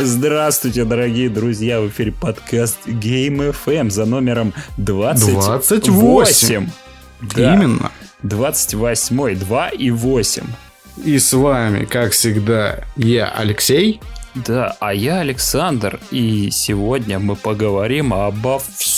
Здравствуйте, дорогие друзья! В эфире подкаст Game FM за номером 28. 28. Да, Именно. 28, 2 и 8. И с вами, как всегда, я Алексей. Да, а я Александр, и сегодня мы поговорим обо всем.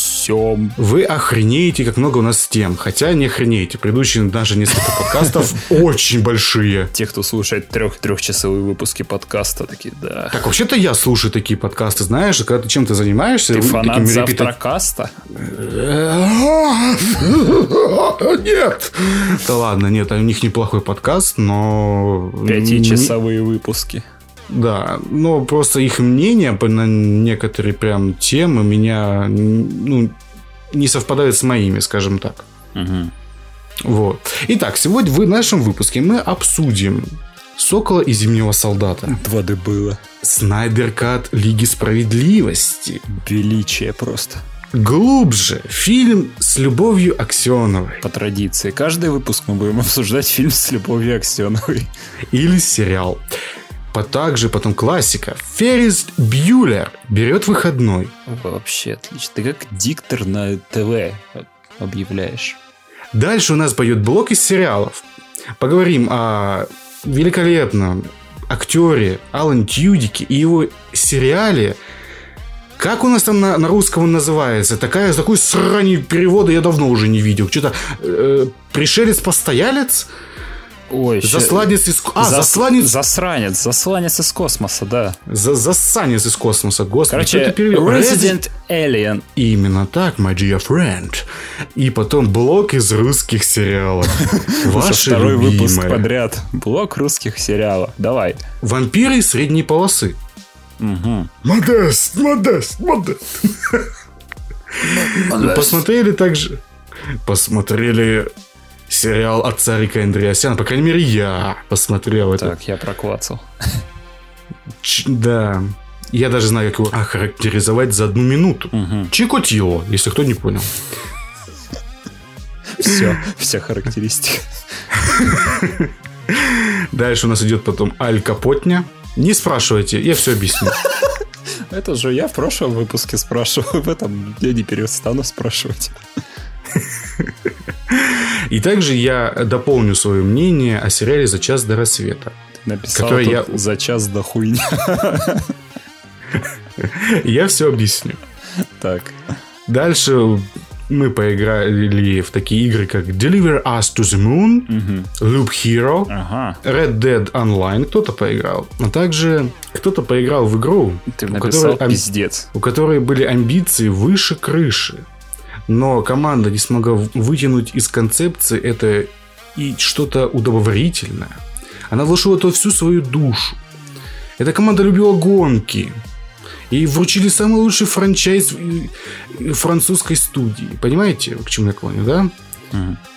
Вы охренеете, как много у нас тем. Хотя не охренеете. Предыдущие даже несколько подкастов очень большие. Те, кто слушает трех трехчасовые выпуски подкаста, такие, да. Так, вообще-то я слушаю такие подкасты, знаешь, когда ты чем-то занимаешься. Ты фанат завтракаста? Нет! Да ладно, нет, у них неплохой подкаст, но... Пятичасовые выпуски. Да, но просто их мнение по- на некоторые прям темы меня ну, не совпадают с моими, скажем так. Мгм. Вот. Итак, сегодня в нашем выпуске мы обсудим Сокола и Зимнего Солдата, 2D было. Снайдер Кат Лиги Справедливости, Величие просто. глубже фильм с Любовью Аксеновой По традиции. Каждый выпуск мы будем обсуждать фильм с Любовью Аксеновой. или сериал. А также потом классика. Феррис Бьюлер берет выходной. Вообще отлично. Ты как диктор на ТВ объявляешь. Дальше у нас пойдет блок из сериалов. Поговорим о великолепном актере Алан Тьюдике и его сериале. Как у нас там на, на русском он называется? Такая, такой срань перевода я давно уже не видел. Что-то э, пришелец-постоялец? Ой, ща- Засланец из... А, Зас- засланец... Засранец. Засранец из космоса, да. За, засанец из космоса. Господи, Короче, это перевел? Resident Alien. Именно так, my dear friend. И потом блок из русских сериалов. Ваши второй выпуск любимые. подряд. Блок русских сериалов. Давай. Вампиры средней полосы. Мгм. Модест, модест, модест. Посмотрели также... Посмотрели сериал от Царика Андреасяна. По крайней мере, я посмотрел это. Так, я проклацал. Ч- Да. Я даже знаю, как его охарактеризовать за одну минуту. Мгм. Чикотило, если кто не понял. Все, вся характеристика. Дальше у нас идет потом Аль Капотня. Не спрашивайте, я все объясню. Это же я в прошлом выпуске спрашивал. В этом я не перестану спрашивать. И также я дополню свое мнение о сериале «За час до рассвета». Ты написал Который я- за час до хуйня. Я все объясню. Так. Дальше мы поиграли в такие игры, как Deliver Us to the Moon, Мгм. Loop Hero, Ага. Red Dead Online кто-то поиграл, а также кто-то поиграл в игру, Ты у которой, пиздец. у которой были амбиции выше крыши. Но команда не смогла вытянуть из концепции это и что-то удовлетворительное. Она вложила это всю свою душу. Эта команда любила гонки. И вручили самый лучший франчайз французской студии. Понимаете, к чему я клоню, да?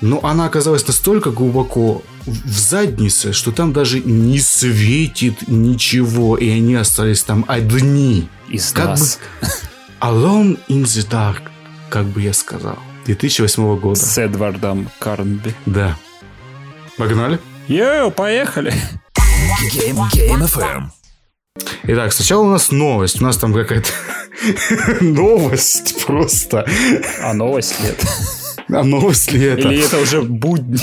Но она оказалась настолько глубоко в заднице, что там даже не светит ничего, и они остались там одни. Из Как нас. Alone in the Dark, как бы я сказал. 2008 года. С Эдвардом Карнби. Да. Погнали? Йоу, поехали. Game, Game FM. Итак, сначала у нас новость. У нас там какая-то новость просто. А новость нет. А новость ли это? Или это уже будни?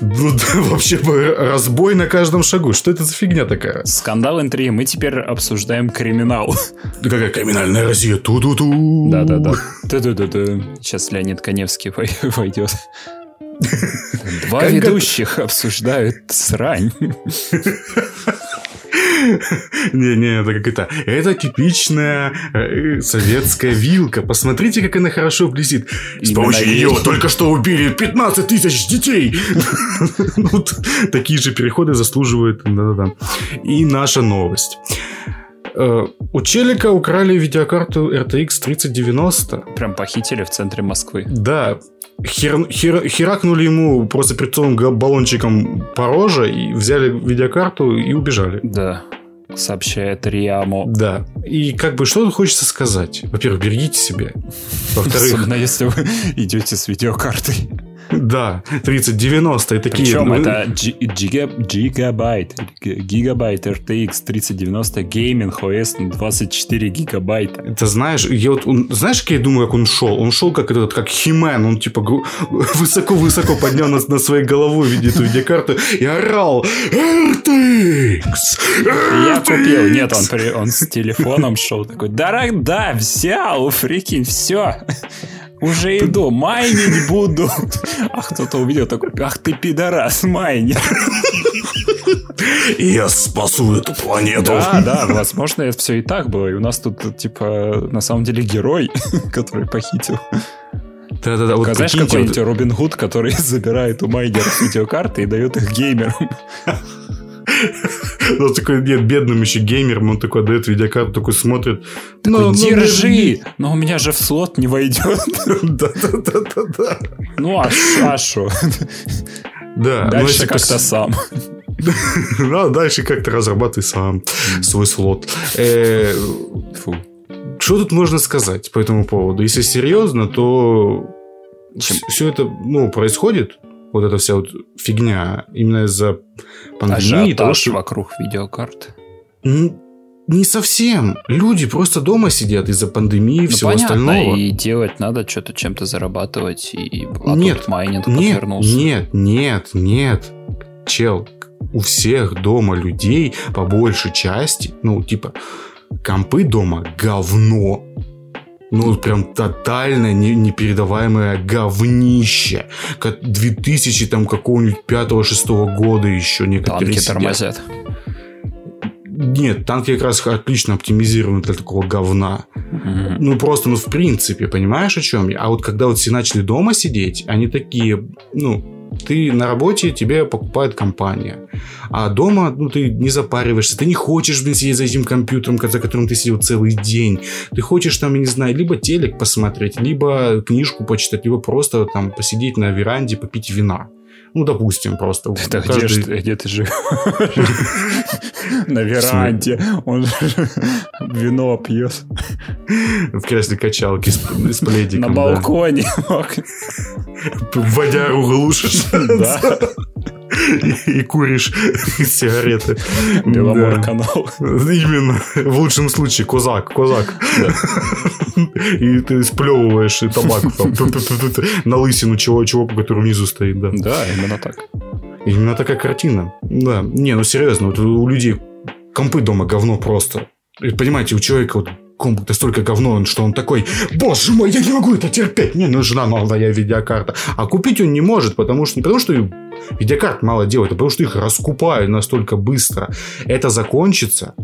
Ну, да, вообще разбой на каждом шагу. Что это за фигня такая? Скандал интриги. Мы теперь обсуждаем криминал. Да какая криминальная Россия? Ту-ту-ту. Да-да-да. Ты-ты-ты-ты. Сейчас Леонид Коневский вой- войдет. Два ведущих обсуждают срань. Не-не, это как это. Это типичная э, советская вилка. Посмотрите, как она хорошо блестит. С помощью нее только что убили 15 тысяч детей. Ну, Такие же переходы заслуживают. И наша новость. Э, У Челика украли видеокарту RTX 3090. Прям похитили в центре Москвы. Да, хер- хер- херакнули ему просто га- баллончиком по роже и взяли видеокарту и убежали. Да. Сообщает Риамо. Да. И как бы что хочется сказать? Во-первых, берегите себя. Во-вторых, Особенно если вы идете с видеокартой. Да, 3090 и такие... Причем ну, это гигабайт, гигабайт RTX 3090 гейминг OS на 24 гигабайта. Это знаешь, я вот, он- знаешь, как я думаю, как он шел? Он шел как этот, как Химен, он типа высоко-высоко поднял над, над своей головой в виде эту видеокарту и орал RTX! Я купил, нет, он, RTX!» при- он с телефоном шел такой, да, да, взял, прикинь, все. Уже иду, майнить буду. А кто-то увидел такой, ах ты пидорас, майнер. Я спасу эту планету. Да, да, возможно, это все и так было. И у нас тут, типа, на самом деле герой, который похитил. Да-да-да, вот Знаешь, прикиньте, вот- какой-нибудь Робин Худ, который забирает у майнеров видеокарты и дает их геймерам. Ну, такой, нет, бедным еще геймером, он такой дает видеокарту, такой смотрит. Такой, «Ну, ну, Держи! Но у меня же в слот не войдет. Да-да-да-да-да. Ну, а шо? Да, ну, Дальше как-то сам. Ну, дальше как-то разрабатывай сам свой слот. Э, Фу. Что тут можно сказать по этому поводу? Если серьезно, то все это ну, происходит, вот эта вся вот фигня, именно из-за пандемии. того, Ажиотаж что- вокруг видеокарт. Не совсем. Люди просто дома сидят из-за пандемии и Ну, всего понятно, остального. и делать надо что-то чем-то зарабатывать, и а Нет, майнинг Нет, подвернулся. нет, нет, нет. Чел, у всех дома людей, по большей части, ну, типа, компы дома говно. Ну, прям тотально не- непередаваемое говнище. Как 2000 там какого-нибудь 5-6 года еще некоторые Танки сидят. тормозят. Нет, танки как раз отлично оптимизированы для такого говна. Мгм. Ну, просто, ну, в принципе, понимаешь, о чем я? А вот когда вот все начали дома сидеть, они такие, ну, ты на работе, тебе покупает компания. А дома, ну, ты не запариваешься, ты не хочешь, блин, сидеть за этим компьютером, за которым ты сидел целый день. Ты хочешь там, я не знаю, либо телек посмотреть, либо книжку почитать, либо просто там посидеть на веранде, попить вина. Ну, допустим, просто. Где, Каждый- ж ты- где ты живешь? На веранде. Он вино пьет. В кресле качалки с, пледиком. На да. балконе. Водяру глушишь. Да. И, и куришь сигареты. Беломор Да. канал. Именно. В лучшем случае козак, козак. И ты сплевываешь и табак там, на лысину чего, чуваку, который внизу стоит, да. Да, именно так. Именно такая картина. Да. Не, ну серьезно, вот у людей компы дома говно просто. И понимаете, у человека вот комп настолько говно, он, что он такой, боже мой, я не могу это терпеть, мне нужна новая видеокарта. А купить он не может, потому что не потому что видеокарт мало делают, а потому что их раскупают настолько быстро. Это закончится,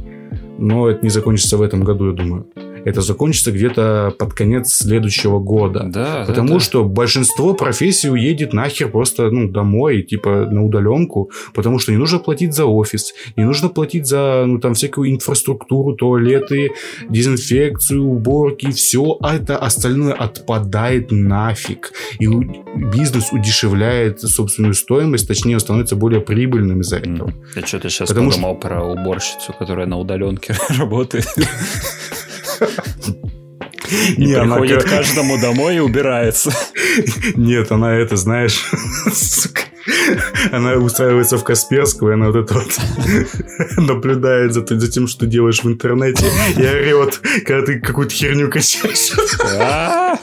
но это не закончится в этом году, я думаю. Это закончится где-то под конец следующего года. Да, Потому да, да. что большинство профессий уедет нахер просто ну, домой, типа на удаленку, потому что не нужно платить за офис, не нужно платить за ну, там всякую инфраструктуру, туалеты, дезинфекцию, уборки, все это остальное отпадает нафиг. И бизнес удешевляет собственную стоимость, точнее, становится более прибыльным из-за этого. Я что-то сейчас Потому подумал про уборщицу, которая на удаленке работает. И Не, она приходит ка- каждому домой и убирается. Нет, она это, знаешь, сука, она устраивается в Касперскую, и она вот это вот наблюдает за, за тем, что ты делаешь в интернете, и орет, когда ты какую-то херню качаешь. А?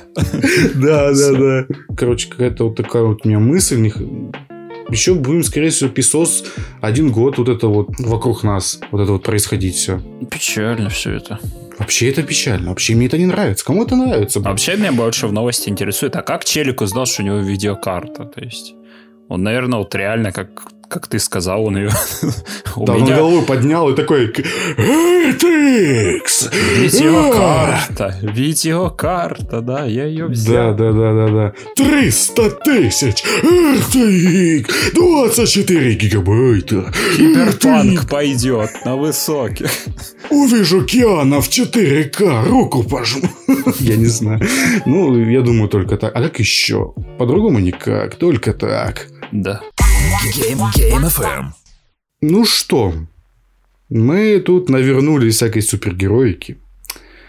Да, да, да. Короче, какая-то вот такая вот у меня мысль. Еще будем, скорее всего, песос один год вот это вот вокруг нас, вот это вот происходить все. Печально все это. Вообще это печально. Вообще мне это не нравится. Кому это нравится? Вообще меня больше в новости интересует, а как Челик узнал, что у него видеокарта? То есть он, наверное, вот реально, как, как ты сказал, он ее Да, он головой поднял и такой «RTX! видеокарта, видеокарта, да, я ее Да, взял. да, да, да, да. 300 тысяч! RTX! 24 гигабайта! Киберпанк пойдет на высоких. Увижу Киана в 4К, руку пожму. Я не знаю. Ну, я думаю, только так. А как еще? По-другому никак, только так. Да. Game, Game FM. Ну что, мы тут навернули всякой супергероики.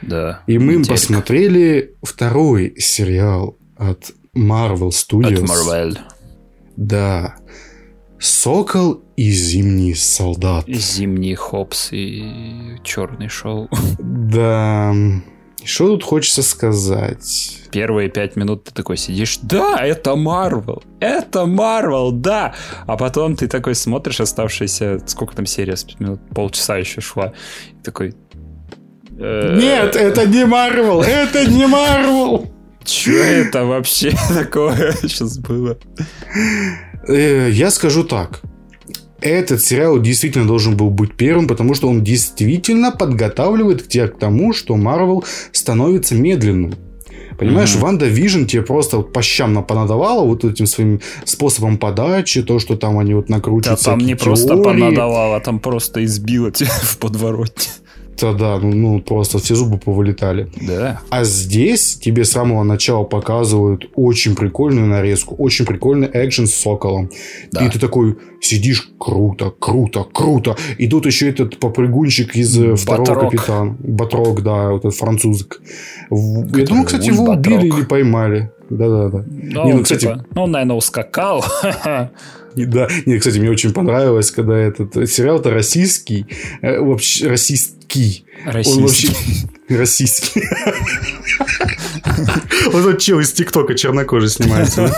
Да. И мы Неделька. посмотрели второй сериал от Marvel Studios. От Marvel. Да. Сокол и Зимний солдат. Зимний Хопс и Черный Шоу. Да. Что тут хочется сказать? Первые пять минут ты такой сидишь, да, это Марвел, это Марвел, да. А потом ты такой смотришь оставшиеся, сколько там серия, минут, полчаса еще шла. И такой... «Э, Нет, это не Марвел, это не Марвел. Что это вообще такое сейчас было? Э, я скажу так. Этот сериал действительно должен был быть первым, потому что он действительно подготавливает тебя к тому, что Марвел становится медленным. Понимаешь, mm-hmm. WandaVision тебе просто вот по щам понадавала вот этим своим способом подачи, то, что там они вот накрутят. Да там не теории. просто понадавала, там просто избила тебя в подворотне. Да, ну, ну просто все зубы повылетали. Да. А здесь тебе с самого начала показывают очень прикольную нарезку, очень прикольный экшен с соколом. Да. И ты такой сидишь, круто, круто, круто. И тут еще этот попрыгунчик из Батрок. Э, второго капитана. Батрок, да, вот этот французик. Который Я думаю, кстати, его Батрок. убили или поймали. Да-да-да. Ну, Не, ну, кстати... Типа, ну, он, наверное, ускакал. Да, не, кстати, мне очень понравилось, когда этот сериал-то российский, э, вообще российский. Российский. Он вообще российский. Вот тот чел из ТикТока чернокожий снимается.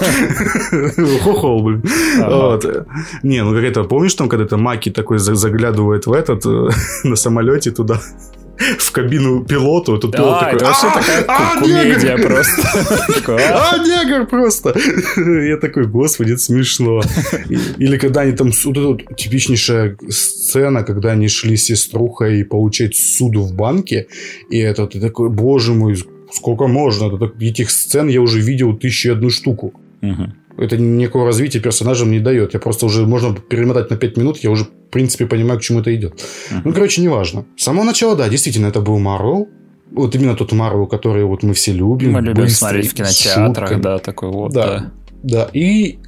Хохол, блин. Не, ну как это, помнишь там, когда это Маки такой заглядывает в этот, э, на самолете туда, в кабину пилоту, тут пилот такой, а что такая а, комедия просто? А, негр просто! Я такой, господи, это смешно. Или когда они там, вот эта типичнейшая сцена, когда они шли с сеструхой получать суду в банке, и это ты такой, боже мой, сколько можно? Этих сцен я уже видел тысячу одну штуку. Угу это никакого развития персонажам не дает. Я просто уже можно перемотать на 5 минут, я уже, в принципе, понимаю, к чему это идет. Uh-huh. Ну, короче, неважно. С самого начала, да, действительно, это был Марвел. Вот именно тот Марвел, который вот мы все любим. Мы любим быстрый, смотреть в кинотеатрах, да, такой вот. Да, да. да. И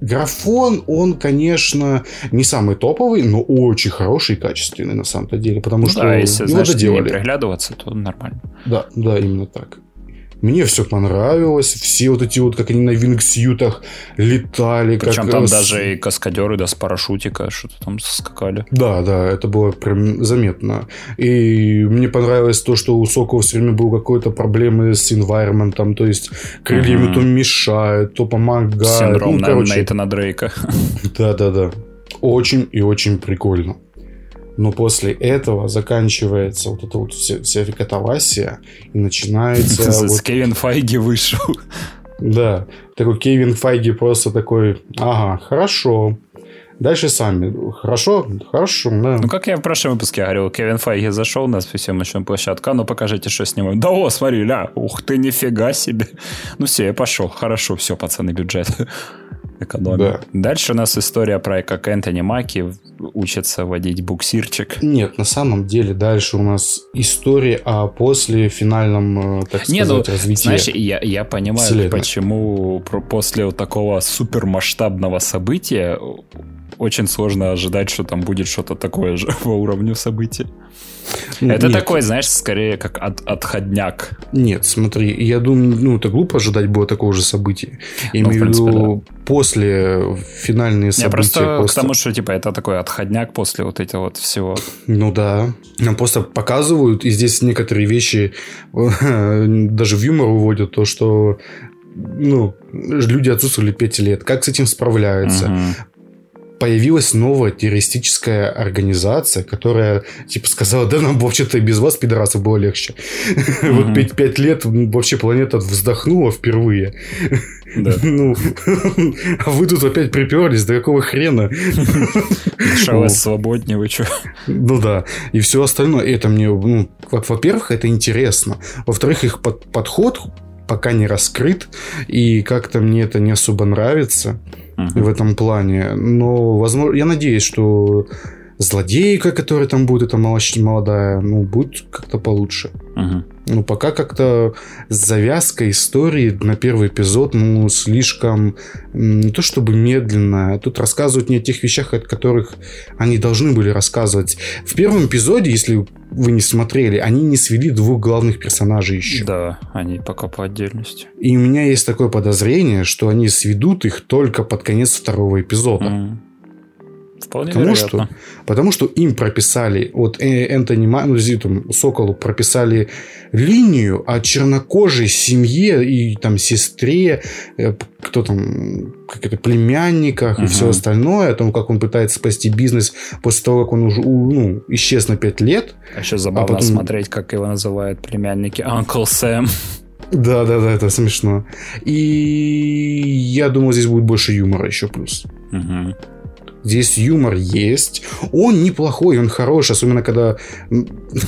Графон, он, конечно, не самый топовый, но очень хороший и качественный на самом-то деле, потому ну, что да, если, его знаешь, доделали. не приглядываться, то нормально. Да, да, именно так. Мне все понравилось. Все вот эти вот, как они на вингсьютах летали. Причем как там раз... даже и каскадеры, да, с парашютика что-то там скакали. Да, да, это было прям заметно. И мне понравилось то, что у Сокола все время были какой-то проблемы с environment, то есть крыльями угу. то мешают, то помогают. Синдром ну, короче, Нейтана Дрейка. Да, да, да. Очень и очень прикольно. Но после этого заканчивается вот эта вот вся, вся катавасия, и начинается... вот... Кевин Файги вышел. Да, такой Кевин Файги просто такой, ага, хорошо, Дальше сами. Хорошо? Хорошо, да. Ну, как я в прошлом выпуске говорил, Кевин Файги зашел на съемочную площадку, а ну покажите, что снимаем. Да о, смотри, ля, ух ты, нифига себе. Ну все, я пошел. Хорошо, все, пацаны, бюджет экономим. Да. Дальше у нас история про как Энтони Маки учится водить буксирчик. Нет, на самом деле дальше у нас история о после финальном, э, так Не, сказать, ну, развитии Знаешь, я, я понимаю, вселенной. почему после вот такого супермасштабного события очень сложно ожидать, что там будет что-то такое же по уровню событий. Это Нет. такой, знаешь, скорее как от, отходняк. Нет, смотри, я думаю, ну, это глупо ожидать было такого же события. Я ну, имею в виду да. после финальные события. Я просто после... к тому, что типа это такой отходняк после вот этого вот всего. Ну да. Нам просто показывают, и здесь некоторые вещи даже в юмор уводят, то, что ну, люди отсутствовали 5 лет. Как с этим справляются? Угу появилась новая террористическая организация, которая, типа, сказала, да нам вообще-то и без вас, пидорасов, было легче. Вот пять, лет вообще планета вздохнула впервые. Да. Ну, а вы тут опять приперлись, да какого хрена? Дышалось свободнее, вы что? Ну да, и все остальное. Это мне, ну, во-первых, это интересно. Во-вторых, их подход пока не раскрыт, и как-то мне это не особо нравится в этом плане. Но, возможно, я надеюсь, что злодейка, которая там будет, эта молодая, ну, будет как-то получше. Угу. Ну, пока как-то завязка истории на первый эпизод, ну, слишком не то чтобы медленно, а тут рассказывают не о тех вещах, от которых они должны были рассказывать. В первом эпизоде, если вы не смотрели, они не свели двух главных персонажей еще. Да, они пока по отдельности. И у меня есть такое подозрение, что они сведут их только под конец второго эпизода. Mm. Вполне Потому вероятно. что, потому что им прописали, вот э, Энтони Ма- ну, там, Соколу прописали линию о чернокожей семье и там сестре, э, кто там, как это, племянниках и Мгм. все остальное, о том, как он пытается спасти бизнес после того, как он уже ну, исчез на 5 лет. А еще забавно потом- смотреть, как его называют племянники Uncle Сэм. Да, да, да, это смешно. И я думал, здесь будет больше юмора еще плюс. Мгм. Здесь юмор есть. Он неплохой, он хороший, особенно когда,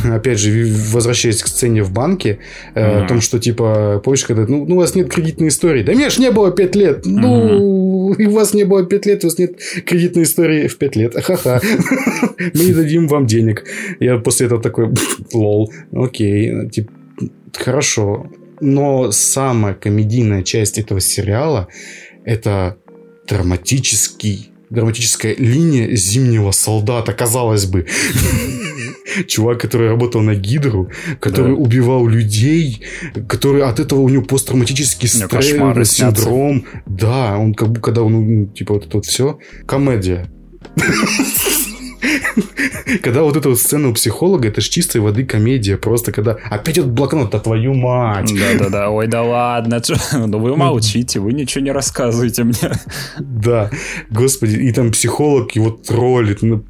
опять же, возвращаясь к сцене в банке, Мгм. о том, что, типа, помнишь, когда, ну, ну, у вас нет кредитной истории. Да мне ж не было 5 лет. Ну, и у вас не было 5 лет, у вас нет кредитной истории в 5 лет. Ха-ха. Мы не дадим вам денег. Я после этого такой, лол, окей, типа, хорошо. Но самая комедийная часть этого сериала это драматический драматическая линия зимнего солдата, казалось бы. Чувак, который работал на Гидру, который Да. убивал людей, который от этого у него посттравматический стресс, снятся. синдром. Да, он как бы, когда он, ну, типа, вот это вот все. Комедия. Когда вот эта вот сцена у психолога, это ж чистой воды комедия. Просто когда опять этот блокнот, да твою мать. Да-да-да, ой, да ладно, ну вы молчите, вы ничего не рассказываете мне. Да, господи, и там психолог его троллит. ну,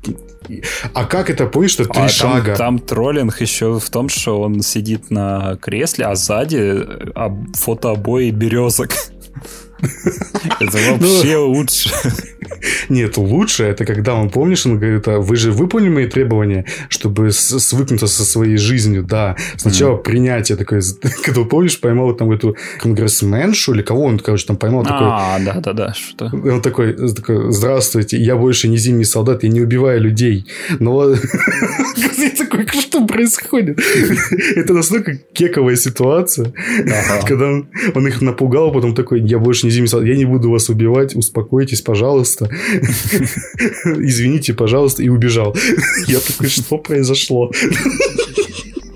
А как это, помнишь, что три А там, шага? там троллинг еще в том, что он сидит на кресле, а сзади об- фотообои березок. Это вообще лучше. Нет, лучше это когда он, помнишь, он говорит, а вы же выполнили мои требования, чтобы свыкнуться со своей жизнью, да. Сначала принятие такое, когда, помнишь, поймал там эту конгрессменшу или кого он, короче, там поймал такой, А, да-да-да, что Он такой, такой, здравствуйте, я больше не зимний солдат, я не убиваю людей. Но я такой, что происходит? Это настолько кековая ситуация, когда он их напугал, потом такой, я больше не солдат, я не буду вас убивать, успокойтесь, пожалуйста. Извините, пожалуйста, и убежал. Я такой, что произошло?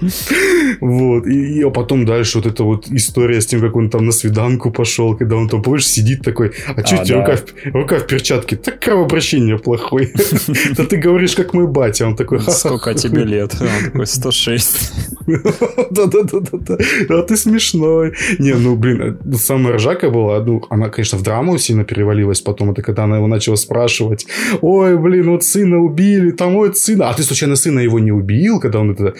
Вот. И, и- а потом дальше вот эта вот история с тем, как он там на свиданку пошел, когда он там, помнишь, сидит такой, а что А, у тебя да. рука, в, рука в перчатке? Так кровообращение плохое. Да ты говоришь, как мой батя. Он такой, сколько тебе лет? Он такой, 106. Да-да-да-да. А ты смешной. Не, ну, блин, самая ржака была, ну, она, конечно, в драму сильно перевалилась потом, это когда она его начала спрашивать, ой, блин, вот сына убили, там, ой, сына. А ты, случайно, сына его не убил, когда он это...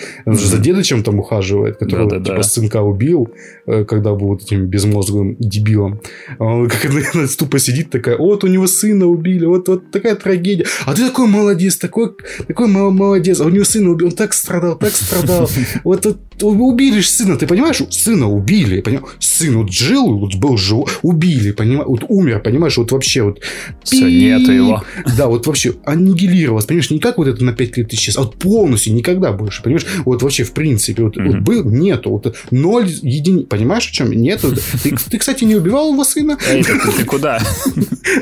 Дедочем там ухаживает, которого, Да-да-да. типа, сынка убил, э, когда был вот этим безмозглым дебилом. А Он как она тупо сидит такая, вот у него сына убили, вот, вот такая трагедия. А ты такой молодец, такой, такой мол- молодец. А у него сына убили, он так страдал, так страдал. Вот, вот убили сына, ты понимаешь? Сына убили, понимаешь? Сын вот жил, вот был жив, убили, понимаешь? Вот умер, понимаешь? Вот вообще вот... Все, нету его. Да, вот вообще аннигилировалось, понимаешь? Не как вот это на 5 лет исчез, а вот полностью никогда больше, понимаешь? Вот вообще в принципе, вот, вот Мгм. был, нету, вот ноль единиц, понимаешь, о чем? Нету. Ты, ты, кстати, не убивал его сына? Эй, ты, куда?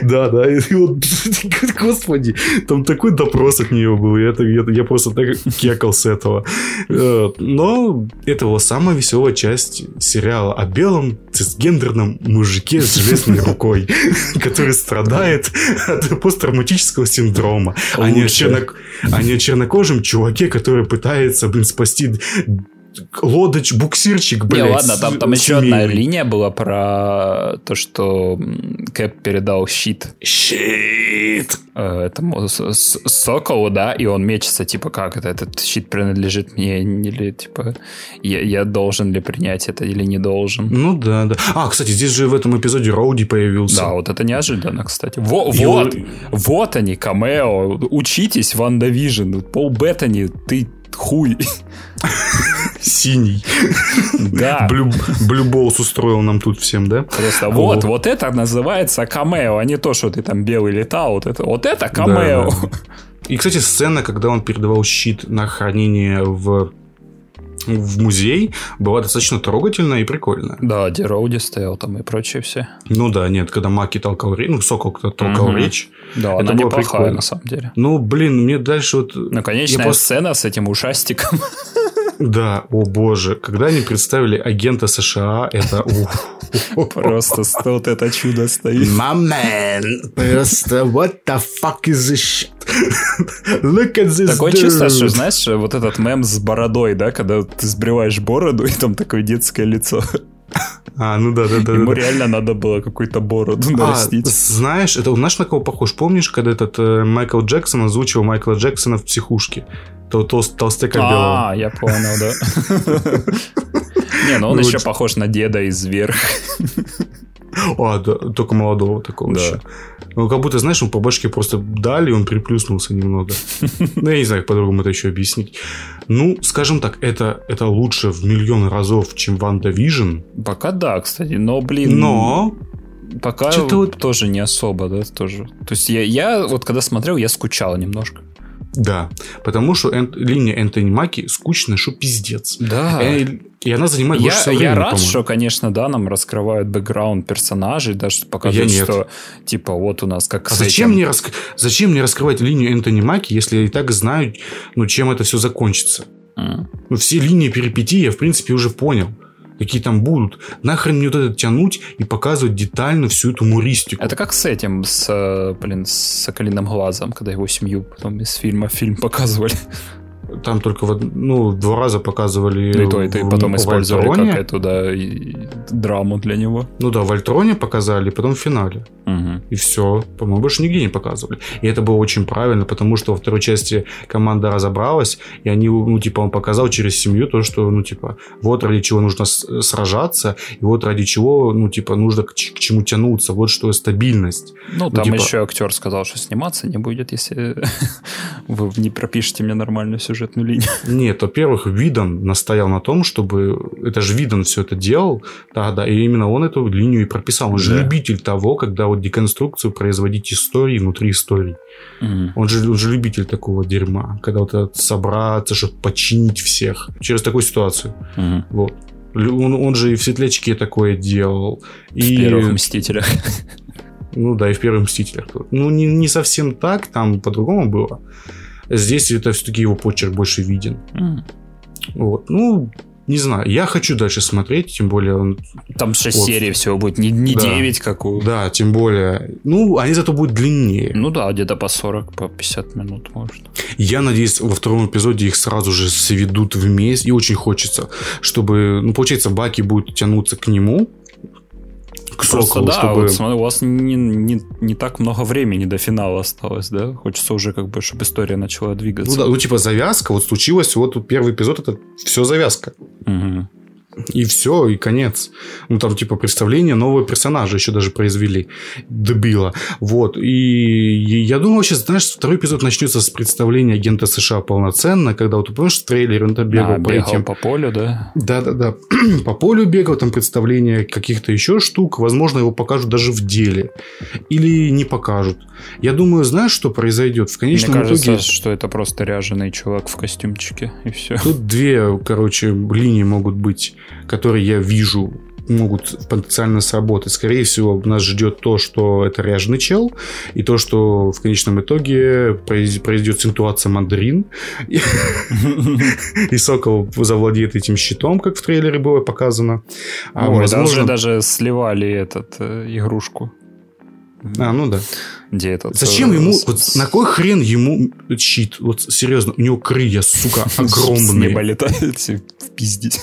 Да, да, вот, господи, там такой допрос от нее был, я, просто так кекал с этого. Э, Но это была самая веселая часть сериала о белом цисгендерном мужике с железной рукой, который страдает от посттравматического синдрома, а а не о чернокожем чуваке, который пытается, блин, спасти лодоч, буксирчик, Не, блядь. ладно, там, там еще одна линия была про то, что Кэп передал щит Щит. э, этому Соколу, да, и он мечется, типа, как это, этот щит принадлежит мне, или, типа, я, я должен ли принять это или не должен. Ну да, да. А, кстати, здесь же в этом эпизоде Роуди появился. Да, вот это неожиданно, кстати. Во- И вот, он- вот они, камео. Учитесь, WandaVision. Пол Беттани, ты хуй. Синий. Да. Блю, Блюболс устроил нам тут всем, да? Просто Вот. вот, вот это называется камео, а не то, что ты там белый летал. Вот это, вот это камео. Да. И, кстати, сцена, когда он передавал щит на хранение в в музей была достаточно трогательная и прикольная. Да, Дероуди стоял там и прочее все. Ну да, нет, когда Маки толкал речь, ну, Сокол толкал угу. речь. Да, это она было неплохая, прикольно. на самом деле. Ну, блин, мне дальше вот... Ну, конечная просто... сцена с этим ушастиком. Да, о боже, когда они представили агента США, это... Просто вот это чудо стоит. Man, просто what the fuck is this shit? Look at this Такое dude. чувство, что, знаешь, вот этот мем с бородой, да, когда ты сбриваешь бороду, и там такое детское лицо. А, ну да, да, да. Ему да. реально надо было какую-то бороду нарастить. А, знаешь, это знаешь, на кого похож? Помнишь, когда этот э, Майкл Джексон озвучивал Майкла Джексона в психушке? То, тол, толстяка белого. А, я понял, да. Не, ну он еще похож на деда из «Вверх». А, да, только молодого такого да. еще. Ну, как будто, знаешь, ему по башке просто дали, он приплюснулся немного. Ну, я не знаю, как по-другому это еще объяснить. Ну, скажем так, это, это лучше в миллион разов, чем WandaVision. Пока да, кстати, но, блин... Но... Пока вот... тоже не особо, да, тоже. То есть я, я вот когда смотрел, я скучал немножко. Да, потому что эн- линия Энтони Маки скучная, что пиздец. Да. И, и она занимает я, больше времени, Я рад, что, конечно, да, нам раскрывают бэкграунд персонажей, даже показывают, что, типа, вот у нас как а зачем мне, раск... зачем мне раскрывать линию Энтони Маки, если я и так знаю, ну, чем это все закончится? Mm. Ну, все линии перипетий я, в принципе, уже понял какие там будут. Нахрен мне вот это тянуть и показывать детально всю эту муристику. Это как с этим, с, э, блин, с Соколиным глазом, когда его семью потом из фильма фильм показывали. Там только в, ну, два раза показывали. Ну, и то, и ты потом использовали Вольтроне. как эту, да, драму для него. Ну да, в Альтроне показали, потом в финале. Угу. И все. По-моему, больше нигде не показывали. И это было очень правильно, потому что во второй части команда разобралась, и они, ну, типа, он показал через семью то, что, ну, типа, вот ради чего нужно сражаться, и вот ради чего, ну, типа, нужно к, к чему тянуться, вот что стабильность. Ну, там типа... еще актер сказал, что сниматься не будет, если вы не пропишете мне нормальную сюжетную линию. Нет, во-первых, Видон настоял на том, чтобы... Это же Видон все это делал, да, да, и именно он эту линию и прописал. Он же любитель того, когда вот деконструкцию производить истории внутри истории. Mm. Он, же, он же любитель такого дерьма, когда вот собраться, чтобы починить всех через такую ситуацию. Mm. Вот. Он, он же и в Светлячке такое делал. В и... первых Мстителях. Ну да, и в первых Мстителях. Ну, не, не совсем так, там по-другому было. Здесь это все-таки его почерк больше виден. Mm. Вот. Ну, не знаю, я хочу дальше смотреть, тем более он... Там 6 вот. серий всего будет, не, не да. 9, как у... Да, тем более... Ну, они зато будут длиннее. Ну да, где-то по 40, по 50 минут, может. Я надеюсь, во втором эпизоде их сразу же сведут вместе, и очень хочется, чтобы... Ну, получается, Баки будет тянуться к нему, к Просто Соколу, да, чтобы... вот смотри, у вас не, не, не так много времени до финала осталось, да? Хочется уже как бы, чтобы история начала двигаться. Ну да, ну типа завязка, вот случилось, вот первый эпизод, это все завязка. Угу. И все, и конец. Ну, там, типа, представление нового персонажа еще даже произвели. Дебила. Вот. И я думаю, сейчас, знаешь, второй эпизод начнется с представления агента США полноценно, когда вот, помнишь, в трейлере он там бегал, а, по бегал этим... по полю, да? Да-да-да. по полю бегал, там представление каких-то еще штук. Возможно, его покажут даже в деле. Или не покажут. Я думаю, знаешь, что произойдет? В конечном Мне кажется, итоге... что это просто ряженый чувак в костюмчике, и все. Тут две, короче, линии могут быть которые я вижу могут потенциально сработать. Скорее всего, нас ждет то, что это ряженый чел, и то, что в конечном итоге произойдет ситуация мандарин, и Сокол завладеет этим щитом, как в трейлере было показано. А возможно... даже сливали этот э, игрушку. А, ну да. Где этот... Зачем ему... Вот на кой хрен ему щит? Вот серьезно, у него крылья, сука, огромные. С неба летают, пиздить.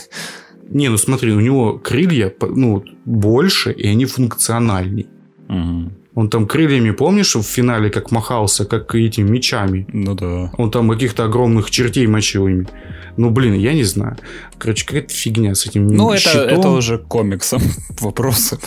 Не, ну смотри, у него крылья ну, больше, и они функциональней. Угу. Он там крыльями, помнишь, в финале как махался, как этими мечами? Ну да. Он там каких-то огромных чертей мочил ими. Ну, блин, я не знаю. Короче, какая-то фигня с этим Ну, это, это уже комиксом вопросы.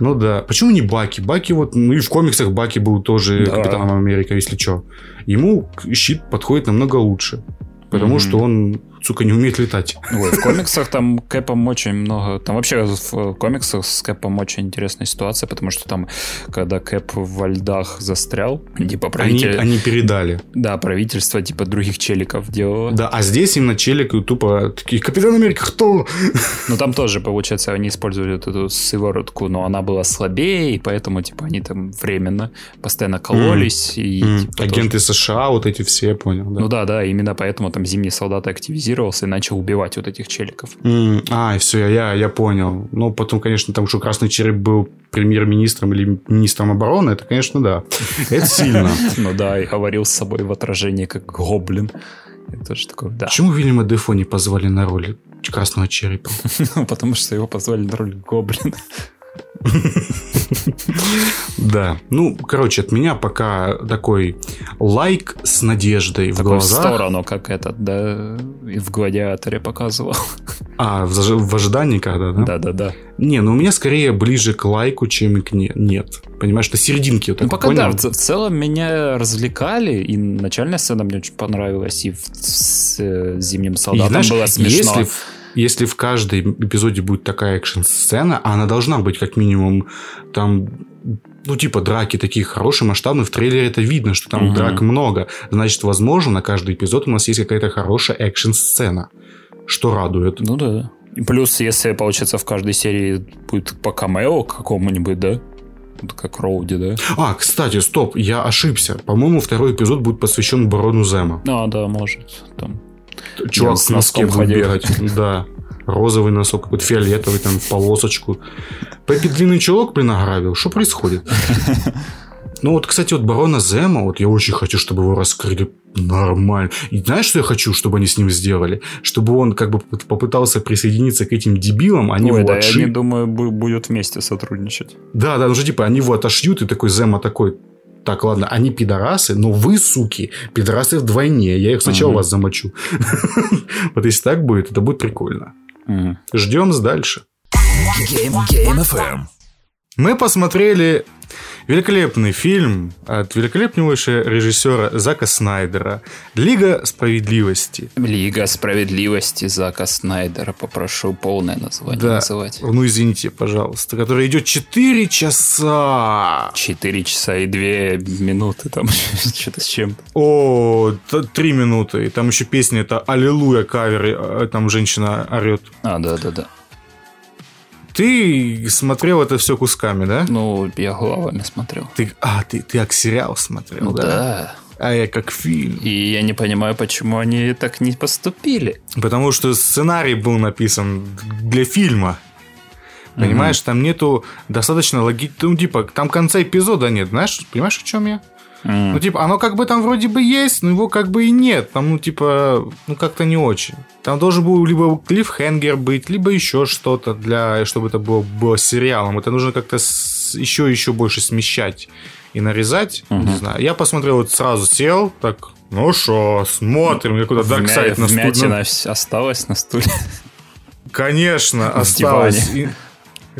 Ну да. Почему не Баки? Баки вот... Ну и в комиксах Баки был тоже да. Капитаном Америка, если что. Ему щит подходит намного лучше. Потому mm-hmm. что он сука, не умеет летать. Ой, в комиксах там Кэпом очень много... Там вообще в комиксах с Кэпом очень интересная ситуация, потому что там, когда Кэп во льдах застрял, типа правитель... Они, они передали. Да, правительство типа других челиков делало. Да, а здесь именно челик тупо такие, Капитан Америка, кто? Ну там тоже, получается, они использовали вот эту сыворотку, но она была слабее, и поэтому, типа, они там временно постоянно кололись. Mm. И, mm. Типа, Агенты тоже... США, вот эти все, понял. Да. Ну да, да, именно поэтому там зимний солдат активизировался и начал убивать вот этих челиков. Mm. А, все, я, я понял. Ну, потом, конечно, там, что Красный Череп был премьер-министром или министром обороны, это, конечно, да. Это сильно. Ну да, и говорил с собой в отражении как гоблин. Это же такое, да. Почему Вильяма Дефо не позвали на роль Красного Черепа? Потому что его позвали на роль гоблина. Да. Ну, короче, от меня пока такой лайк с надеждой в глазах. в сторону, как этот, да, и в «Гладиаторе» показывал. А, в, ожидании когда, да? Да-да-да. Не, ну у меня скорее ближе к лайку, чем к не... нет. Понимаешь, что серединки вот Ну, пока да, в, целом меня развлекали, и начальная сцена мне очень понравилась, и в, с, с «Зимним солдатом» было смешно. Если если в каждой эпизоде будет такая экшн-сцена, а она должна быть как минимум там ну, типа, драки такие хорошие, масштабные. В трейлере это видно, что там угу. драк много. Значит, возможно, на каждый эпизод у нас есть какая-то хорошая экшн-сцена. Что радует. Ну да. Плюс, если, получается, в каждой серии будет по камео какому-нибудь, да? Как Роуди, да? А, кстати, стоп, я ошибся. По-моему, второй эпизод будет посвящен Барону Зема. А, да, может. Там Чувак с носком будет бегать. Да. Розовый носок, какой-то фиолетовый, там, полосочку. Пеппи длинный чулок, блин, ограбил. Что происходит? Ну вот, кстати, вот Барона Зема, вот я очень хочу, чтобы его раскрыли нормально. И знаешь, что я хочу, чтобы они с ним сделали? Чтобы он как бы попытался присоединиться к этим дебилам, они Ой, его да, отши... они, думаю, будут вместе сотрудничать. Да, да, уже типа они его отошьют, и такой Зема такой, так, ладно, они пидорасы, но вы, суки, пидорасы вдвойне. Я их сначала угу. вас замочу. Вот если так будет, это будет прикольно. Ждем дальше. Мы посмотрели Великолепный фильм от великолепнейшего режиссера Зака Снайдера. Лига справедливости. Лига справедливости Зака Снайдера. Попрошу полное название да. называть. Ну, извините, пожалуйста. Который идет 4 часа. 4 часа и 2 минуты. Там что-то с чем О, 3 минуты. И там еще песня это «Аллилуйя» кавер. Э, там женщина орет. А, да-да-да. Ты смотрел это все кусками, да? Ну, я главами смотрел. Ты, а, ты, ты как сериал смотрел, да? Да. А я как фильм. И я не понимаю, почему они так не поступили. Потому что сценарий был написан для фильма. Понимаешь, угу. там нету достаточно логики. Ну, типа, там конца эпизода нет. Знаешь, понимаешь, о чем я? Mm. Ну, типа, оно как бы там вроде бы есть, но его как бы и нет. Там, ну, типа, ну, как-то не очень. Там должен был либо клиффхенгер быть, либо еще что-то для, чтобы это было, было сериалом. Это нужно как-то еще еще больше смещать и нарезать. Mm-hmm. Не знаю. Я посмотрел, вот сразу сел, так, ну что, смотрим. Я куда Дарксайд на стуле. осталась на стуле. Конечно, осталось.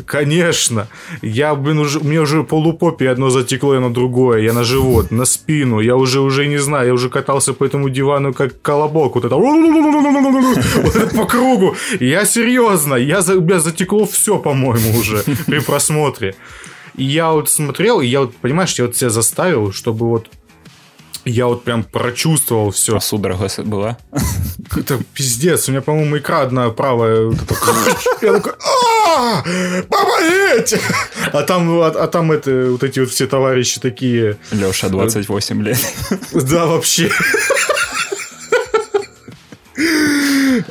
Конечно. Я, блин, уже, мне уже полупопи одно затекло, и на другое. Я на живот, на спину. Я уже, уже не знаю, я уже катался по этому дивану как колобок. Вот это... Вот это по кругу. Я серьезно. Я, у меня затекло все, по-моему, уже при просмотре. И я вот смотрел, и я вот, понимаешь, я вот себя заставил, чтобы вот я вот прям прочувствовал все. А судорога была? Это пиздец. У меня, по-моему, икра одна правая. Я такой, помогите! А там, а, а там это, вот эти вот все товарищи такие... Леша, 28 лет. Да, вообще.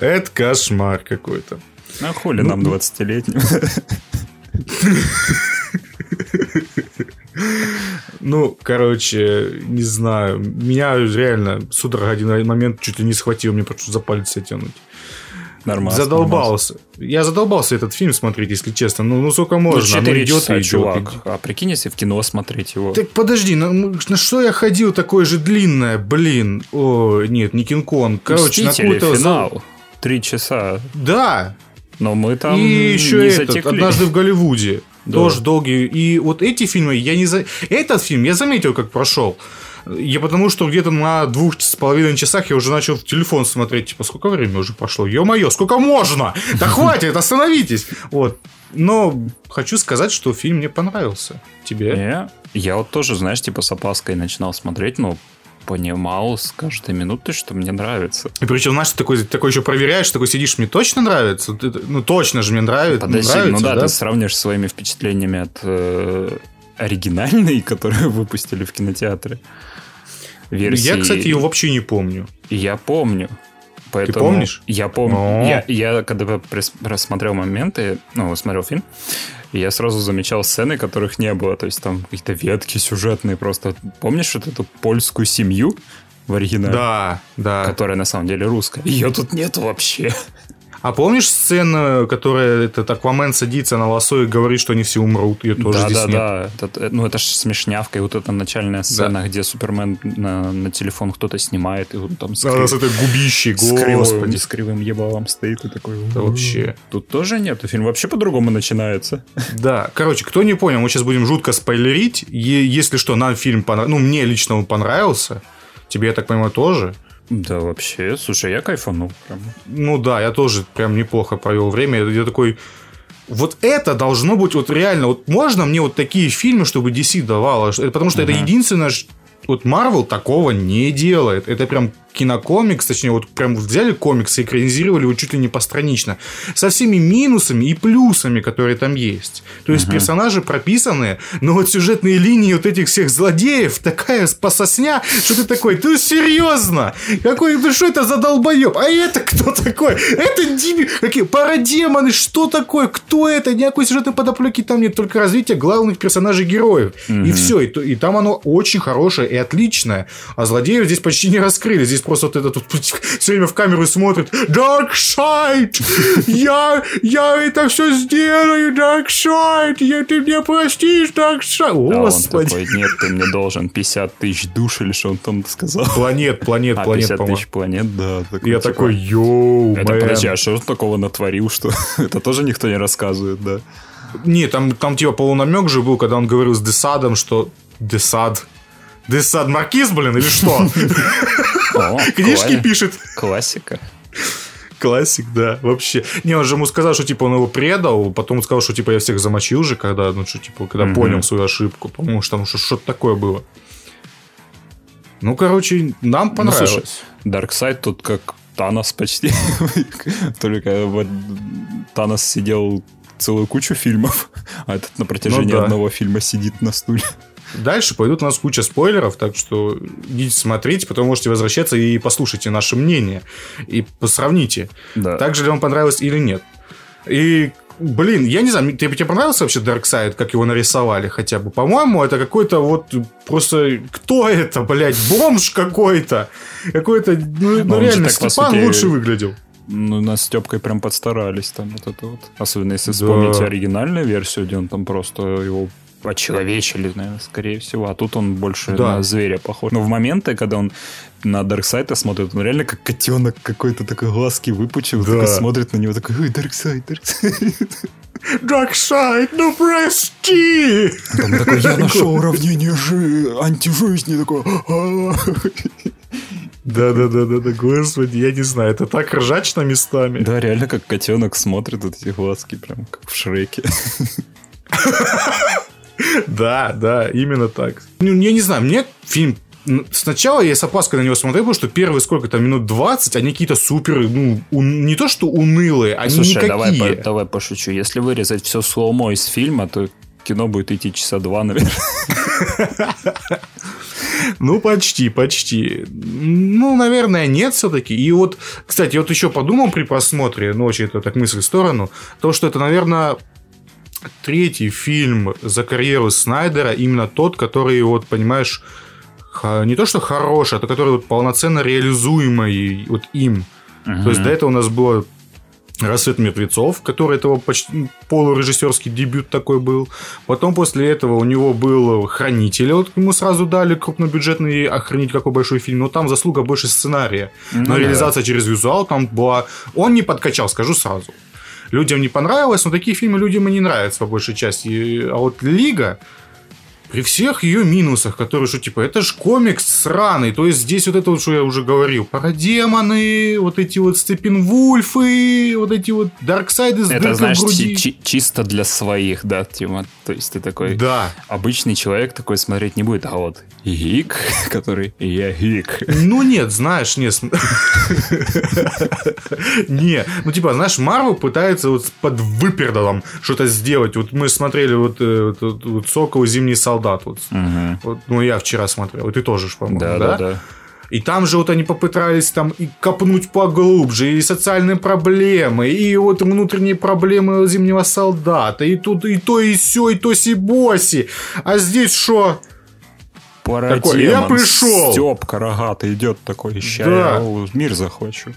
Это кошмар какой-то. А хули нам 20-летним? Ну, короче, не знаю. Меня реально судорога один момент чуть ли не схватил, мне просто за палец тянуть. Нормально. Задолбался. Нормально. Я задолбался этот фильм смотреть, если честно. Ну, ну сколько можно? Ну, 4 часа, идет, чувак. Идет. А прикинь, если в кино смотреть его. Так подожди, на, на что я ходил такое же длинное, блин? О, нет, не Кинг-Конг. Короче, Мстители, на какой-то... финал. Три часа. Да. Но мы там И еще не этот, затекли. однажды в Голливуде. Да. Тоже долгий. И вот эти фильмы, я не за... Этот фильм я заметил, как прошел. Я потому что где-то на двух с половиной часах я уже начал в телефон смотреть, типа, сколько времени уже пошло? Ё-моё, сколько можно? Да хватит, остановитесь! Вот. Но хочу сказать, что фильм мне понравился. Тебе? Я, я вот тоже, знаешь, типа с опаской начинал смотреть, но понимал с каждой минуты, что мне нравится. И причем, знаешь, ты такой, такой еще проверяешь, такой сидишь, мне точно нравится? Ты, ну, точно же мне нравится. Подожди, нравится, ну да, да, ты сравнишь своими впечатлениями от э, оригинальной, которую выпустили в кинотеатре. Версии. Я, кстати, ее вообще не помню. Я помню. Поэтому Ты помнишь? Я помню. Я, я когда рассмотрел моменты, ну, смотрел фильм, я сразу замечал сцены, которых не было. То есть там какие-то ветки сюжетные просто. Помнишь вот эту польскую семью в оригинале? Да, да. Которая на самом деле русская. Ее тут нету вообще. А помнишь сцену, которая этот Аквамен садится на лосо и говорит, что они все умрут? Ее тоже да, здесь да, нет. да. Это, ну, это же смешнявка. И вот эта начальная сцена, да. где Супермен на, на телефон кто-то снимает, и он там с, да, с этой губищей, с, кривым, с кривым ебалом стоит и такой... Да вообще. Тут тоже нет. Фильм вообще по-другому начинается. Да. Короче, кто не понял, мы сейчас будем жутко спойлерить. И, если что, нам фильм понравился. Ну, мне лично он понравился. Тебе, я так понимаю, тоже. Да, вообще, слушай, я кайфанул прям. Ну да, я тоже прям неплохо провел время. Я такой, вот это должно быть вот реально, вот можно мне вот такие фильмы, чтобы DC давала, потому что uh-huh. это единственное, вот Marvel такого не делает. Это прям кинокомикс, точнее, вот прям взяли комикс и экранизировали его чуть ли не постранично. Со всеми минусами и плюсами, которые там есть. То есть, uh-huh. персонажи прописаны, но вот сюжетные линии вот этих всех злодеев такая пососня, что ты такой, ты серьезно? Какой, ну что это за долбоеб? А это кто такой? Это Диби... Какие? Парадемоны, что такое? Кто это? Никакой сюжетной подоплеки там нет, только развитие главных персонажей героев. Uh-huh. И все. И, и там оно очень хорошее и отличное. А злодеев здесь почти не раскрыли. Здесь просто вот этот вот все время в камеру смотрит Side! Я, я это все сделаю, Side! Я, ты мне простишь, Dark Side! Да, Господи! Он такой, нет, ты мне должен 50 тысяч душ, или что он там сказал? Планет, планет, а, планет, 50 тысяч планет, да. Такой, я типа... такой, йоу, Это, подожди, а что он такого натворил, что это тоже никто не рассказывает, да? Не, там, там типа полунамек же был, когда он говорил с Десадом, что Десад, Десад Маркиз, блин, или что? Книжки пишет. Классика. Классик, да, вообще. Не, он же ему сказал, что типа он его предал, потом сказал, что типа я всех замочил же, когда, ну что, типа, когда mm-hmm. понял свою ошибку, потому что там что-то такое было. Ну, короче, нам ну, понравилось. Ну, слушай, Darkseid тут как Танос почти. Только вот Танос сидел целую кучу фильмов, а этот на протяжении ну, да. одного фильма сидит на стуле. Дальше пойдут у нас куча спойлеров, так что идите смотреть, потом можете возвращаться и послушайте наше мнение. И посравните, да. так же ли вам понравилось или нет. И Блин, я не знаю, тебе, тебе понравился вообще Darkseid, как его нарисовали хотя бы? По-моему, это какой-то вот просто... Кто это, блядь? Бомж какой-то? Какой-то... Ну, ну реально, так, Степан сути, лучше выглядел. Ну, нас с Степкой прям подстарались там вот это вот. Особенно если вспомнить да. оригинальную версию, где он там просто его очеловечили, наверное, скорее всего. А тут он больше да. на зверя похож. Но в моменты, когда он на Дарксайда смотрит, он реально как котенок какой-то такой глазки выпучил, да. такой смотрит на него, такой, ой, Дарксайд, Дарксайд. Дарксайд, ну прости! Там такой, я нашел уравнение жи... антижизни, такой... Да-да-да-да-да, господи, я не знаю, это так ржачно местами. Да, реально как котенок смотрит вот эти глазки, прям как в Шреке. Да, да, именно так. Ну, я не знаю, мне фильм Сначала я с опаской на него смотрел, потому что первые сколько там минут 20, они какие-то супер, ну, ун... не то что унылые, они Слушай, никакие. Давай, по, давай пошучу. Если вырезать все слоумо из фильма, то кино будет идти часа два, наверное. Ну, почти, почти. Ну, наверное, нет все-таки. И вот, кстати, вот еще подумал при просмотре, ну, очень это так мысль в сторону, то, что это, наверное, третий фильм за карьеру Снайдера, именно тот, который, вот, понимаешь, не то что хороший, а то, который вот полноценно реализуемый вот им. Uh-huh. То есть до этого у нас было «Рассвет мертвецов», который это его почти полурежиссерский дебют такой был. Потом после этого у него был «Хранитель», вот ему сразу дали крупнобюджетный охранить какой большой фильм, но там заслуга больше сценария. Ну, но да. реализация через визуал там была... Он не подкачал, скажу сразу людям не понравилось, но такие фильмы людям и не нравятся по большей части. А вот Лига, при всех ее минусах, которые, что типа, это же комикс сраный, то есть здесь вот это вот, что я уже говорил, парадемоны, вот эти вот Степенвульфы, вот эти вот Дарксайды с Это, знаешь, груди. чи- чисто для своих, да, Тима? То есть ты такой... Да. Обычный человек такой смотреть не будет, а вот гик, который я гик. Ну нет, знаешь, нет. Не, ну типа, знаешь, Марвел пытается вот под выпердалом что-то сделать. Вот мы смотрели вот, э, вот Сокол Зимний солдат. Вот. Вот, ну я вчера смотрел, и ты тоже, по-моему, Да, да, да. И там же вот они попытались там и копнуть поглубже, и социальные проблемы, и вот внутренние проблемы зимнего солдата, и тут и то, и все, и то си-боси. А здесь что? Такой, я пришел. Степка рогатый идет такой, ща Да. я мир захвачу.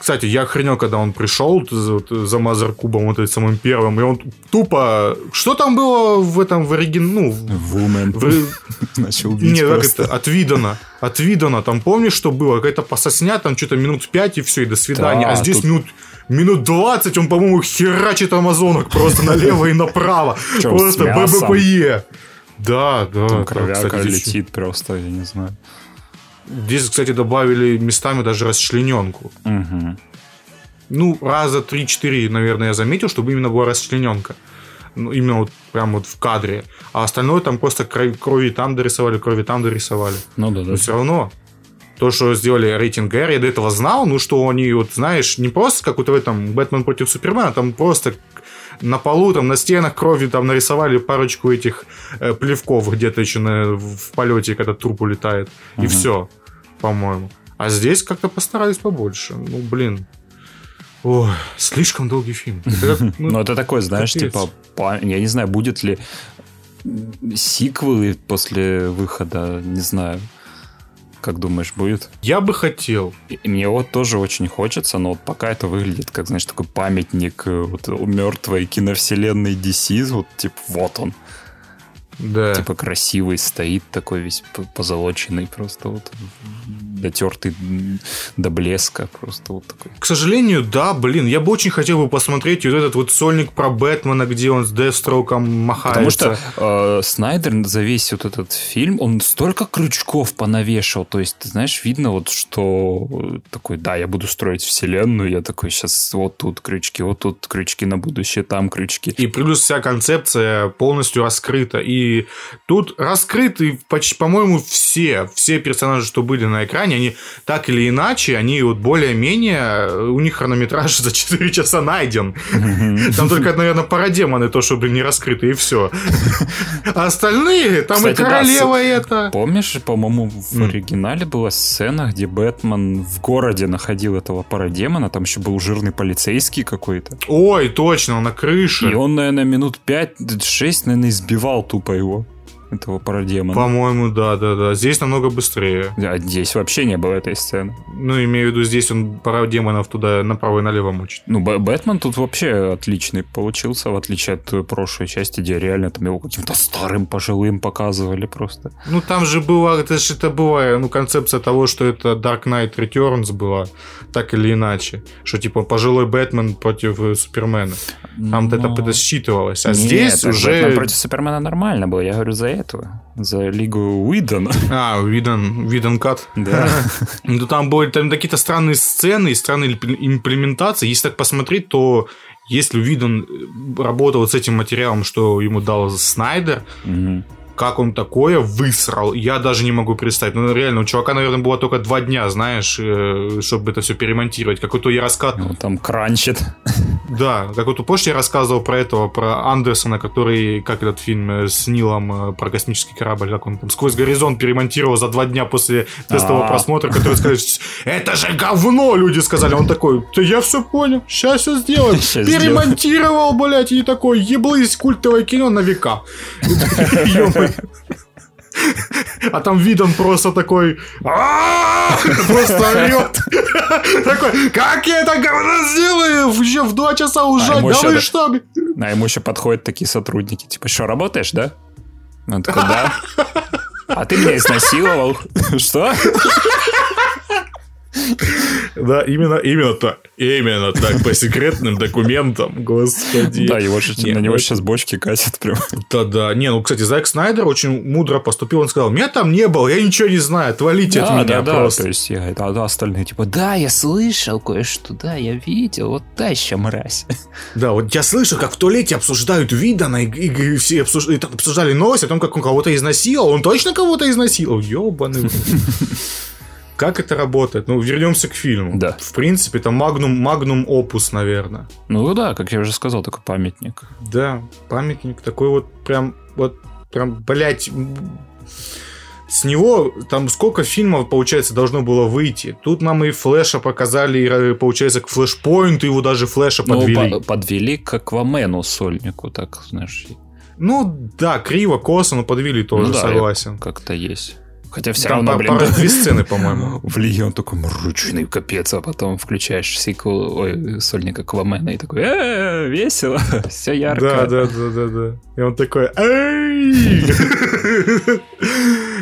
Кстати, я охренел, когда он пришел за, за Мазеркубом, вот этим самым первым, и он тупо... Что там было в этом, в оригин... Ну, в- в- начал бить Не, как это, от Видана. От Видана. Там помнишь, что было? Какая-то пососня, там что-то минут 5 и все, и до свидания. Да, а здесь тут- минут, минут 20 он, по-моему, херачит амазонок просто налево и направо. Просто? ББПЕ. Да, да. Там кровяка летит просто, я не знаю. Здесь, кстати, добавили местами даже расчлененку. Мгм. Ну, раза 3-4, наверное, я заметил, чтобы именно была расчлененка. Ну, именно вот прям вот в кадре. А остальное там просто крови, крови там дорисовали, крови там дорисовали. Ну да, да. Но все равно. То, что сделали рейтинг R, я до этого знал, ну, что они, вот, знаешь, не просто как вот в этом Бэтмен против Супермена, там просто на полу, там, на стенах крови там нарисовали парочку этих э, плевков где-то еще на- в полете, когда труп улетает. И все, по-моему. А здесь как-то постарались побольше. Ну, блин. Ой, слишком долгий фильм. Ну, Ну, это такой, знаешь, типа, па- я не знаю, будет ли сиквелы после выхода, не знаю. Как думаешь, будет? я бы хотел. И и мне вот тоже очень хочется, но вот пока это выглядит как, знаешь, такой памятник э, вот, мертвой киновселенной DC, вот, типа, вот он, Да. типа, красивый, стоит такой весь позолоченный, просто вот, дотертый до блеска, просто вот такой. К сожалению, да, блин, я бы очень хотел бы посмотреть вот этот вот сольник про Бэтмена, где он с Дестроуком махается. Потому что э, Снайдер за весь вот этот фильм, он столько крючков понавешал. То есть, ты знаешь, видно вот, что э, такой, да, я буду строить вселенную, я такой, сейчас вот тут крючки, вот тут крючки на будущее, там крючки. И плюс вся концепция полностью раскрыта. И тут раскрыты, почти, по-моему, все, все персонажи, что были на экране, они так или иначе, они вот более-менее, у них хронометраж за 4 часа найден. Там только, наверное, парадемоны, то, что, блин, не раскрыты, и все. А остальные, там и Кстати, да, королева с- это. Помнишь, по-моему, в М. оригинале была сцена, где Бэтмен в городе находил этого парадемона, там еще был жирный полицейский какой-то. Ой, точно, на крыше. И он, наверное, минут 5-6, наверное, избивал тупо его, этого парадемона. По-моему, да, да, да. Здесь намного быстрее. А здесь вообще не было этой сцены. Ну, имею в виду, здесь он пара демонов туда направо и налево мочит. Ну, Б- Бэтмен тут вообще отличный получился, в отличие от э, прошлой части, где реально там его каким-то старым, пожилым показывали просто. Ну, там же была, это же это была, ну, концепция того, что это Dark Knight Returns была, так или иначе. Что, типа, пожилой Бэтмен против э, Супермена. Там Но- это, это считывалось. А Нет, здесь уже... Бэтмен против Супермена нормально было, я говорю за этого, за Лигу Уидона. А, виден, виден кат. Да. Ну, там были там какие-то странные сцены и странные имп- имплементации. Если так посмотреть, то если Видон работал с этим материалом, что ему дал Снайдер. Как он такое высрал, я даже не могу представить. Ну, реально, у чувака, наверное, было только два дня, знаешь, э, чтобы это все перемонтировать. Как вот то я рассказывал... Он там кранчит. Да, как вот помнишь, я рассказывал про этого, про Андерсона, который, как этот фильм э, с Нилом э, про космический корабль, как он там сквозь горизонт перемонтировал за два дня после тестового А. просмотра, который сказали, это же говно, люди сказали. Он такой, да я все понял, сейчас все сделаем. Перемонтировал, блядь, и такой, еблысь, культовое кино на века. А там видом просто такой «А-а-а!» Просто орет Такой, как я это говно сделаю? Еще в два часа уже, ему да вы что? А ему еще подходят такие сотрудники, типа, что, работаешь, да? Он такой, да. А ты меня изнасиловал. Что? Да, именно, именно так. Именно так, по секретным документам, господи. Да, его же, на него сейчас бочки катят прям. Да-да. Не, ну, кстати, Зак Снайдер очень мудро поступил. Он сказал, меня там не было, я ничего не знаю, отвалите от меня просто. то есть, я, а остальные типа, да, я слышал кое-что, да, я видел, вот та еще мразь. Да, вот я слышал, как в туалете обсуждают Видана, и, и, и все обсуждали, обсуждали новость о том, как он кого-то изнасиловал. Он точно кого-то изнасиловал? Ёбаный. Как это работает? Ну, вернемся к фильму. Да. В принципе, это магнум, магнум опус, наверное. Ну да, как я уже сказал, такой памятник. Да, памятник такой вот прям, вот прям, блядь, с него там сколько фильмов, получается, должно было выйти. Тут нам и Флэша показали, получается, к Флэшпоинту его даже Флэша подвели. Ну, по подвели к Аквамену сольнику, так, знаешь. Ну, да, криво, косо, но подвели тоже, ну, да, согласен. Как-то есть. Хотя все Там равно, блин, пара две сцены, по-моему. В Лиге он такой мрачный капец, а потом включаешь сиквел, ой, сольник Аквамена и такой, э, весело, все ярко. Да, да, да, да, да. И он такой, эй!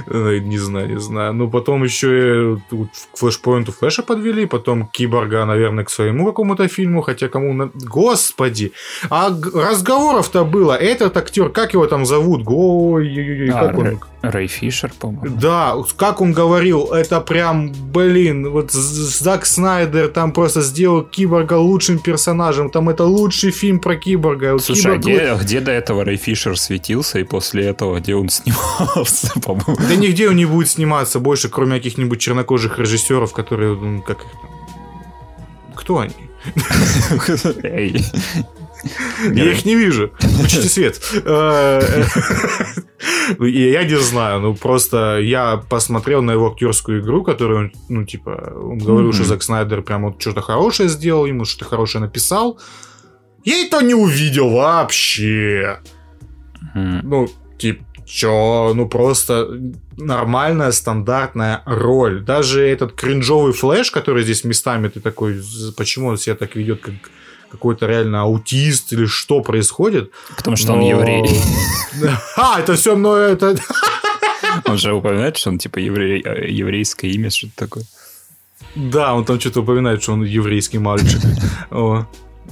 Не знаю, не знаю. Ну, потом еще к флешпоинту Флэша подвели, потом Киборга, наверное, к своему какому-то фильму, хотя кому... Господи! А разговоров-то было. Этот актер, как его там зовут? Ой, а, как он? Рэй Фишер, по-моему. Да, как он говорил, это прям, блин, вот Зак Снайдер там просто сделал Киборга лучшим персонажем. Там это лучший фильм про Киборга. Слушай, Киборг... а где, где до этого Рэй Фишер светился, и после этого где он снимался, по-моему? Да нигде он не будет сниматься больше, кроме каких-нибудь чернокожих режиссеров, которые, ну, как их там... Кто они? Я их не вижу. Включите свет. Э, я не знаю, ну просто я посмотрел на его актерскую игру, которую, ну типа, он говорил, что Зак Снайдер прям вот что-то хорошее сделал, ему что-то хорошее написал. Я это не увидел вообще. Ну, типа, чё, ну просто нормальная стандартная роль. Даже этот кринжовый Флэш, который здесь местами ты такой, почему он себя так ведет, как какой-то реально аутист или что происходит. Потому что но... он еврей. А, это все, но это... Он же упоминает, что он типа еврей, э, еврейское имя, что-то такое. Да, он там что-то упоминает, что он еврейский мальчик.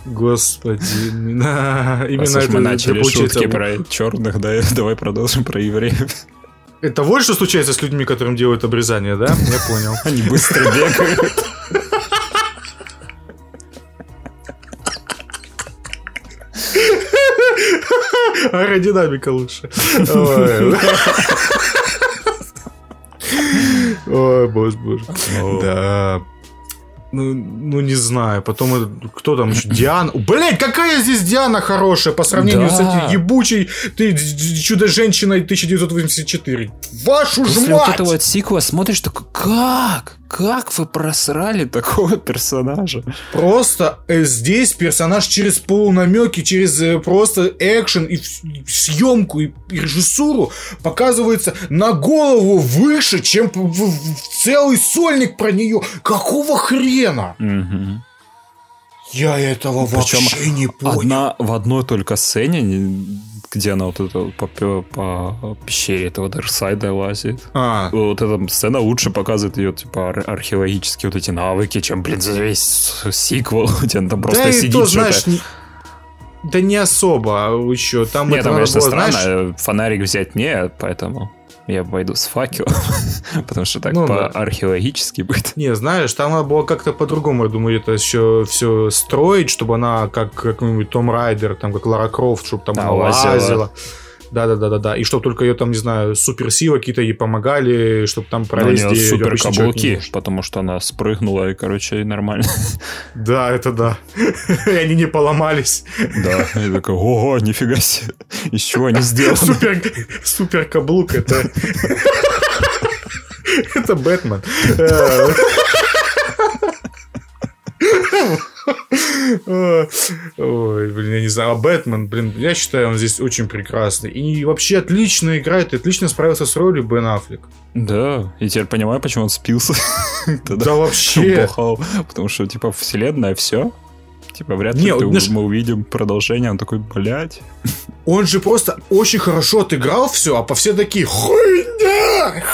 Господи. Именно Слушай, мы начали шутки про черных, да, давай продолжим про евреев. Это вот что случается с людьми, которым делают обрезание, да? Я понял. Они быстро бегают. Аэродинамика лучше. Ой, боже, боже. Да. Ну, ну, не знаю. Потом кто там еще? Диана. Блять, какая здесь Диана хорошая по сравнению да. с этой ебучей ты чудо-женщиной 1984. Вашу После ж мать! вот этого вот сиквела смотришь, такой, как? Как вы просрали такого персонажа? Просто э, здесь персонаж через полунамеки, через э, просто экшен и съемку и, и режиссуру показывается на голову выше, чем в, в, в целый сольник про нее. Какого хрена? Угу. Я этого Причем вообще не понял. Одна, в одной только сцене где она вот это по, по пещере этого Дарсайда лазит. А. Вот эта сцена лучше показывает ее, типа, ар- археологические вот эти навыки, чем, блин, за весь сиквел, где она там просто да сидит. И то, знаешь, не... Да не особо еще. Там Нет, там, конечно, было, странно. Знаешь... Фонарик взять не, поэтому я пойду с факелом, потому что так ну, по-археологически да. будет. Не, знаешь, там надо было как-то по-другому, я думаю, это еще все строить, чтобы она как какой-нибудь Том Райдер, там как Лара Крофт, чтобы там а, лазила. лазила. Да, да, да, да, да. И чтобы только ее там, не знаю, суперсилы какие-то ей помогали, чтобы там пролезть. Ну, у нее супер каблуки, потому что она спрыгнула и, короче, нормально. Да, это да. И они не поломались. Да, я такой, ого, нифига себе. Из чего они сделаны? Супер, супер каблук, это... Это Бэтмен. Ой, блин, я не знаю. А Бэтмен, блин, я считаю, он здесь очень прекрасный. И вообще отлично играет, и отлично справился с ролью Бен Аффлек. Да, и теперь понимаю, почему он спился. Да вообще. Потому что, типа, вселенная, все. Типа, вряд ли мы увидим продолжение. Он такой, блядь. Он же просто очень хорошо отыграл все, а по все такие, хуйня!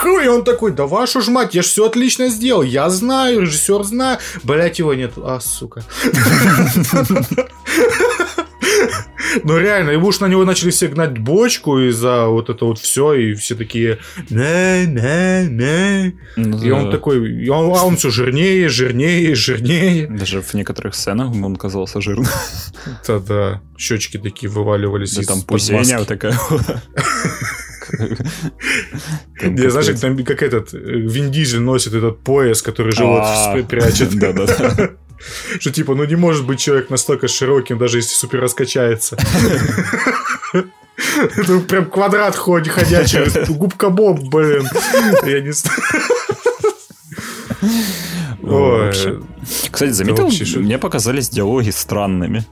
хуй, и он такой, да вашу ж мать, я ж все отлично сделал, я знаю, режиссер знаю, блять его нет, а, сука. Ну реально, и уж на него начали все гнать бочку из-за вот это вот все, и все такие не не не И он такой, он, а он все жирнее, жирнее, жирнее. Даже в некоторых сценах он казался жирным. Да-да, щечки такие вываливались Да там пусеня вот такая. Я знаешь, там как этот Вин Дизель носит этот пояс, который живот А, прячет. Да-да-да. Что типа, ну не может быть человек настолько широким, даже если супер раскачается. Это прям квадрат ходячий. Губка Боб, блин. Я не знаю. Вообще. Кстати, заметил, мне показались диалоги странными.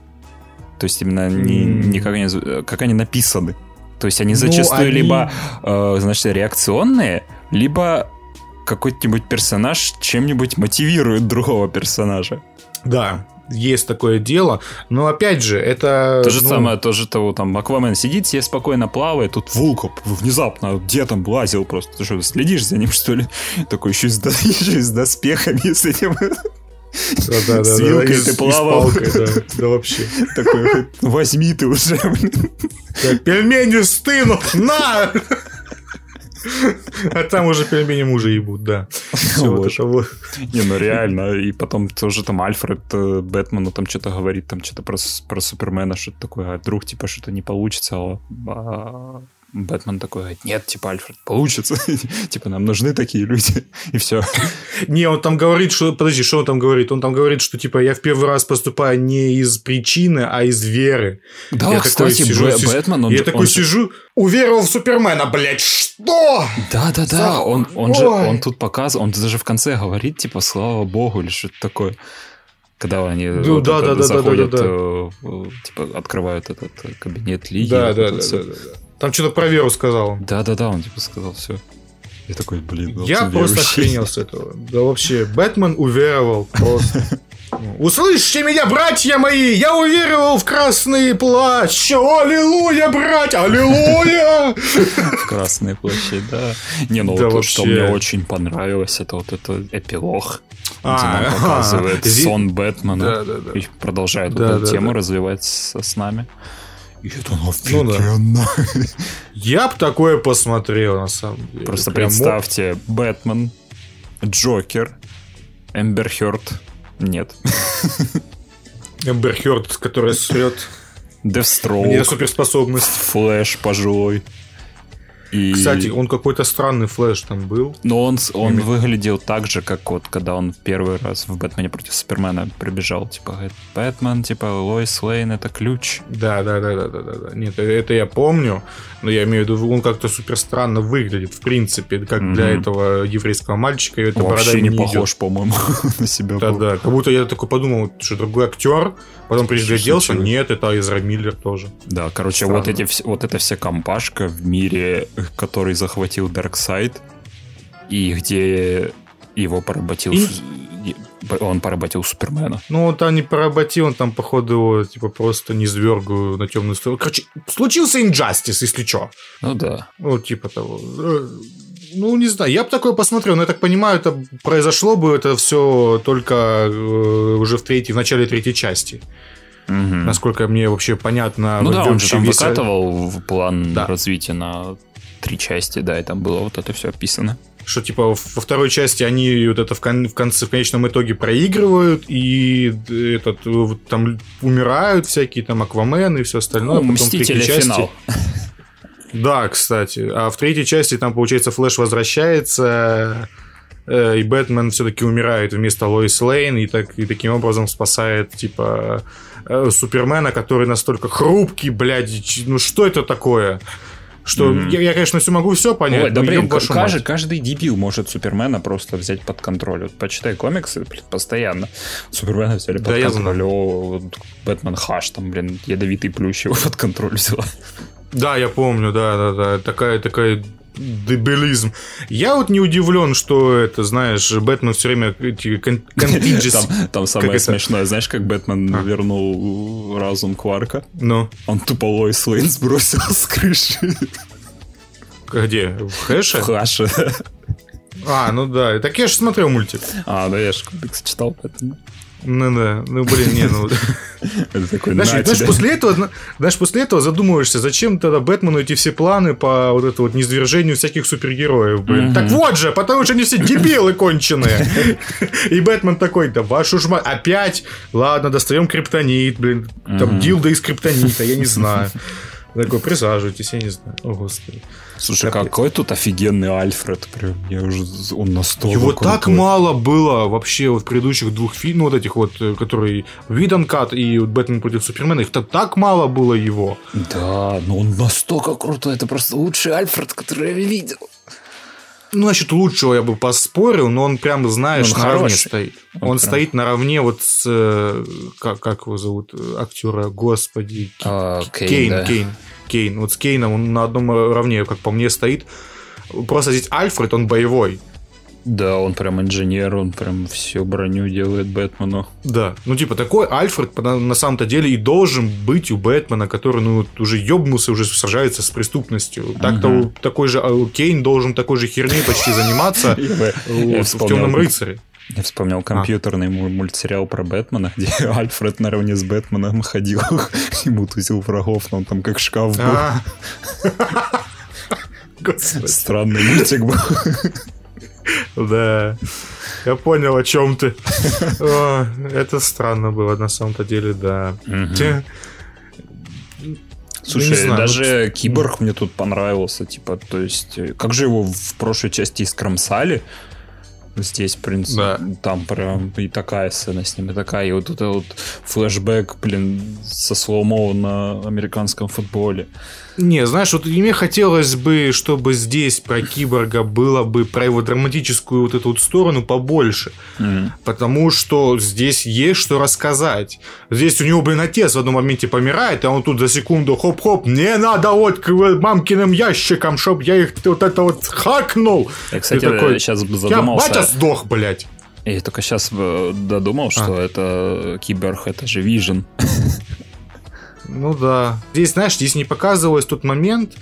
То есть именно не, не как, они, как они написаны. То есть они Ну, зачастую они- либо, э, значит, реакционные, либо какой-нибудь персонаж чем-нибудь мотивирует другого персонажа. Да, есть такое дело. Но опять же, это... То же ну, самое, то же того, там, Аквамен сидит себе спокойно плавает, тут Вулкоп внезапно где там лазил просто. Ты что, следишь за ним, что ли? Такой еще и с, до- еще и с доспехами, с этим Да-да-да. с вилкой и ты и плавал. палкой, да. Да вообще. такой, возьми ты уже, блин. Да, Пельмени стынут, на! А там уже пельмени мужа ебут, да. Все вот Вот. это вот. Не, ну реально. И потом тоже там Альфред э, Бэтмену там что-то говорит, там что-то про Супермена, что-то такое. А вдруг, типа, что-то не получится, а, а Бэтмен такой нет, типа, Альфред, получится. типа, нам нужны такие люди. И все. Не, он там говорит, что... Подожди, что он там говорит? Он там говорит, что, типа, я в первый раз поступаю не из причины, а из веры. Да, Я такой кстати, сижу, Бэ- сижу- Бэтмен, он Я такой он сижу, уверовал в Супермена, блядь, что? Да-да-да, он, он же, он тут показывает, он даже в конце говорит, типа, слава богу, или что-то такое. Когда они Ну, вот да, да, да, да, заходят, да, да. э, типа, открывают этот э, кабинет Лиги. Да, да, да, да, да, да. Там что-то про веру сказал. Да-да-да, он типа сказал все. Я такой, блин, вот Я просто верующий. охренел с этого. Да вообще, Бэтмен уверовал просто. Ну, Услышьте меня, братья мои! Я уверовал в красный плащ! Аллилуйя, братья! Аллилуйя! в красной плащи, да. Не, ну Да вот что вообще. мне очень понравилось, это вот это эпилог, А, нам показывает сон Бэтмена и продолжает эту тему развивать с нами. И это Ну да. Я б такое посмотрел, на самом деле. Просто Прям представьте, Бэтмен, Джокер, Эмбер Хёрд, нет, Эмбер Хёрд, которая срет. У нее суперспособность. Флэш пожилой. И... Кстати, он какой-то странный флэш там был. Но он, он Ими- выглядел так же, как вот когда он первый раз в Бэтмене против Супермена прибежал. Типа, Бэтмен, типа, Лоис Лейн это ключ. Да, да, да, да, да, да, да. Нет, это я помню, но я имею в виду, он как-то супер странно выглядит, в принципе, как для Мгм. этого еврейского мальчика, и борода Вообще не не похож, по-моему, на себя. Да, был. да, как будто я такой подумал, что другой актер, потом пригляделся, нет, это Изра Миллер тоже. Да, короче, Странно. вот, эти, вот эта вся компашка в мире, который захватил Дарксайд, и где его поработил... И- Он поработил Супермена. Ну, он там не поработил, он там, походу, его, типа, просто не звергу на темную сторону. Короче, случился инжастис, если что. Ну да. Ну, типа того. Ну, не знаю, я бы такое посмотрел, но я так понимаю, это произошло бы это все только э, уже в третьей, в начале третьей части. Мгм. Насколько мне вообще понятно. Ну да, он же там весь- выкатывал в план Да. развития на три части, да, и там было вот это все описано. Что, типа, во второй части они вот это в, кон- в конце, в конечном итоге проигрывают, и этот, э, там умирают всякие там Аквамен и все остальное. Ну, Потом в Мстители третьей части- финал. Да, кстати. А в третьей части там, получается, Флэш возвращается, э, и Бэтмен все-таки умирает вместо Лоис Лейн, и, так, и таким образом спасает, типа, э, Супермена, который настолько хрупкий, блядь, ну что это такое? Что Мгм. я, я, конечно, все могу все понять. Ой, да блин, каждый, каждый дебил может Супермена просто взять под контроль. Вот почитай комиксы, блин, постоянно. Супермена взяли под Да, я контроль. О, вот Бэтмен Хаш, там, блин, ядовитый плющ его под контроль взяла. Да, я помню, да, да, да. Такая, такая дебилизм. Я вот не удивлен, что это, знаешь, Бэтмен все время эти кон- contingency- Там, там самое это? смешное, знаешь, как Бэтмен А. вернул разум Кварка? Ну, Он тупо Лоис Лейн сбросил с крыши. Где? В хэше? В хаше. А, ну да. Так я же смотрел мультик. А, ну я же комикс читал, поэтому... Ну да, ну блин, не, ну... Это такой, Знаешь, на знаешь, после этого, знаешь, после этого задумываешься, зачем тогда Бэтмену эти все планы по вот это вот низвержению всяких супергероев, блин. Так вот же, потому что они все дебилы конченые. И Бэтмен такой, да вашу ж мать, опять, ладно, достаем криптонит, блин, там дилда из криптонита, я не знаю. Такой, присаживайтесь, я не знаю. О, господи. Слушай, какой тут офигенный Альфред. Прям, я уже... Он настолько Его так крутой. мало было вообще вот в предыдущих двух фильмах, вот этих вот, э, которые Видан Кат и Бэтмен против Супермена, их-то так мало было его. Да, но он настолько крутой. Это просто лучший Альфред, который я видел. Ну, насчет лучшего я бы поспорил, но он прям, знаешь, Он наравне хороший. стоит. Он Он, прям- стоит наравне вот с... э, Как, как его зовут? Актера, господи. А, Кейн, Кейн, да. Кейн. Кейн. Вот с Кейном он на одном равне, как по мне, стоит. Просто здесь Альфред, он боевой. Да, он прям инженер, он прям всю броню делает Бэтмену. Да. Ну, типа, такой Альфред на, на самом-то деле и должен быть у Бэтмена, который, ну, уже ёбнулся, уже сражается с преступностью. Так-то Мгм. у- такой же а, Кейн должен такой же херней почти заниматься в. Темном рыцаре. Я вспомнил компьютерный му- мультсериал про Бэтмена, где Альфред наравне с Бэтменом ходил и мутузил врагов, но он там как шкаф был. А. Странный мультик был. Да. Я понял, о чем ты. О, Это странно было на самом-то деле, да. Слушай, знаю, даже Киборг мне тут понравился, типа, то есть, э, как же его в прошлой части искромсали, здесь, в принципе, Да. там прям и такая сцена с ним, и такая, и вот это вот флешбэк, блин, со слоумо на американском футболе. Не, знаешь, вот мне хотелось бы, чтобы здесь про киборга было бы про его драматическую вот эту вот сторону побольше. Мгм. Потому что здесь есть что рассказать. Здесь у него, блин, отец в одном моменте помирает, а он тут за секунду хоп-хоп, не надо вот к мамкиным ящикам, чтоб я их вот это вот хакнул. Я, кстати, Ты такой, сейчас бы Я задумался. батя сдох, блядь. Я только сейчас додумал, что А. это Киборг, это же Вижен. Ну да. Здесь, знаешь, здесь не показывалось тот момент.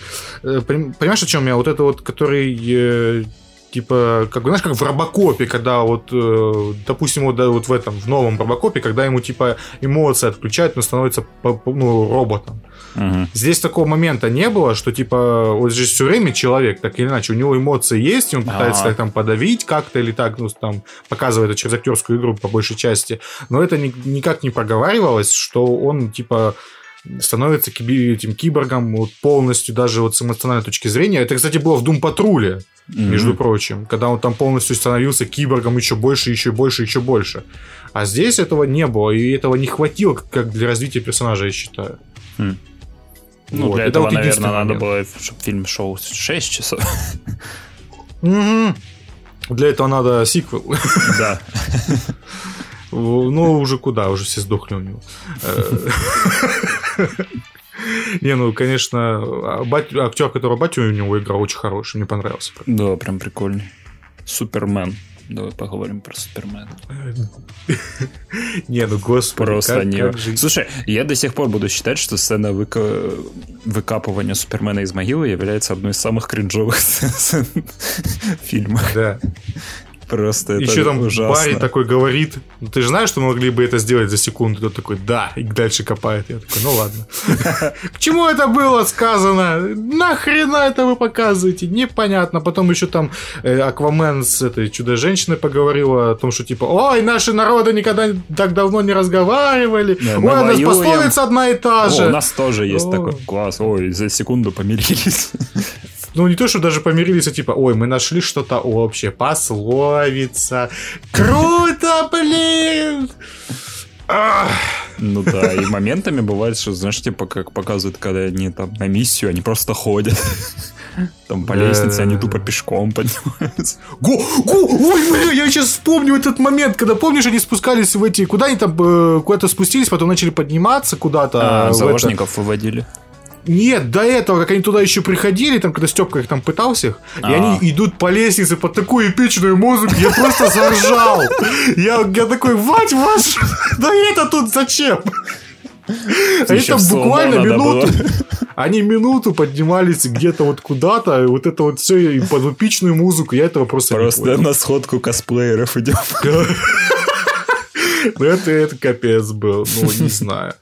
э, поним- Понимаешь, о чем я? Вот это вот, который э, типа, как бы, знаешь, как в Робокопе, когда вот, э, допустим, вот, да, вот в этом, в новом Робокопе, когда ему, типа, эмоции отключают, он становится, ну, роботом. Мгм. Здесь такого момента не было, что, типа, вот же все время человек, так или иначе, у него эмоции есть, и он пытается их там подавить как-то или так, ну, там, показывает это через актерскую игру по большей части, но это ни- никак не проговаривалось, что он, типа, становится киби- этим киборгом вот полностью даже вот с эмоциональной точки зрения. Это, кстати, было в Doom Патруле, между Мгм. прочим, когда он там полностью становился киборгом еще больше, еще больше, еще больше. А здесь этого не было, и этого не хватило как- для развития персонажа, я считаю. Хм. Ну, Вот, для это этого, вот наверное, единственный надо момент. было, чтобы фильм шел 6 часов. Мгм. Для этого надо сиквел. Да. Ну, уже куда, уже все сдохли у него. Не, ну, конечно, актер, который батю у него играл, очень хороший, мне понравился. Да, прям прикольный. Супермен. Давай поговорим про Супермена. Не, ну, господи, Просто как- не... как же- Слушай, я до сих пор буду считать, что сцена выка- выкапывания Супермена из могилы является одной из самых кринжовых сцен фильма. Да. Просто это Еще там ужасно. Барри такой говорит, «Ну, ты же знаешь, что мы могли бы это сделать за секунду? Тот такой, да, и дальше копает. Я такой, ну ладно. К чему это было сказано? Нахрена это вы показываете? Непонятно. Потом еще там э, Аквамен с этой чудо-женщиной поговорила о том, что типа, ой, наши народы никогда так давно не разговаривали. Ой, у нас воюем». пословица одна и та же. у нас тоже есть такой класс. Ой, за секунду помирились. Ну, не то, что даже помирились, а типа, ой, мы нашли что-то общее. Пословица. Круто, блин! Ну да, и моментами бывает, что, знаешь, типа, как показывают, когда они там на миссию, они просто ходят. Там по лестнице они тупо пешком поднимаются. Го, го, ой, бля, я сейчас вспомню этот момент, когда, помнишь, они спускались в эти, куда они там, э, куда-то спустились, потом начали подниматься куда-то. А, это- заложников выводили. Нет, до этого, как они туда еще приходили, там, когда Степка их там пытался их, и А. они идут по лестнице под такую эпичную музыку, я просто заржал. Я, я такой, вать ваш, да это тут зачем? Они Еще там буквально минуту, они минуту поднимались где-то вот куда-то, и вот это вот все, и под эпичную музыку, я этого просто, Просто на сходку косплееров идем. Ну, это, это капец был, ну, не знаю.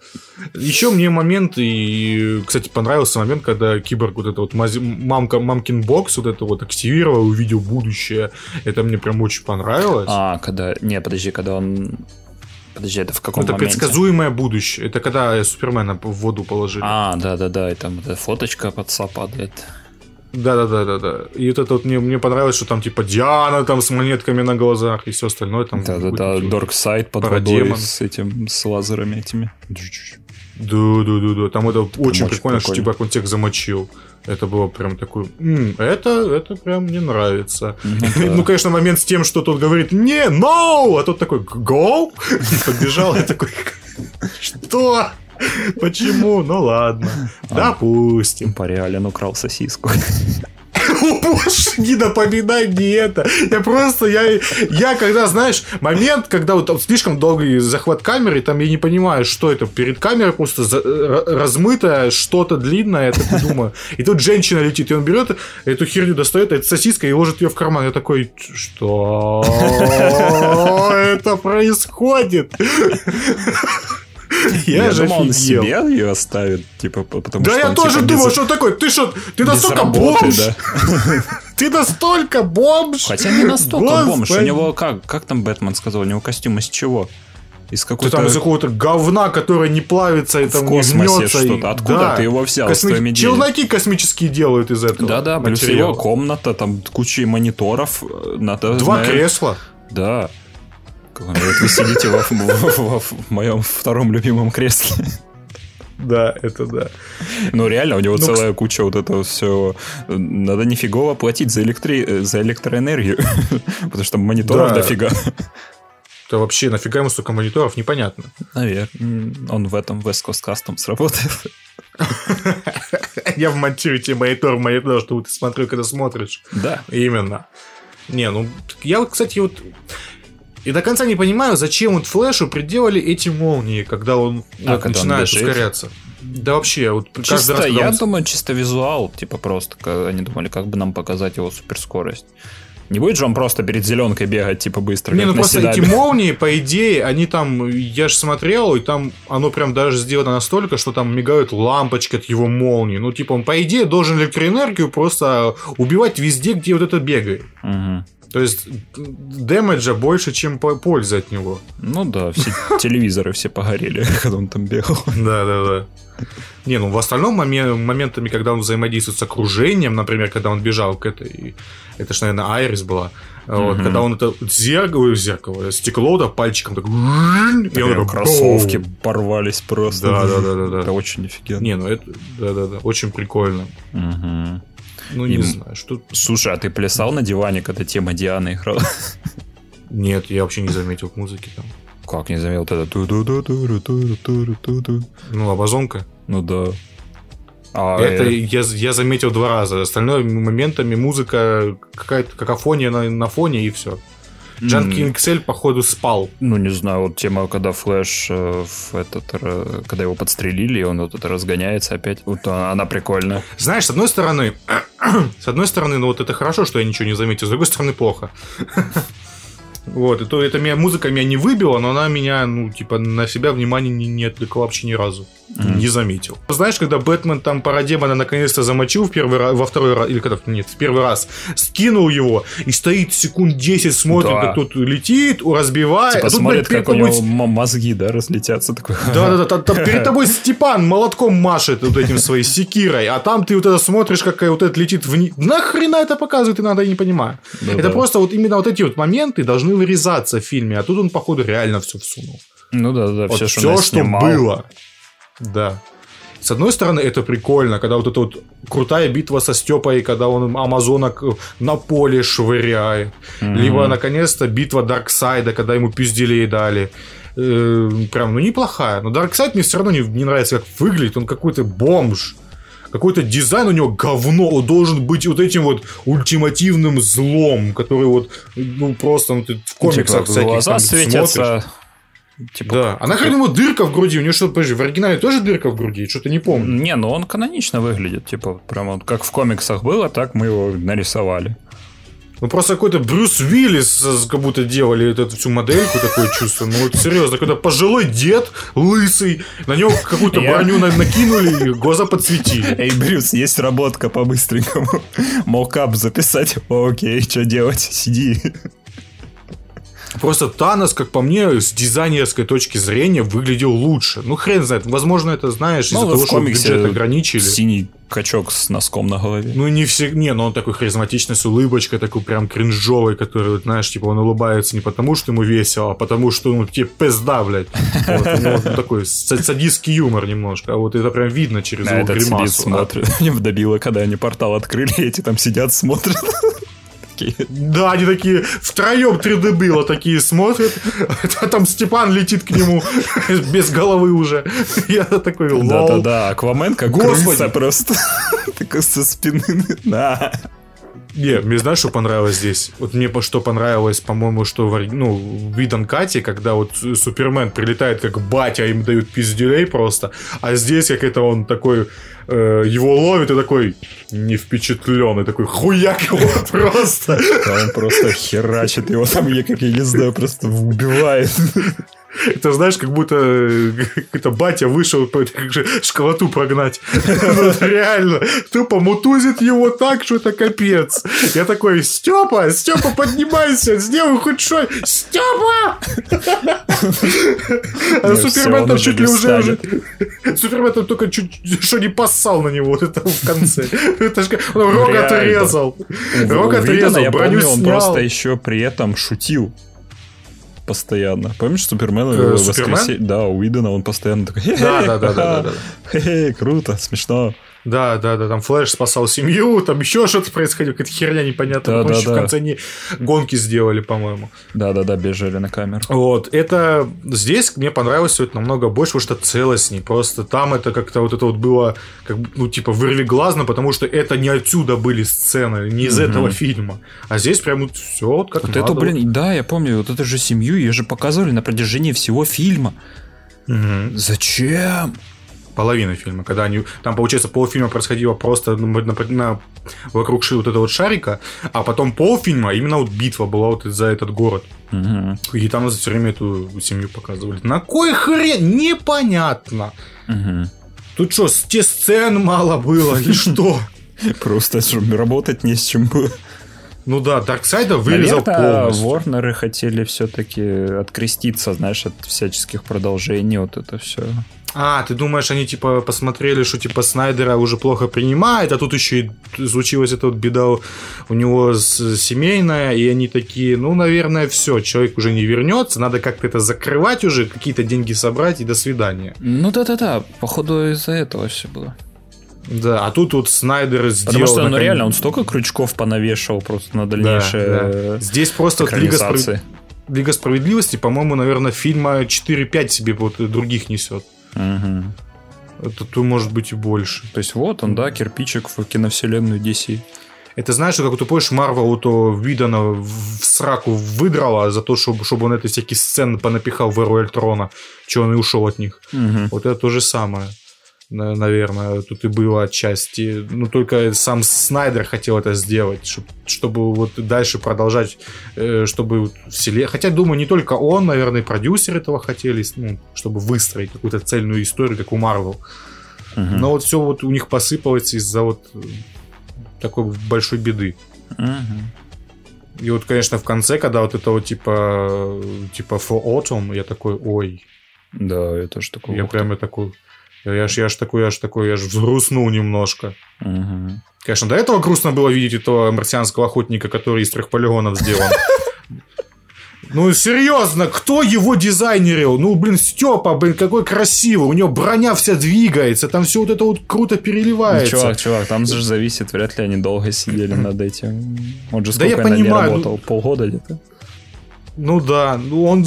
Еще мне момент, и, кстати, понравился момент, когда Киборг вот это вот мамка, мамкин бокс вот это вот активировал, увидел будущее. Это мне прям очень понравилось. А, когда... Не, подожди, когда он... Подожди, это в каком это моменте? предсказуемое будущее. Это когда Супермена в воду положили. А, да-да-да, и там эта фоточка под падает. Да, да, да, да, да. И вот это вот мне, мне понравилось, что там типа Диана там с монетками на глазах и все остальное там. Да-да-да, вот Дорксайд под Парадемон. водой с этим, с лазерами этими. Да, да, да, да. Там это очень очень прикольно, что прикольно. типа он тех замочил. Это было прям такой. «М, это, это прям мне нравится. Ну, конечно, момент с тем, что тот говорит не, no, а тот такой go, побежал, я такой, что? Почему? Ну ладно. Допустим. По реален украл сосиску. Боже, не напоминай мне это. Я просто, я, я когда, знаешь, момент, когда вот слишком долгий захват камеры, там я не понимаю, что это. Перед камерой просто за- размытое что-то длинное, я так думаю. И тут женщина летит, и он берет эту херню, достает, это сосиска, и ложит ее в карман. Я такой, что это происходит? Я же думал, он себе ее оставит, типа, по- потому Да что я он, тоже типа, думал, без- что такой, ты что, ты без настолько работы, бомж, да. ты настолько бомж. Хотя не настолько бомж. У Господи. него как, как там Бэтмен сказал, у него костюм из чего? Из Ты какой-то... там из какого-то говна, которое не плавится и В там космосе гнется. что-то. Откуда Да. ты его взял? Косми-? Челноки космические делают из этого. Да-да, плюс его комната, там куча мониторов. э, Надо, Два знаю- кресла. Да. Как он говорит, Вы сидите во- во- во- в моем втором любимом кресле. Да, это да. Ну, реально, у него Ну, целая куча вот этого всего. Надо нифигово платить за, электри... за электроэнергию. Потому что мониторов Да. дофига. Это вообще нафига ему столько мониторов, непонятно. Наверное. Он в этом West Coast Custom сработает. Я вмонтирую тебе монитор монитор, чтобы ты смотрел, когда смотришь. Да. Именно. Не, ну, я вот, кстати, вот... И до конца не понимаю, зачем вот Флэшу приделали эти молнии, когда он А, вот, когда он начинает бежит? ускоряться. Да вообще, вот каждый Чисто, раз, когда я он- думаю, чисто визуал, типа просто, они думали, как бы нам показать его суперскорость. Не будет же он просто перед зеленкой бегать, типа, быстро, Не, ну просто седабе? эти молнии, по идее, они там, я же смотрел, и там оно прям даже сделано настолько, что там мигают лампочки от его молнии. Ну, типа, он, по идее, должен электроэнергию просто убивать везде, где вот это бегает. Мгм. То есть, дэмэджа больше, чем по- пользы от него. Ну да, все телевизоры все погорели, когда он там бегал. Да, да, да. Не, ну в остальном моме- моментами, когда он взаимодействует с окружением, например, когда он бежал к этой, это ж, наверное, Айрис была, вот, Мгм. когда он это зеркало, зеркало, стекло, да, пальчиком так, и он такой, кроссовки «Боу». порвались просто. Да, да, да, да, да. Это очень офигенно. Не, ну это, да, да, да, очень прикольно. Мгм. Ну, не Им... знаю, что... Слушай, а ты плясал на диване, когда тема Дианы играла? Нет, я вообще не заметил музыки там. Как не заметил тогда? Ну, обозонка. Ну да. А это э... я, я заметил два раза. Остальное моментами музыка, какая-то какофония на, на фоне и все. Джан м, Кингсель, походу, спал. Ну, не знаю, вот тема, когда Флэш э, в этот, э, когда его подстрелили, и он вот это разгоняется опять. Вот она прикольная. Знаешь, с одной стороны, с одной стороны, ну вот это хорошо, что я ничего не заметил, с другой стороны, плохо. Вот, и то эта меня, музыка меня не выбила, но она меня, ну, типа, на себя внимания не, не отвлекла вообще ни разу. Мгм. Не заметил. Знаешь, когда Бэтмен там парадемона наконец-то замочил в первый раз, во второй раз, или когда, нет, в первый раз, скинул его и стоит секунд 10, смотрит, Да. как тут летит, разбивает. Типа а тут, смотрит, блядь, как у него тобой м- мозги, да, разлетятся. Такой, да, да, да, там перед тобой Степан молотком машет вот этим своей секирой, а там ты вот это смотришь, какая вот это летит вниз. Нахрена это показывает, иногда я не понимаю. Да, это да. просто вот именно вот эти вот моменты должны вырезаться в фильме, а тут он, походу, реально все всунул. Ну да, да, Вот все, все, что, что было. Да. С одной стороны, это прикольно, когда вот эта вот крутая битва со Степой, когда он амазонок на поле швыряет. Мгм. Либо, наконец-то, битва Дарксайда, когда ему пизделей дали. Э, прям, ну, неплохая. Но Дарксайд мне все равно не, не нравится, как выглядит. Он какой-то бомж. Какой-то дизайн у него говно. Он должен быть вот этим вот ультимативным злом, который вот, ну, просто ну, ты в комиксах Типа, всяких глаза там светятся, смотришь. Типа, да. А нахрен ему дырка в груди? У него что, подожди, в оригинале тоже дырка в груди? Что-то не помню. Не, ну он канонично выглядит. Типа, прямо как в комиксах было, так мы его нарисовали. Ну, просто какой-то Брюс Уиллис как будто делали эту всю модельку, такое чувство. Ну, вот серьезно, когда пожилой дед, лысый, на него какую-то броню накинули и глаза подсветили. Эй, Брюс, есть работка по-быстренькому. Мокап записать. Окей, что делать? Сиди. Просто Танос, как по мне, с дизайнерской точки зрения выглядел лучше. Ну, хрен знает. Возможно, это, знаешь, из-за ну, того, что бюджет ограничили. Синий качок с носком на голове. Ну, не все... Не, но он такой харизматичный, с улыбочкой, такой прям кринжовый, который, знаешь, типа, он улыбается не потому, что ему весело, а потому, что, ну, тебе пизда, блядь. Вот, у него такой садистский юмор немножко. А вот это прям видно через его гримасу. смотрит. Мне вдобило, когда они портал открыли, эти там сидят, смотрят такие. Да, они такие втроем 3D было такие смотрят. А там Степан летит к нему без головы уже. Я такой, лол. Да-да-да, Аквамен как крыса просто. Такой со спины. Да. Не, мне знаешь, что понравилось здесь? Вот мне что понравилось, по-моему, что в, ну, в Кате, когда вот Супермен прилетает как батя, им дают пиздюлей просто, а здесь как это он такой э, его ловит и такой не впечатленный, такой хуяк его просто. Он просто херачит его там, я как я не знаю, просто убивает. Это знаешь, как будто это батя вышел школоту прогнать. Ну, реально. Тупо мутузит его так, что это капец. Я такой, Степа, Степа, поднимайся, сделай хоть что. Степа! А Супермен там чуть ли уже... уже... Супермен там только чуть что не поссал на него вот это в конце. Это же рог отрезал. Рог отрезал, броню снял. Он просто еще при этом шутил постоянно. Помнишь Супермена э, воскресенье? Да, у Уидона он постоянно такой... Да, да, да, да, да. Хе-хе, круто, смешно. Да, да, да, там Флэш спасал семью, там еще что-то происходило, какая-то херня непонятная. Да, да, да. В конце они гонки сделали, по-моему. Да, да, да, бежали на камеру. Вот, это здесь мне понравилось все это намного больше, потому что целостней. Просто там это как-то вот это вот было, как, ну, типа, вырви глазно, потому что это не отсюда были сцены, не из угу. этого фильма. А здесь прям вот все вот как Вот надо. это, блин, да, я помню, вот это же семью ее же показывали на протяжении всего фильма. Угу. Зачем? Половина фильма, когда они... Там, получается, полфильма происходило просто на, на, на, вокруг вот этого вот шарика, а потом полфильма именно вот битва была вот за этот город. Угу. И там все время эту семью показывали. На кой хрен? Непонятно. Угу. Тут что, те сцен мало было или что? Просто чтобы работать не с чем было. Ну да, Дарксайда вырезал Наверное, полностью. Ворнеры хотели все-таки откреститься, знаешь, от всяческих продолжений, вот это все. А, ты думаешь, они типа посмотрели, что типа Снайдера уже плохо принимает, а тут еще и случилась эта вот беда у него семейная, и они такие, ну, наверное, все, человек уже не вернется, надо как-то это закрывать уже, какие-то деньги собрать и до свидания. Ну да-да-да, походу из-за этого все было. Да, а тут вот Снайдер сделал... Потому что, ну, реально, он столько крючков понавешал просто на дальнейшее да, да. Здесь просто вот Лига, Справ... Лига Справедливости, по-моему, наверное, фильма 4-5 себе вот других несет. Угу. Это то может быть и больше. То есть вот он, да, кирпичик в киновселенную DC. Это знаешь, как ты помнишь, Марвел то Видана в сраку выдрала за то, чтобы, чтобы он эти всякие сцены понапихал в Эру Эльтрона, что он и ушел от них. Угу. Вот это то же самое наверное, тут и было отчасти. Ну, только сам Снайдер хотел это сделать, чтобы, чтобы вот дальше продолжать, э, чтобы вселенная... Хотя, думаю, не только он, наверное, и продюсер этого хотели, ну, чтобы выстроить какую-то цельную историю, как у Марвел. Угу. Но вот все вот у них посыпалось из-за вот такой большой беды. Угу. И вот, конечно, в конце, когда вот это вот типа, типа For Autumn, я такой, ой. Да, я тоже такой. Я прямо такой, я ж, я ж такой, я ж такой, я ж взгрустнул немножко. Угу. Конечно, до этого грустно было видеть этого марсианского охотника, который из трех полигонов сделан. Ну, серьезно, кто его дизайнерил? Ну, блин, Степа, блин, какой красивый. У него броня вся двигается, там все вот это вот круто переливается. Ну, чувак, чувак, там же зависит, вряд ли они долго сидели над этим. Он же сколько да я понимаю, работал? Ну... Полгода где-то? Ну да, ну он...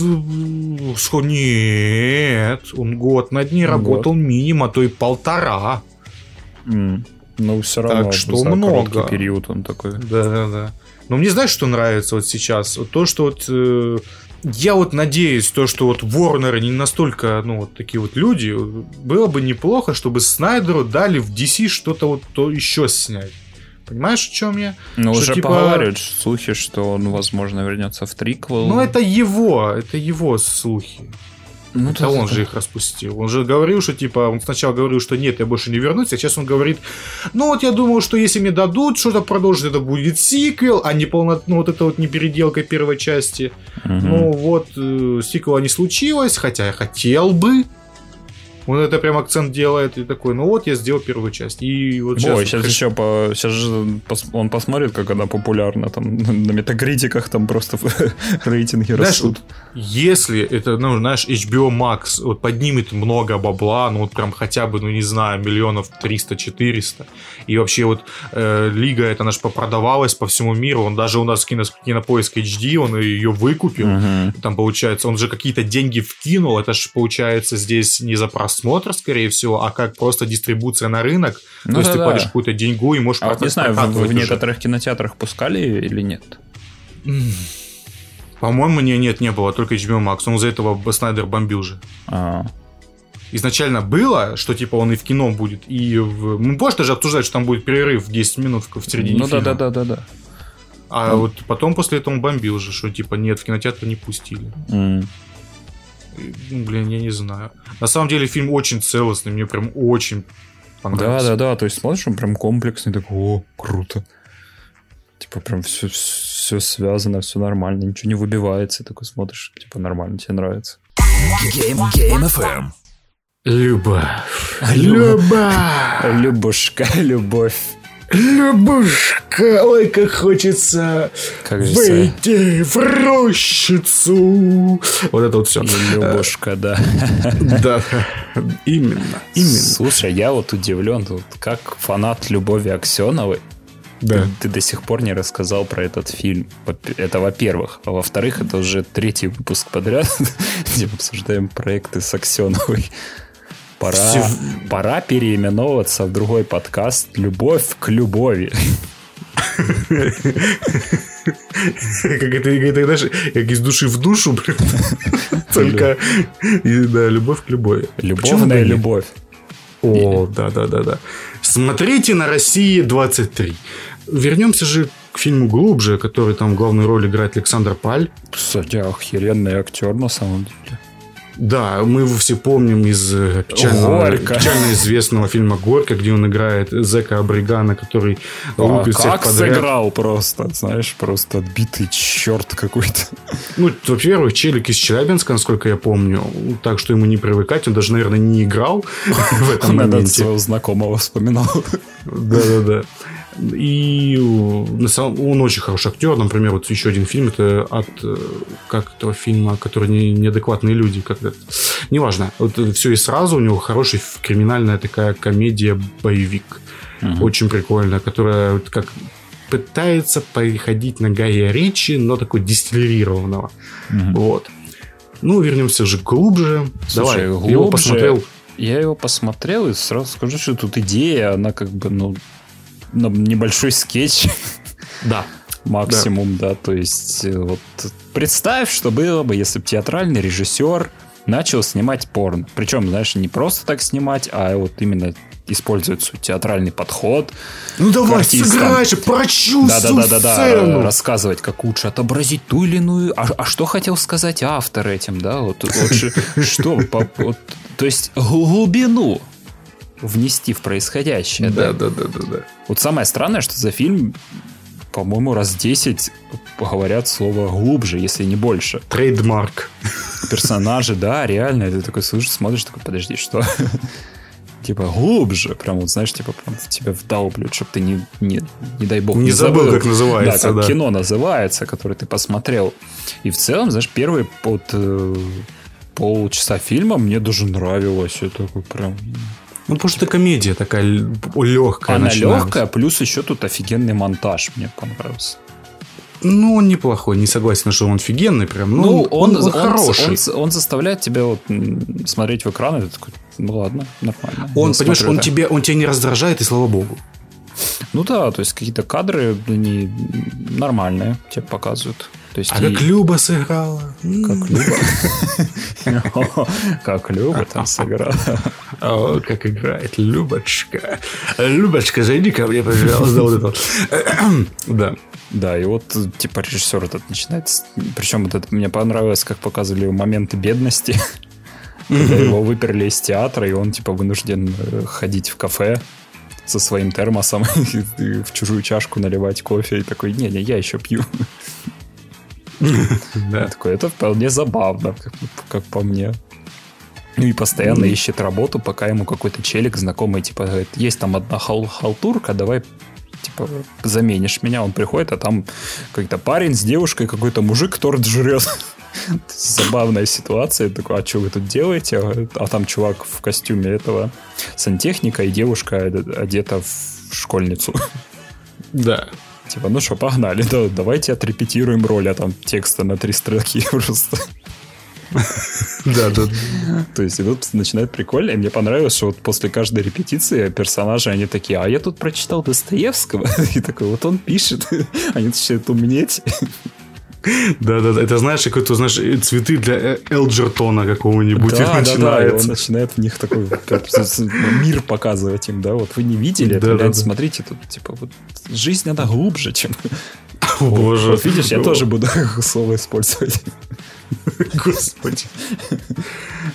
Нет, он год над ней год. работал минимум, а то и полтора. Mm. Ну, все равно. Так что много. период он такой. Да, да, да. Но мне знаешь, что нравится вот сейчас? Вот то, что вот... Э, я вот надеюсь, то, что вот Ворнеры не настолько, ну, вот такие вот люди, было бы неплохо, чтобы Снайдеру дали в DC что-то вот то еще снять. Понимаешь, в чем я? Ну, что, уже типа... поговаривают слухи, что он, возможно, вернется в триквел. Ну, это его, это его слухи. Ну, это он это... же их распустил. Он же говорил, что типа, он сначала говорил, что нет, я больше не вернусь, а сейчас он говорит, ну вот я думал, что если мне дадут что-то продолжить, это будет сиквел, а не полно, ну вот это вот не переделка первой части. Угу. Ну вот, э, сиквела не случилось, хотя я хотел бы, он это прям акцент делает и такой, ну вот я сделал первую часть. И вот сейчас, Ой, сейчас хэш... еще по, сейчас же он посмотрит, как она популярна там на метакритиках там просто рейтинги знаешь, растут. Вот, если это, ну, знаешь, HBO Max вот поднимет много бабла, ну вот прям хотя бы, ну не знаю, миллионов 300-400, и вообще вот э, Лига это наш попродавалась по всему миру, он даже у нас кино, кинопоиск HD, он ее выкупил, угу. там получается, он же какие-то деньги вкинул, это же получается здесь не за просмотр просмотр, скорее всего, а как просто дистрибуция на рынок. Ну, То есть да, ты платишь какую-то деньгу и можешь а вот не знаю, в, в некоторых кинотеатрах пускали или нет? По-моему, не, нет, не было, только HBO Max. Он из-за этого Снайдер бомбил же. А. Изначально было, что типа он и в кино будет, и в... Мы позже даже обсуждать, что там будет перерыв в 10 минут в середине ну, фильма. Ну да, да, да, да. А ну. вот потом после этого он бомбил же, что типа нет, в кинотеатр не пустили. Mm. Ну, блин, я не знаю. На самом деле фильм очень целостный, мне прям очень понравился. Да, да, да, то есть смотришь, он прям комплексный, такой, о, круто. Типа прям все, все связано, все нормально, ничего не выбивается, такой смотришь, типа нормально, тебе нравится. Game, Game FM. Любовь. Любовь. Любушка, любовь. Любушка, ой, как хочется как выйти в рощицу. Вот это вот все. Любушка, да. Да, именно, именно. Слушай, я вот удивлен, вот как фанат Любови Аксеновой, да. Ты, ты до сих пор не рассказал про этот фильм. Это во-первых. А во-вторых, это уже третий выпуск подряд, где мы обсуждаем проекты с Аксеновой. Пора, Все... пора переименовываться в другой подкаст «Любовь к любови». Как это, это, знаешь, как из души в душу, только да, любовь к любови. Любовная любовь. О, да, да, да, да. Смотрите на России 23. Вернемся же к фильму глубже, который там в главной роли играет Александр Паль. Кстати, охеренный актер на самом деле. Да, мы его все помним из э, печально, печально известного фильма «Горько», где он играет Зека Абригана, который а, лупит всех как подряд. сыграл просто, знаешь, просто отбитый черт какой-то. Ну, во-первых, Челик из Челябинска, насколько я помню, так что ему не привыкать, он даже, наверное, не играл в этом моменте. своего знакомого вспоминал. Да-да-да. И он очень хороший актер. Например, вот еще один фильм, это от э, как этого фильма, который не, неадекватные люди, как это. Неважно. Вот все и сразу у него хороший криминальная такая комедия-боевик. Угу. Очень прикольная, которая как пытается переходить на Гая Ричи, но такой дистиллированного. Угу. Вот. Ну, вернемся же глубже. Слушай, Давай, глубже, его посмотрел. Я его посмотрел и сразу скажу, что тут идея, она как бы, ну, небольшой скетч. Да. Максимум, да. да. То есть, э, вот представь, что было бы, если бы театральный режиссер начал снимать порно. Причем, знаешь, не просто так снимать, а вот именно использует свой театральный подход. Ну давай, сыграй же, прочувствуй да, да, да, да, да, рассказывать, как лучше отобразить ту или иную. А, а что хотел сказать автор этим, да? Вот, вот что, то есть глубину внести в происходящее. Да, да, да, да, да. Вот самое странное, что за фильм, по-моему, раз 10 говорят слово глубже, если не больше. Trademark. Персонажи, да, реально. Ты такой слушаешь, смотришь, такой, подожди, что? Типа глубже, прям вот знаешь, типа прям тебя вдалблют, чтобы ты не, не, не дай бог не, не забыл, забыл, как называется, да, как да. кино называется, которое ты посмотрел. И в целом, знаешь, первый под э, полчаса фильма мне даже нравилось, это такой прям ну, потому что это комедия такая легкая. Она легкая, плюс еще тут офигенный монтаж мне понравился. Ну, он неплохой, не согласен, что он офигенный прям. Ну, ну он, он, он хороший. Он, он заставляет тебя вот смотреть в экран, и ты такой, ну ладно, нормально. Он, понимаешь, он, тебе, он тебя не раздражает, и слава богу. Ну да, то есть какие-то кадры, они нормальные тебе показывают. То есть а и... как Люба сыграла. Как Люба. Как Люба там сыграла. О, как играет Любочка. Любочка, зайди ко мне, пожалуйста. Да. Да, и вот, типа, режиссер этот начинает... Причем вот это мне понравилось, как показывали моменты бедности. Когда его выперли из театра, и он, типа, вынужден э, ходить в кафе со своим термосом и в чужую чашку наливать кофе. И такой, не-не, я еще пью. Да. Такой, это вполне забавно, как, по мне. Ну и постоянно ищет работу, пока ему какой-то челик знакомый, типа, говорит, есть там одна хал халтурка, давай типа, заменишь меня. Он приходит, а там какой-то парень с девушкой, какой-то мужик торт жрет. Забавная ситуация. Я такой, а что вы тут делаете? А там чувак в костюме этого сантехника и девушка одета в школьницу. Да. Типа, ну что, погнали, да, давайте отрепетируем роль, а там текста на три строки просто. Да, да. То есть, и тут начинает прикольно. И мне понравилось, что вот после каждой репетиции персонажи, они такие, а я тут прочитал Достоевского. И такой, вот он пишет. Они начинают умнеть. Да, да, да. Это знаешь, какой-то, знаешь, цветы для Элджертона какого-нибудь да. Да, да, он начинает в них такой мир показывать им, да. Вот вы не видели это, да, да, смотрите, тут типа вот жизнь она глубже, чем. О, боже. Вот видишь, я тоже буду слово использовать. Господи.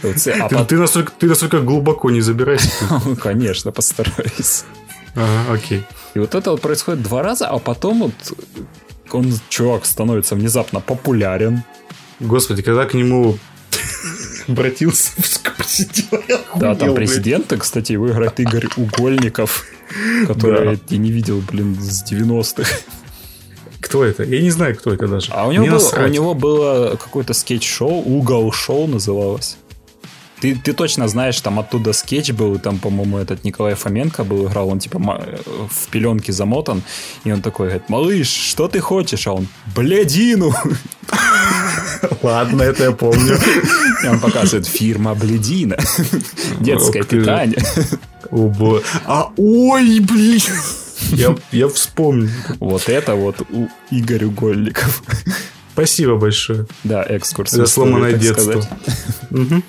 А ты, настолько, ты настолько глубоко не забирайся. Конечно, постараюсь. Ага, окей. И вот это вот происходит два раза, а потом вот он, чувак, становится внезапно популярен. Господи, когда к нему обратился Да, там президенты, кстати, его играет Игорь Угольников, который я не видел, блин, с 90-х. Кто это? Я не знаю, кто это даже. А у него, было, у него было какое-то скетч-шоу, Угол-шоу называлось. Ты, ты точно знаешь, там оттуда скетч был, там, по-моему, этот Николай Фоменко был, играл, он типа в пеленке замотан, и он такой говорит, малыш, что ты хочешь? А он, блядину! Ладно, это я помню. И он показывает, фирма Бледина. Детское питание. А, ой, блин! Я, я вспомнил. Вот это вот у Игорь Угольников. Спасибо большое. Да, экскурс. За сломанное детство.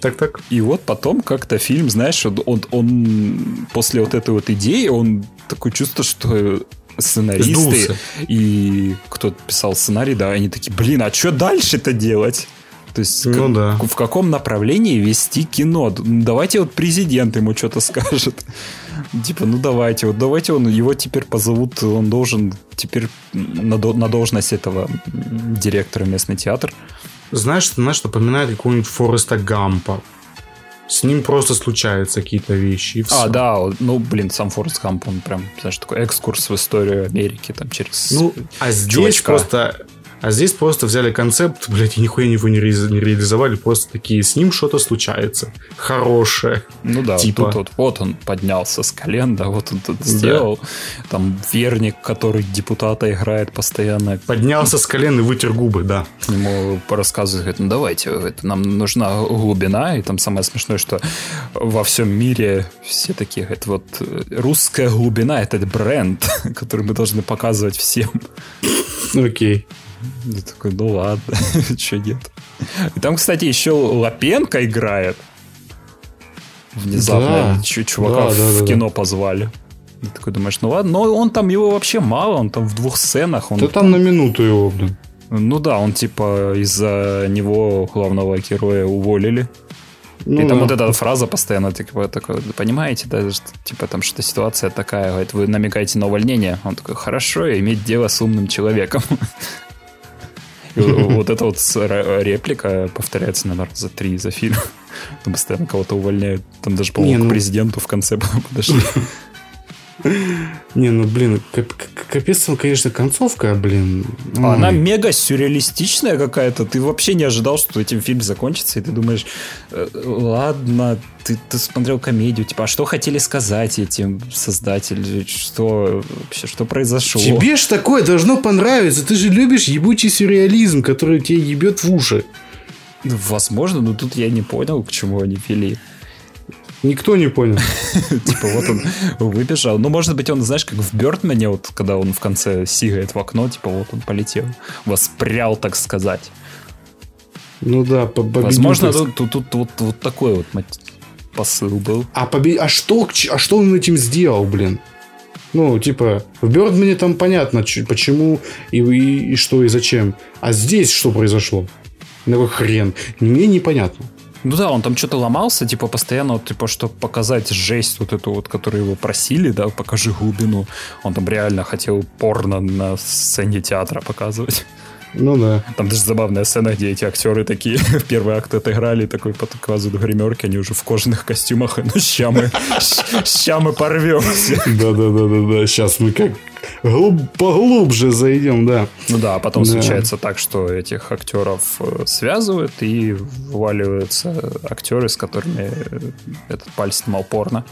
Так, так. И вот потом как-то фильм, знаешь, он, после вот этой вот идеи, он такое чувство, что сценаристы Сдулся. и кто писал сценарий, да, они такие, блин, а что дальше-то делать? То есть ну, как, да. в каком направлении вести кино? Давайте вот президент ему что-то скажет. Типа, ну давайте, вот давайте он его теперь позовут, он должен теперь на, на должность этого директора местный театр. Знаешь, знаешь, напоминает какого-нибудь Фореста Гампа. С ним просто случаются какие-то вещи. а, да, ну, блин, сам Форест Гамп, он прям, знаешь, такой экскурс в историю Америки, там, через Ну, а здесь чувачка. просто а здесь просто взяли концепт, блядь, и нихуя его не, ре- не реализовали, просто такие, с ним что-то случается. Хорошее. Ну да, типа. тут, тут вот он поднялся с колен, да, вот он тут да. сделал. Там верник, который депутата играет постоянно. Поднялся с колен и вытер губы, да. Ему рассказывают, говорит, ну давайте, это, нам нужна глубина, и там самое смешное, что во всем мире все такие, это вот русская глубина, это бренд, который мы должны показывать всем. Окей. Я такой, ну ладно, что нет. И там, кстати, еще Лапенко играет. Внезапно да, чувака да, да, в кино позвали. Ты такой думаешь, ну ладно, но он там, его вообще мало, он там в двух сценах. Он да там на минуту его, блин. Ну да, он типа из-за него главного героя уволили. Ну, и там да. вот эта фраза постоянно, типа, такой, понимаете, да, что, типа там что ситуация такая, говорит, вы намекаете на увольнение. Он такой, хорошо, иметь дело с умным человеком. Вот эта вот реплика повторяется, наверное, за три за фильм. Там постоянно кого-то увольняют. Там даже, по-моему, к ну президенту в конце подошли. Не, ну, блин, капец, конечно, концовка, блин. Она мега сюрреалистичная какая-то. Ты вообще не ожидал, что этим фильм закончится, и ты думаешь, «Э, ладно, ты, ты смотрел комедию, типа, а что хотели сказать этим создатели? Что вообще, что произошло? Тебе ж такое должно понравиться. Ты же любишь ебучий сюрреализм, который тебе ебет в уши. Возможно, но тут я не понял, к чему они вели. Никто не понял. Типа вот он выбежал. Ну, может быть, он, знаешь, как в Бёрдмане, вот когда он в конце сигает в окно, типа вот он полетел. Воспрял, так сказать. Ну да, победил. Возможно, тут, тут, тут вот, вот такой вот посыл был. А, побе... а, что, а что он этим сделал, блин? Ну, типа, в Бёрдмане там понятно, почему и, и, и что и зачем. А здесь что произошло? Ну, хрен. Мне непонятно. Ну да, он там что-то ломался, типа, постоянно, вот, типа, чтобы показать жесть вот эту вот, которую его просили, да, покажи глубину. Он там реально хотел порно на сцене театра показывать. Ну да. Там даже забавная сцена, где эти актеры такие в первый акт отыграли, такой показывают гримерки, они уже в кожаных костюмах, ну ща мы, ща мы порвемся. Да-да-да-да-да, сейчас мы как глуб, поглубже зайдем, да. Ну да, а потом да. случается так, что этих актеров э, связывают и вываливаются актеры, с которыми этот палец снимал порно.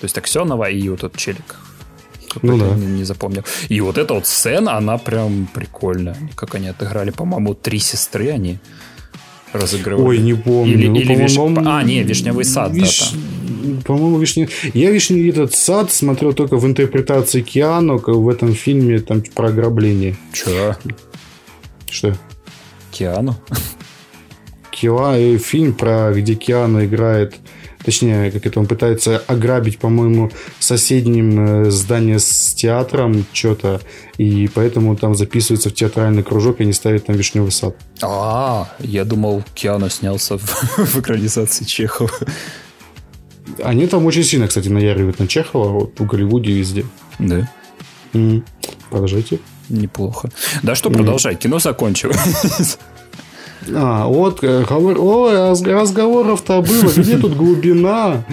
То есть Аксенова и вот тот челик ну, да. не, не запомнил. И вот эта вот сцена, она прям прикольная. Как они отыграли, по-моему, три сестры они разыгрывали. Ой, не помню. Или, ну, или виш... А, не, вишневый сад. Виш... Да, по-моему, вишня... Я вишневый этот сад смотрел только в интерпретации Киану в этом фильме там про ограбление. Че? Что? Киану? Киа... Э, фильм про где Киану играет точнее, как это, он пытается ограбить, по-моему, соседним э, здание с театром что-то, и поэтому там записывается в театральный кружок, и не ставят там вишневый сад. А, я думал, Киану снялся в, экранизации Чехова. Они там очень сильно, кстати, наяривают на Чехова, вот в Голливуде везде. Да. Продолжайте. Неплохо. Да что, продолжай, кино закончилось. А, вот, э, говор... Ой, разговоров-то было, где тут глубина?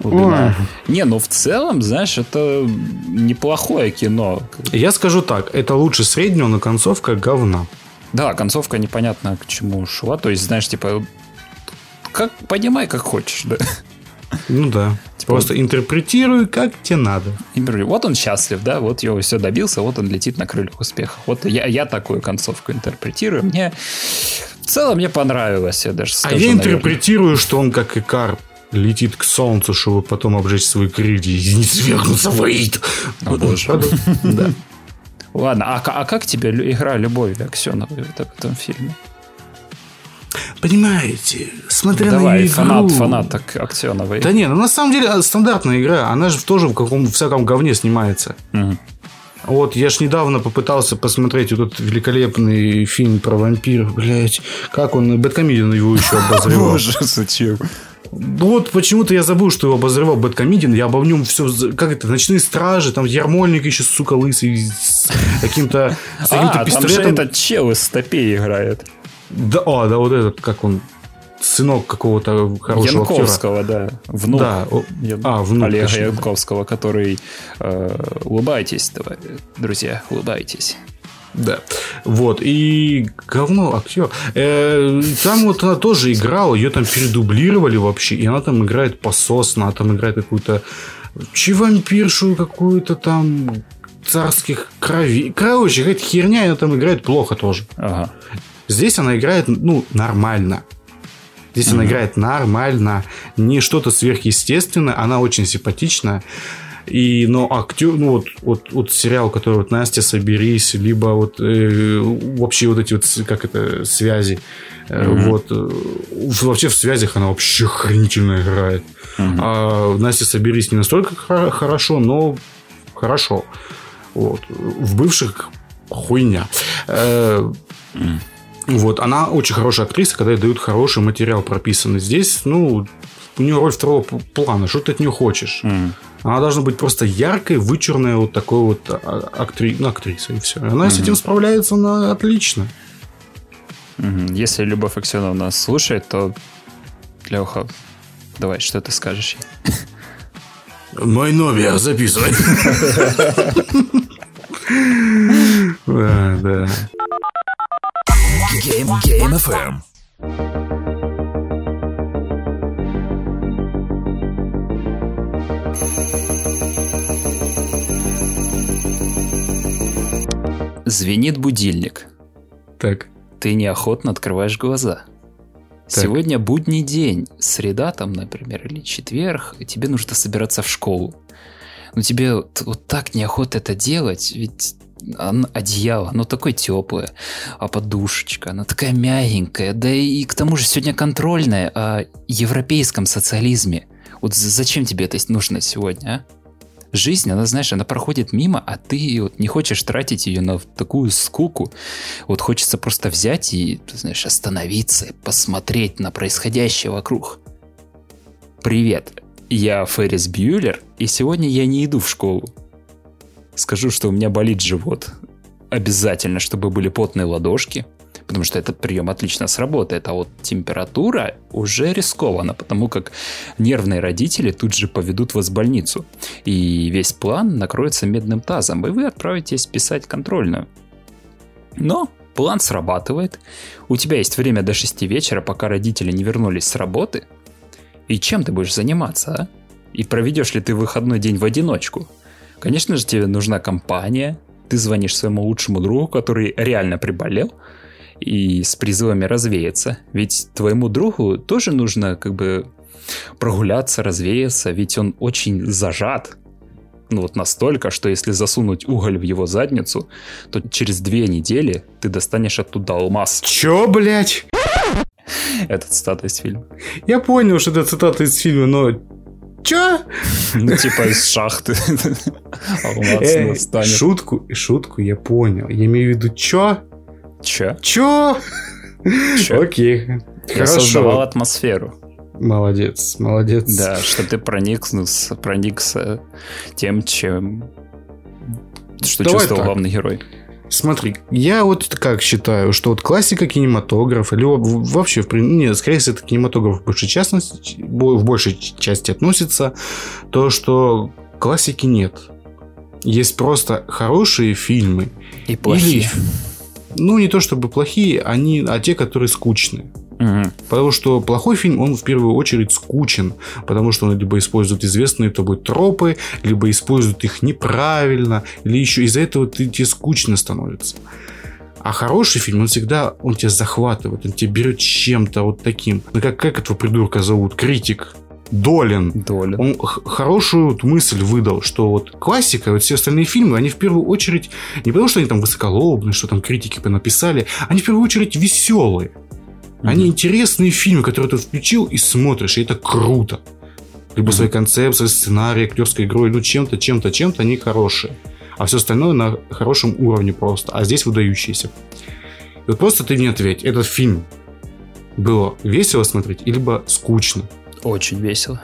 глубина. Не, ну в целом, знаешь, это неплохое кино. Я скажу так, это лучше среднего, но концовка говна. Да, концовка непонятно к чему шла. То есть, знаешь, типа, как понимай, как хочешь, да. Ну да. Типа, Просто вот, интерпретируй, как тебе надо. Вот он счастлив, да, вот его все добился, вот он летит на крыльях успеха. Вот я, я такую концовку интерпретирую. Мне целом мне понравилось, я даже скажу, А я интерпретирую, что он как Икар летит к солнцу, чтобы потом обжечь свои крылья и не свергнуться в аид. О, боже. Да. Ладно, а, а как тебе игра Любови Аксеновой в этом фильме? Понимаете, смотря Давай, на игру... фанат, фанат Аксеновой. Да не, ну на самом деле стандартная игра, она же тоже в каком всяком говне снимается. Угу. Вот, я ж недавно попытался посмотреть вот этот великолепный фильм про вампиров, блять, как он, Бэткомедиан его еще обозревал. Боже, зачем? Вот почему-то я забыл, что его обозревал Бэткомедиан. Я обо нем все... Как это? Ночные стражи, там Ярмольник еще, сука, лысый, с каким-то с каким-то а, пистолетом. там же этот чел из стопей играет. Да, а, да, вот этот, как он, сынок какого-то хорошего Янковского, актера. да. Внук. Да. Ян... А, внук, Олега точно. Янковского, который... Э, улыбайтесь, давай, друзья, улыбайтесь. Да. Вот. И говно актер. Э, там вот она тоже играла, ее там передублировали вообще, и она там играет посос, она там играет какую-то чевампиршу какую-то там царских крови. Короче, какая-то херня, она там играет плохо тоже. Ага. Здесь она играет, ну, нормально. Здесь mm-hmm. она играет нормально, не что-то сверхъестественное, она очень симпатичная. И, но актер, ну вот, вот, вот сериал, который вот Настя, соберись, либо вот э, вообще вот эти вот, как это, связи, mm-hmm. вот, э, вообще в связях она вообще охренительно играет. Mm-hmm. А Настя, соберись не настолько хорошо, но хорошо. Вот. В бывших хуйня. Э, mm. Вот, она очень хорошая актриса, когда ей дают хороший материал прописанный. Здесь, ну, у нее роль второго плана. Что ты от нее хочешь? Mm. Она должна быть просто яркой, вычурной вот такой вот а, актри... ну, актрисой. И все. Она mm-hmm. с этим справляется на отлично. Mm-hmm. Если Любовь Аксеновна нас слушает, то Леха, давай, что ты скажешь ей? Мой номер записывай. Да, да. Game, Game FM. Звенит будильник. Так. Ты неохотно открываешь глаза. Сегодня будний день, среда там, например, или четверг, и тебе нужно собираться в школу. Но тебе вот, вот так неохота это делать, ведь одеяло, оно такое теплое, а подушечка, она такая мягенькая, да и к тому же сегодня контрольная о европейском социализме. Вот зачем тебе это нужно сегодня, а? Жизнь, она, знаешь, она проходит мимо, а ты вот не хочешь тратить ее на такую скуку. Вот хочется просто взять и, знаешь, остановиться, посмотреть на происходящее вокруг. Привет, я Феррис Бьюлер, и сегодня я не иду в школу. Скажу, что у меня болит живот. Обязательно, чтобы были потные ладошки, потому что этот прием отлично сработает, а вот температура уже рискована, потому как нервные родители тут же поведут вас в больницу, и весь план накроется медным тазом, и вы отправитесь писать контрольную. Но план срабатывает, у тебя есть время до 6 вечера, пока родители не вернулись с работы, и чем ты будешь заниматься, а? И проведешь ли ты выходной день в одиночку? Конечно же, тебе нужна компания. Ты звонишь своему лучшему другу, который реально приболел, и с призывами развеяться. Ведь твоему другу тоже нужно как бы прогуляться, развеяться, ведь он очень зажат. Ну вот настолько, что если засунуть уголь в его задницу, то через две недели ты достанешь оттуда алмаз. Чё, блядь? Это цитата из фильма. Я понял, что это цитата из фильма, но Чё? Ну, типа из шахты. э, шутку, шутку я понял. Я имею в виду чё? Чё? Чё? Окей. Я создавал атмосферу. Молодец, молодец. Да, что ты проникся, проникся тем, чем... Что Давай чувствовал так. главный герой. Смотри, я вот как считаю, что вот классика кинематографа, или вообще, нет, скорее всего, это кинематограф в большей, частности, в большей части относится, то, что классики нет. Есть просто хорошие фильмы. И плохие. Или, ну, не то чтобы плохие, они, а те, которые скучные. Угу. Потому что плохой фильм, он в первую очередь скучен. Потому что он либо использует известные тобой тропы, либо использует их неправильно, или еще из-за этого ты, тебе скучно становится. А хороший фильм, он всегда, он тебя захватывает, он тебя берет чем-то вот таким. Ну, как, как этого придурка зовут? Критик. Долин. Долин. Он хорошую вот мысль выдал, что вот классика, вот все остальные фильмы, они в первую очередь, не потому что они там высоколобные, что там критики понаписали, они в первую очередь веселые. Они интересные фильмы, которые ты включил и смотришь, и это круто. Либо mm-hmm. своей концепцией, сценарием, актерской игрой, ну чем-то, чем-то, чем-то они хорошие. А все остальное на хорошем уровне просто. А здесь выдающиеся. И вот просто ты мне ответь, этот фильм было весело смотреть, либо скучно? Очень весело.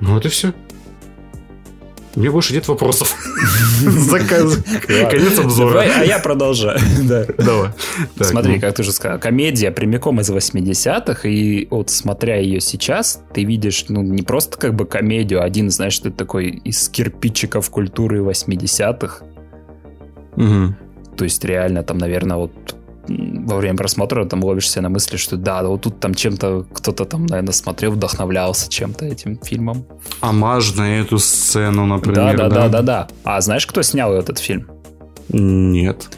Ну вот и все. У меня больше нет вопросов. Конец обзора. А я продолжаю. Давай. Смотри, ну. как ты уже сказал, комедия прямиком из 80-х, и вот смотря ее сейчас, ты видишь, ну, не просто как бы комедию, а один, знаешь, ты такой из кирпичиков культуры 80-х. То есть реально там, наверное, вот во время просмотра там ловишься на мысли, что да, вот тут там чем-то кто-то там, наверное, смотрел, вдохновлялся чем-то этим фильмом. Амаж на эту сцену, например. Да, да, да, да, да. А знаешь, кто снял этот фильм? Нет.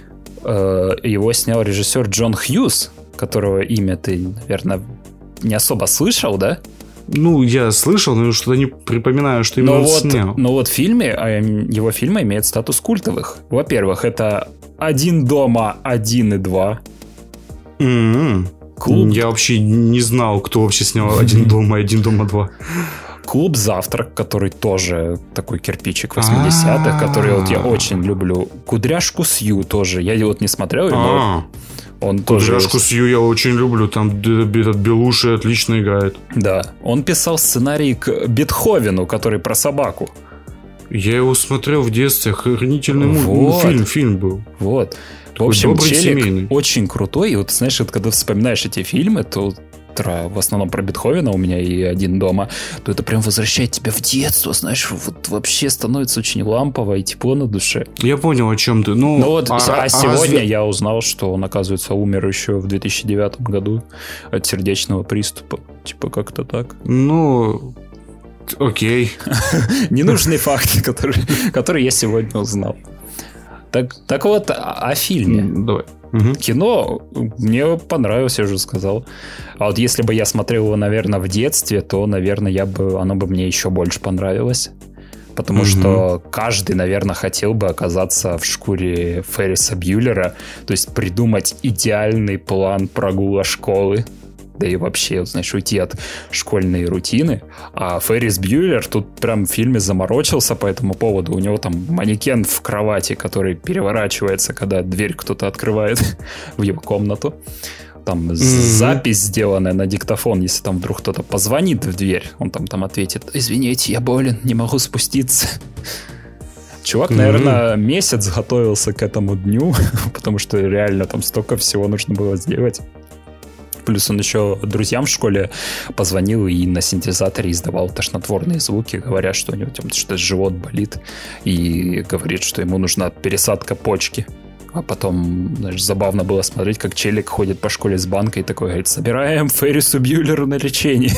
Э, его снял режиссер Джон Хьюз, которого имя ты, наверное, не особо слышал, да? Ну, я слышал, но что-то не припоминаю, что именно но вот, снял. Но вот в фильме, а, его фильмы имеют статус культовых. Во-первых, это «Один дома, один и два». Mm-hmm. Клуб... Я вообще не знал, кто вообще снял «Один дома» и «Один дома два». Клуб «Завтрак», который тоже такой кирпичик 80-х, который вот я очень люблю. «Кудряшку Сью» тоже. Я вот не смотрел, но он Кудряшку тоже... Сью я очень люблю. Там этот Белуши отлично играет. Да. Он писал сценарий к Бетховену, который про собаку. Я его смотрел в детстве. Охренительный вот. фильм, фильм был. Вот. Такой в общем, челик семейный. очень крутой. И вот, знаешь, вот, когда вспоминаешь эти фильмы, то в основном про Бетховена у меня и один дома, то это прям возвращает тебя в детство, знаешь, вот вообще становится очень лампово и тепло на душе. Я понял, о чем ты. Ну, ну вот, а, а, а сегодня разве... я узнал, что он, оказывается, умер еще в 2009 году от сердечного приступа. Типа как-то так. Ну, окей. Ненужные факты, которые, которые я сегодня узнал. Так, так вот, о, о фильме. Давай. Угу. Кино мне понравилось, я уже сказал. А вот если бы я смотрел его, наверное, в детстве, то, наверное, я бы, оно бы мне еще больше понравилось. Потому угу. что каждый, наверное, хотел бы оказаться в шкуре Ферриса Бьюлера, то есть придумать идеальный план прогула школы, да и вообще, знаешь, уйти от школьной рутины. А Феррис Бьюлер тут прям в фильме заморочился по этому поводу. У него там манекен в кровати, который переворачивается, когда дверь кто-то открывает в его комнату. Там mm-hmm. запись сделанная на диктофон, если там вдруг кто-то позвонит в дверь, он там, там ответит, извините, я болен, не могу спуститься. Чувак, mm-hmm. наверное, месяц готовился к этому дню, потому что реально там столько всего нужно было сделать. Плюс он еще друзьям в школе позвонил и на синтезаторе издавал тошнотворные звуки, говоря, что у него там что живот болит, и говорит, что ему нужна пересадка почки. А потом, знаешь, забавно было смотреть, как челик ходит по школе с банкой и такой говорит, собираем Феррису Бьюлеру на лечение.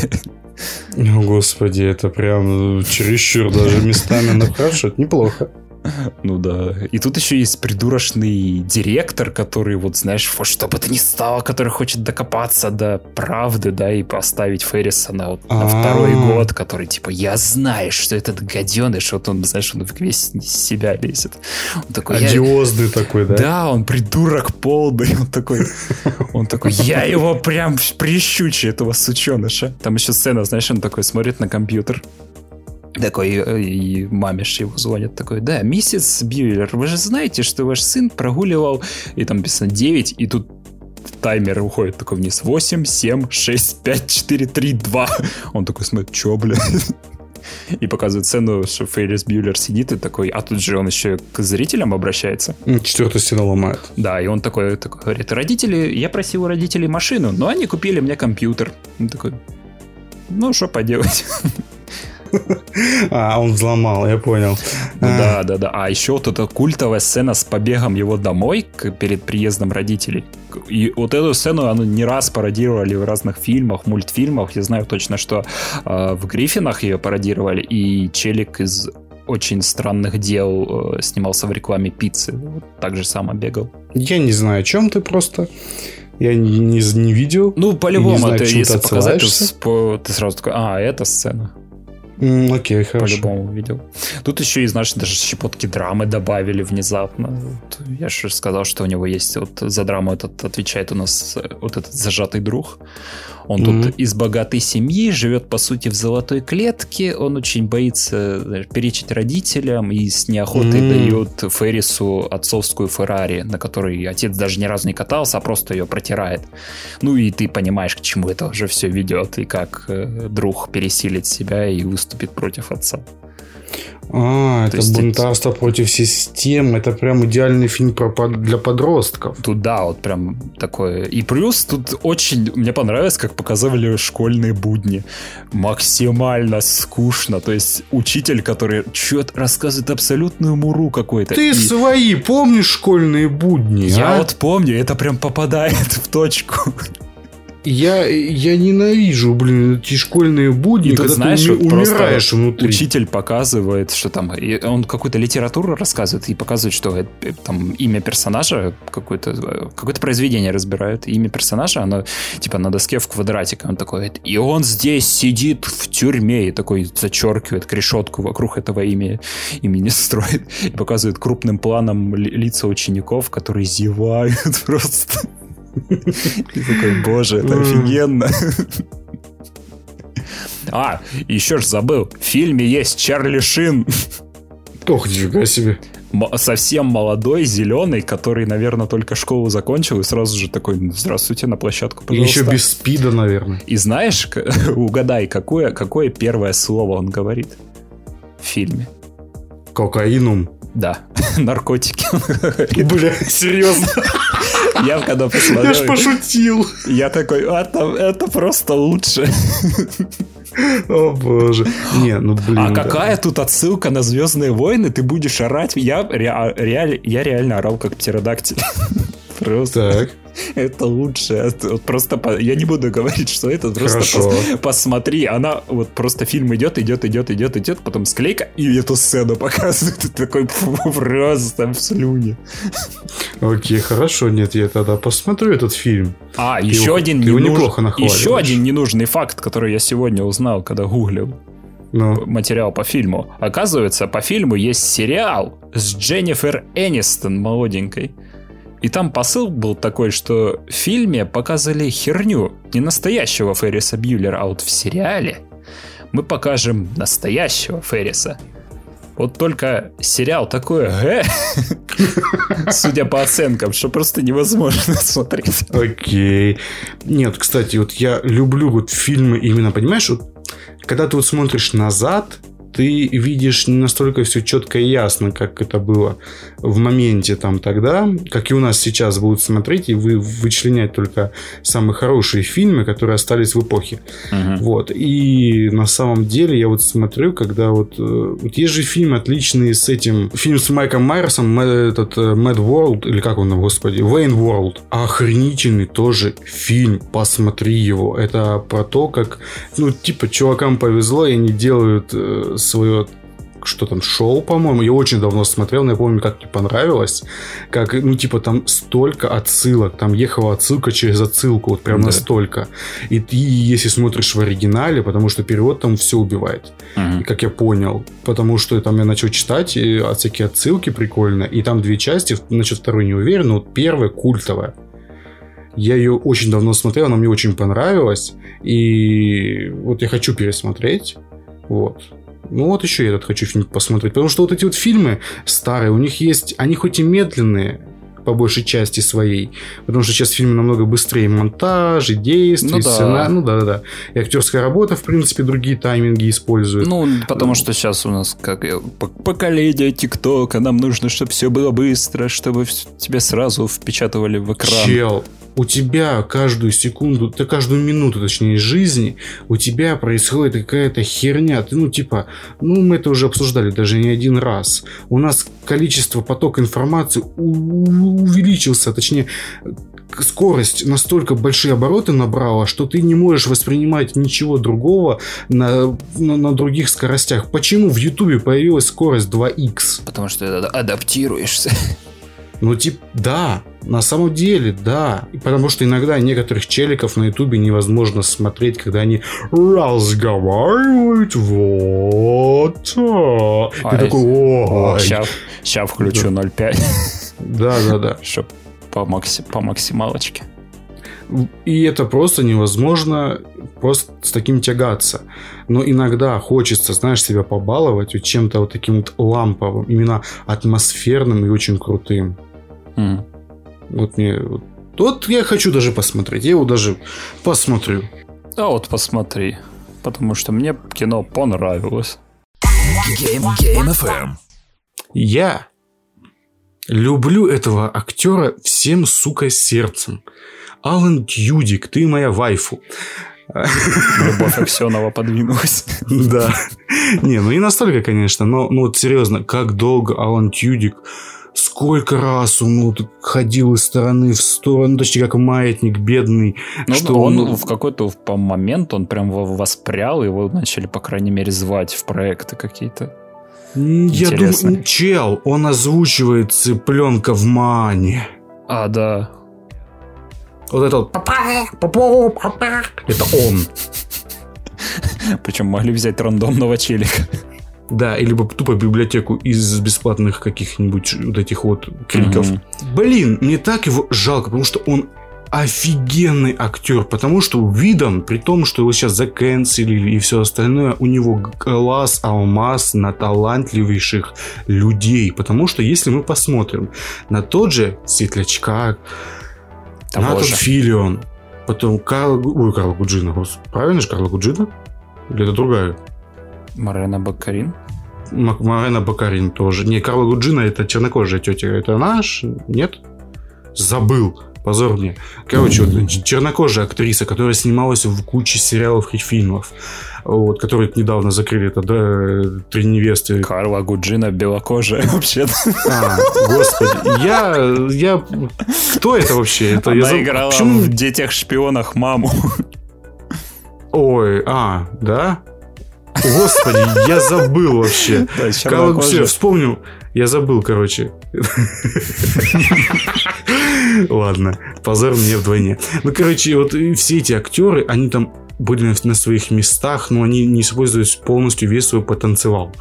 О, господи, это прям чересчур даже местами, это неплохо. Ну да. И тут еще есть придурочный директор, который, вот знаешь, во что бы то ни стало, который хочет докопаться до правды, да, и поставить Ферриса на, вот, на второй год, который, типа, я знаю, что этот гаденыш, вот он, знаешь, он весь себя лезет. Он такой... Одиозный такой, да? Да, он придурок полный, он такой... Он такой, я его прям прищучу, этого сученыша. Там еще сцена, знаешь, он такой смотрит на компьютер, такой, э, и мамеш его звонит, такой, да, миссис Бьюлер, вы же знаете, что ваш сын прогуливал, и там написано 9, и тут таймер уходит такой вниз. 8, 7, 6, 5, 4, 3, 2. Он такой смотрит, чё, бля? И показывает сцену, что Феррис Бьюлер сидит и такой, а тут же он еще к зрителям обращается. Четвертую стену ломает. Да, и он такой, такой говорит, родители, я просил у родителей машину, но они купили мне компьютер. Он такой, ну, что поделать. А, он взломал, я понял. Да, да, да. А еще вот эта культовая сцена с побегом его домой перед приездом родителей. И вот эту сцену она не раз пародировали в разных фильмах, мультфильмах. Я знаю точно, что э, в Гриффинах ее пародировали, и Челик из очень странных дел э, снимался в рекламе пиццы. Вот так же само бегал. Я не знаю, о чем ты просто. Я не, не, не видел. Ну, по-любому, ты, если показать, то, ты сразу такой, а, это сцена. Mm, окей, хорошо. По-любому видел. Тут еще и, знаешь, даже щепотки драмы добавили внезапно. Вот, я же сказал, что у него есть вот за драму этот отвечает у нас э, вот этот зажатый друг. Он mm-hmm. тут из богатой семьи, живет, по сути, в золотой клетке. Он очень боится знаешь, перечить родителям и с неохотой mm-hmm. дает Феррису отцовскую Феррари, на которой отец даже ни разу не катался, а просто ее протирает. Ну и ты понимаешь, к чему это уже все ведет, и как э, друг пересилит себя и выступит против отца. А, То это бунтарство это... против систем. Это прям идеальный фильм про, для подростков. Тут да, вот прям такое. И плюс тут очень мне понравилось, как показывали школьные будни. Максимально скучно. То есть учитель, который что-то рассказывает абсолютную муру какой-то. Ты и... свои помнишь школьные будни? Я а? вот помню, это прям попадает в точку. Я, я ненавижу, блин, эти школьные будни, и когда знаешь, ты уми- умираешь внутри. Учитель показывает, что там, он какую-то литературу рассказывает и показывает, что там имя персонажа, какое-то какое произведение разбирают, имя персонажа, оно типа на доске в квадратике, он такой, и он здесь сидит в тюрьме, и такой зачеркивает решетку вокруг этого имя, имени строит, и показывает крупным планом лица учеников, которые зевают просто. И такой, боже, это офигенно. А, еще ж забыл, в фильме есть Чарли Шин. Ох, нифига себе. Совсем молодой, зеленый, который, наверное, только школу закончил и сразу же такой, здравствуйте, на площадку, пожалуйста. И еще без спида, наверное. И знаешь, угадай, какое, какое первое слово он говорит в фильме? Кокаинум. Да, наркотики. Бля, серьезно? Я когда посмотрел... Я ж пошутил. Я такой, это, это просто лучше. О боже. Не, ну блин. А да. какая тут отсылка на Звездные войны? Ты будешь орать. Я, ре, реаль, я реально орал как птеродактиль. Просто. Так. Это лучше. Просто я не буду говорить, что это. Просто пос... посмотри. Она вот просто фильм идет, идет, идет, идет, идет, потом склейка, и эту сцену показывает. Ты такой просто в слюне. Окей, хорошо. Нет, я тогда посмотрю этот фильм. А, ты еще его, один ты ненуж... неплохо Еще один ненужный факт, который я сегодня узнал, когда гуглил ну. материал по фильму. Оказывается, по фильму есть сериал с Дженнифер Энистон молоденькой. И там посыл был такой, что в фильме показали херню, не настоящего Ферриса Бьюлера, а вот в сериале мы покажем настоящего Ферриса. Вот только сериал такой, э, судя по оценкам, что просто невозможно смотреть. Окей. Нет, кстати, вот я люблю вот фильмы именно, понимаешь, вот когда ты вот смотришь назад, ты видишь не настолько все четко и ясно, как это было в моменте там тогда, как и у нас сейчас будут смотреть и вы вычленять только самые хорошие фильмы, которые остались в эпохе. Uh-huh. Вот. И на самом деле я вот смотрю, когда вот, э, вот есть же фильмы отличные с этим, фильм с Майком Майерсом, этот э, Mad World, или как он господи, Wayne World. Охренительный тоже фильм, посмотри его. Это про то, как, ну, типа, чувакам повезло, и они делают э, свое что там, шоу, по-моему. Я очень давно смотрел, но я помню, как мне понравилось. Как, ну, типа, там столько отсылок. Там ехала отсылка через отсылку, вот прям да. настолько. И ты, если смотришь в оригинале, потому что перевод там все убивает. Угу. И как я понял. Потому что там я начал читать, и всякие отсылки прикольно. И там две части, насчет второй не уверен, но вот первая культовая. Я ее очень давно смотрел, она мне очень понравилась. И вот я хочу пересмотреть. Вот. Ну вот еще этот хочу фильм посмотреть. Потому что вот эти вот фильмы старые, у них есть, они хоть и медленные, по большей части своей. Потому что сейчас фильмы намного быстрее монтаж, и действий, ну, да. Ну да, да, да. И актерская работа, в принципе, другие тайминги используют. Ну, потому что сейчас у нас как поколение ТикТока, нам нужно, чтобы все было быстро, чтобы тебя сразу впечатывали в экран. Чел, у тебя каждую секунду, ты каждую минуту, точнее, жизни, у тебя происходит какая-то херня. Ты, ну, типа, ну, мы это уже обсуждали даже не один раз. У нас количество поток информации увеличился, точнее, скорость настолько большие обороты набрала, что ты не можешь воспринимать ничего другого на, на, на других скоростях. Почему в Ютубе появилась скорость 2х? Потому что ты адаптируешься. Ну, типа, да, на самом деле, да. Потому что иногда некоторых челиков на ютубе невозможно смотреть, когда они разговаривают вот. А, Ты такой, о, сейчас, сейчас включу 0.5. Да, да, да. Чтоб по, макси, по максималочке. И это просто невозможно просто с таким тягаться. Но иногда хочется, знаешь, себя побаловать вот чем-то вот таким вот ламповым, именно атмосферным и очень крутым. Mm. Вот мне... Вот я хочу даже посмотреть. Я его даже посмотрю. А вот посмотри. Потому что мне кино понравилось. Game, Game FM. Я люблю этого актера всем, сука, сердцем. Алан Тьюдик, ты моя вайфу. Любовь Аксенова подвинулась. Да. Не, ну не настолько, конечно, но ну вот серьезно, как долго Алан Тьюдик сколько раз он ну, ходил из стороны в сторону, ну, точнее, как маятник бедный. Ну, что он, он в какой-то момент он прям воспрял, его начали, по крайней мере, звать в проекты какие-то. Я думаю, чел, он озвучивает цыпленка в мане. А, да. Вот это вот. Это он. Причем могли взять рандомного челика. Да, или либо тупо библиотеку из бесплатных каких-нибудь вот этих вот криков. Угу. Блин, мне так его жалко, потому что он офигенный актер, потому что видом, при том, что его сейчас заканцелили и все остальное, у него глаз алмаз на талантливейших людей. Потому что если мы посмотрим на тот же Светлячка, Того на тот Филион, потом Карл, ой, Карл Гуджина, правильно же Карла Гуджина? Или это другая? Марена Бакарин? Марена Бакарин тоже. Не, Карла Гуджина это чернокожая тетя. Это наш? Нет? Забыл. Позор мне. Короче, вот чернокожая актриса, которая снималась в куче сериалов и фильмов, вот, которые недавно закрыли, это, да, «Три невесты». Карла Гуджина белокожая вообще-то. А, господи, я, я... Кто это вообще? Это Она я... играла Почему- в «Детях-шпионах» маму. Ой, а, да? Господи, я забыл вообще. Чернокожая. всё, вспомнил. Я забыл, короче. Ладно, позор мне вдвойне. Ну, короче, вот все эти актеры, они там были на- на своих местах, но они не используют полностью весь свой потенциал.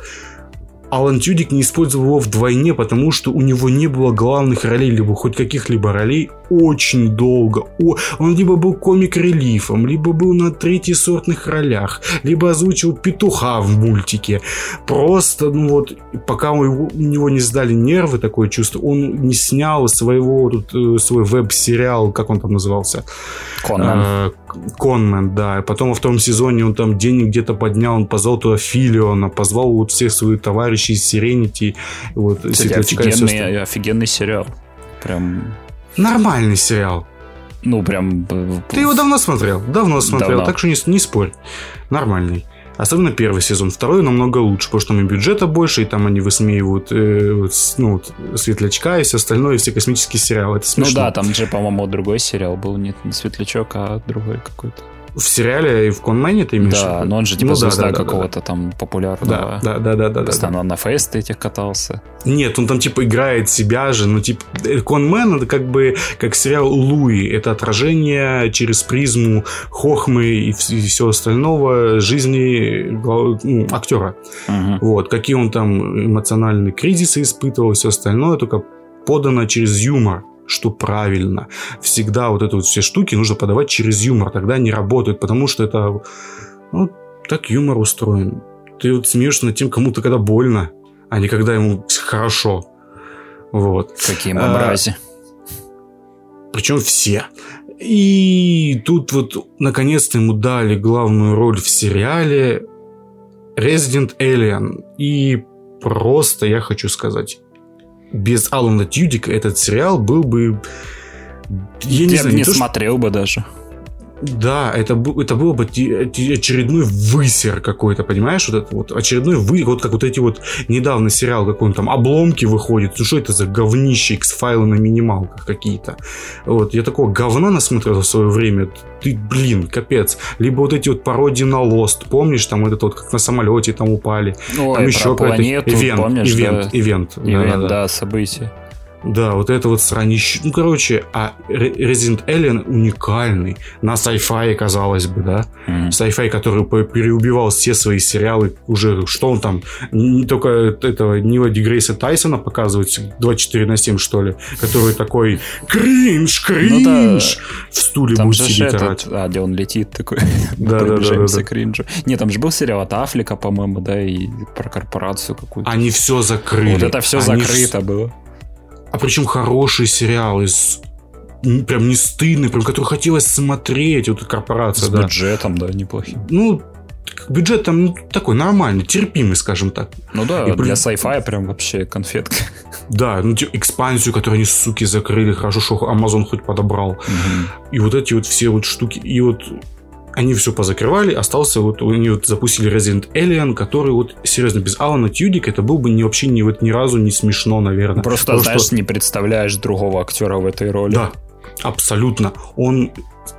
Алан Тюдик не использовал его вдвойне, потому что у него не было главных ролей, либо хоть каких-либо ролей очень долго. О, он либо был комик-релифом, либо был на третьесортных ролях, либо озвучил петуха в мультике. Просто, ну вот, пока у его- у него не сдали нервы, такое чувство, он не снял своего, тут, э, свой веб-сериал, как он там назывался? Конман. Э, Конмен, да. И потом во втором сезоне он там денег где-то поднял, он позвал туда Филиона, позвал вот всех своих товарищей из Сиренити, вот, Кстати, офигенный, офигенный сериал. Прям, Нормальный сериал. ну, прям... э, Ты его давно смотрел? Давно смотрел, Давно. так что не, не спорь. Нормальный. Особенно первый сезон. Второй намного лучше, потому что там и бюджета больше, и там они высмеивают э, ну, вот, Светлячка и все остальное, и все космические сериалы. Это Ну смешно. да, там же, по-моему, другой сериал был, не, не Светлячок, а другой какой-то. В сериале и в Конмене ты имеешь? Да, но он же типа Ну да, звезда да, да, да, какого-то там популярного. Да, да, да, да, да, да, да. Постоянно на фесты этих катался. Нет, он там типа играет себя же, ну типа э, Конмен это как бы как сериал Луи, это отражение через призму Хохмы и, все остального жизни ну, актера. Мгм. Вот, какие он там эмоциональные кризисы испытывал, все остальное, только подано через юмор что правильно. Всегда вот это вот все штуки нужно подавать через юмор, тогда они работают, потому что это ну, так юмор устроен. Ты вот смеешься над тем, кому-то когда больно, а не когда ему хорошо. Вот. Какие А, мрази. Причем все. И тут вот наконец-то ему дали главную роль в сериале Resident Alien. И просто я хочу сказать, без Алана Тьюдика этот сериал был бы... Я не Я бы знаю, не то, что- смотрел бы даже. Да, это, это было бы очередной высер какой-то, понимаешь? Вот это вот очередной вы, вот как вот эти вот недавно сериал какой там обломки выходит. Ну что это за говнище X-файлы на минималках какие-то? Вот, я такого говна насмотрел в свое время. Ты, блин, капец. Либо вот эти вот пародии на Lost, помнишь, там вот это вот как на самолете там упали. Ой, там еще какой-то ивент, помнишь, ивент, да? ивент, Ивент, да-да-да. да, событие. Да, вот это вот сранище. Ну, короче, а Resident Alien уникальный. На sci-fi, казалось бы, да? Мгм. Sci-fi, который переубивал все свои сериалы. Уже, что он там? Не, только этого Нила Дегрейса Тайсона показывает 24 на 7, что ли? Который такой кринж, кринж! В стуле Ну Там будет сидеть этот, а, где он летит такой, Да, да, да, да, кринжу. Не, там же был сериал от Афлика, по-моему, да, и про корпорацию какую-то. Они все закрыли. вот это все закрыто было. А причем хороший сериал из прям не стыдный, прям который хотелось смотреть, вот корпорация, С да. бюджетом, да, неплохим. Ну, бюджет там ну, такой нормальный, терпимый, скажем так. Ну да, И для sci-fi прям вообще конфетка. Да, ну, типа, экспансию, которую они, суки, закрыли, хорошо, что Amazon хоть подобрал. Мгм. И вот эти вот все вот штуки, и вот они все позакрывали, остался вот, они вот запустили Resident Alien, который вот, серьезно, без Алана Тьюдика это был бы ни, вообще ни, вот, ни разу не смешно, наверное. Просто, Потому знаешь, что- не представляешь другого актера в этой роли. Да, абсолютно. Он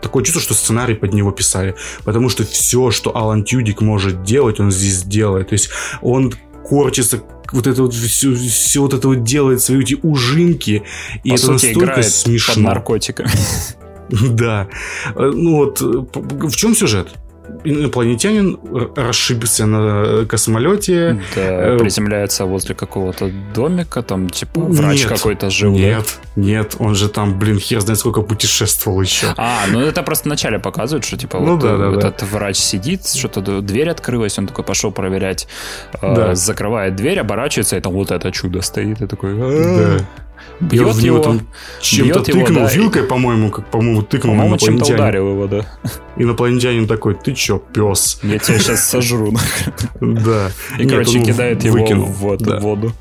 такое чувство, что сценарий под него писали. Потому что все, что Алан Тюдик может делать, он здесь делает. То есть он корчится вот это вот все, все вот это вот делает свои эти ужинки и По это сути, настолько играет под смешно. наркотиками. Да. Э, Ну вот, э, в чем сюжет? Инопланетянин расшибся на космолете. Да, Э, приземляется возле какого-то домика, там, типа, врач Нет, какой-то жил. да? Нет, нет, он же там, блин, хер знает сколько путешествовал еще. А, ну это просто вначале показывают, что типа Ну вот да, э, да, да. этот врач сидит, что-то дверь открылась, он такой пошел проверять, э, Да. закрывает дверь, оборачивается, и там вот это чудо стоит, и такой Да. И бьет в него его, там чем-то бьет его, тыкнул, да, и- вилкой, по-моему, как, по-моему, тыкнул по-моему, чем-то ударил его, да. Инопланетянин такой, ты чё, пес? Я тебя сейчас сожру. нахрен». Да. И, Нет, короче, кидает его выкинул. в Да. воду.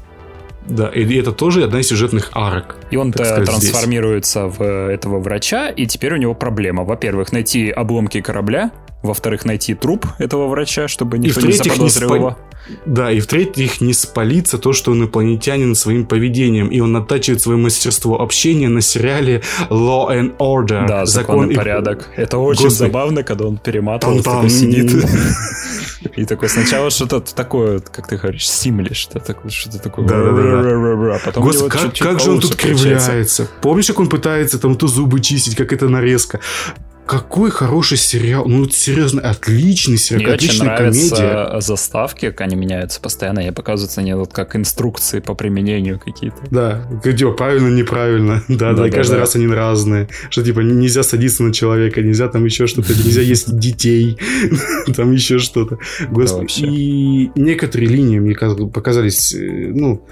Да, и это тоже одна из сюжетных арок. И он трансформируется здесь. в этого врача, и теперь у него проблема. Во-первых, найти обломки корабля, во-вторых, найти труп этого врача, чтобы никто и не заподозрил не спа... его. Да, и в-третьих, не спалиться то, что инопланетянин своим поведением, и он натачивает свое мастерство общения на сериале Law and Order. Да, закон, закон и порядок. Это очень Господи. забавно, когда он перематывает, такой сидит. И такой сначала что-то такое, как ты говоришь, симли, что такое, что-то такое. Да, да, да. А потом Господи, как, как же он тут кривляется. Помнишь, как он пытается там то зубы чистить, как это нарезка? Какой хороший сериал. Ну, серьезно, отличный сериал. Мне отличная очень комедия. заставки, как они меняются постоянно. И показываются они вот как инструкции по применению какие-то. Да, где правильно, неправильно. Да, да, да, и каждый да. раз они разные. Что типа нельзя садиться на человека, нельзя там еще что-то, нельзя есть детей, там еще что-то. Господи. И некоторые линии мне показались, э, ну,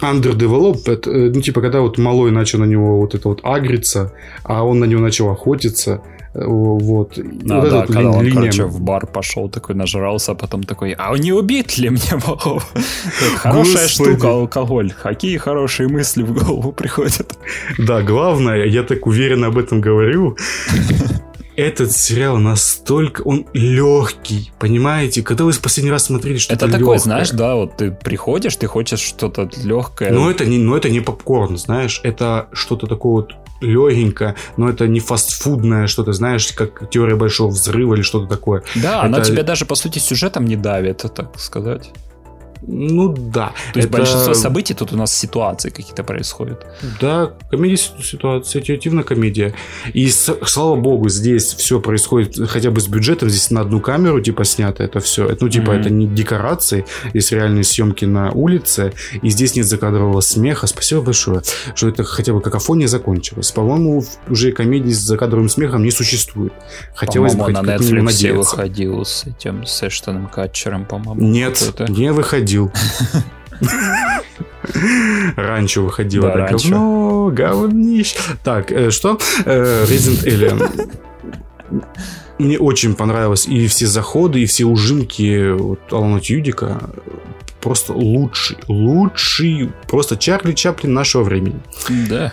underdeveloped, э, ну, типа, когда вот малой начал на него вот это вот агриться, а он на него начал охотиться, э, вот. А, вот да, когда ли, он, линия... короче, в бар пошел, такой нажрался, а потом такой, а не убить ли мне малого? Хорошая штука, алкоголь. Какие хорошие мысли в голову приходят. Да, главное, я так уверенно об этом говорю, этот сериал настолько... Он легкий, понимаете? Когда вы в последний раз смотрели что-то Это такое, знаешь, да, вот ты приходишь, ты хочешь что-то легкое. Но это не, но это не попкорн, знаешь, это что-то такое вот легенькое, но это не фастфудное что-то, знаешь, как теория большого взрыва или что-то такое. Да, это... она тебя даже, по сути, сюжетом не давит, так сказать. Ну да. То есть это... большинство событий тут у нас ситуации какие-то происходят. Да, комедия ситуация, ситуативная комедия. И слава богу, здесь все происходит хотя бы с бюджетом, здесь на одну камеру типа снято это все. Ну типа mm-hmm. это не декорации, здесь реальные съемки на улице, и здесь нет закадрового смеха. Спасибо большое, что это хотя бы какофония закончилась. По-моему, уже комедии с закадровым смехом не существует. Хотелось бы на Netflix выходил с этим, с Эштоном Катчером, по-моему. Нет, не выходил выходил. Раньше выходило. Да, говно, говнище. Так, э, что? Э, Resident Alien. Мне очень понравилось и все заходы, и все ужимки вот, Алана Тьюдика. Просто лучший, лучший, просто Чарли Чаплин нашего времени. Да.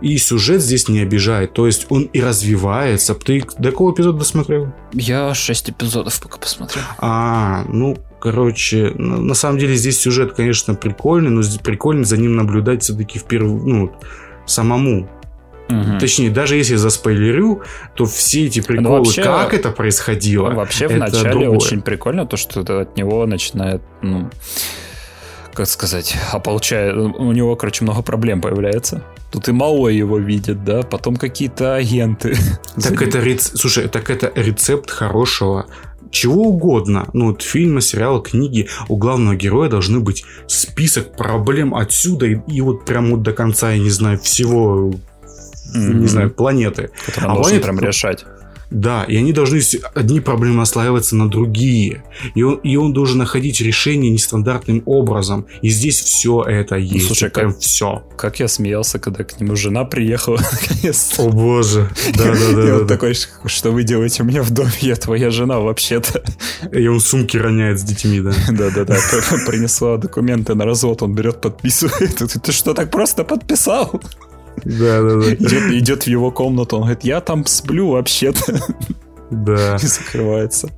И сюжет здесь не обижает. То есть он и развивается. Ты до какого эпизода досмотрел? Я 6 эпизодов пока посмотрел. А, ну, короче, на самом деле здесь сюжет, конечно, прикольный, но прикольно за ним наблюдать все-таки в первую, ну, самому. Угу. Точнее, даже если заспойлерю, то все эти приколы, ну, вообще, как это происходило. Вообще, это вначале другое. очень прикольно то, что от него начинает, ну, как сказать, ополчает. У него, короче, много проблем появляется. Тут и малой его видит, да, потом какие-то агенты. Так это, рец... слушай, так это рецепт хорошего чего угодно. Ну, вот фильмы, сериалы, книги. У главного героя должны быть список проблем отсюда и, и вот прям вот до конца, я не знаю, всего, mm-hmm. не знаю, планеты. Который а он должен прям решать. Да, и они должны одни проблемы наслаиваться на другие. И он, и он должен находить решение нестандартным образом. И здесь все это ну, есть. Слушай, прям как, все. Как я смеялся, когда к нему жена приехала наконец-то. О боже. Да, да, да. И он такой, что вы делаете у меня в доме? Я твоя жена вообще-то. И он сумки роняет с детьми, да. Да, да, да. Принесла документы на развод, он берет, подписывает. Ты что, так просто подписал? Да, да, да. Идет, идет в его комнату, он говорит, я там сплю вообще-то. Да. И закрывается.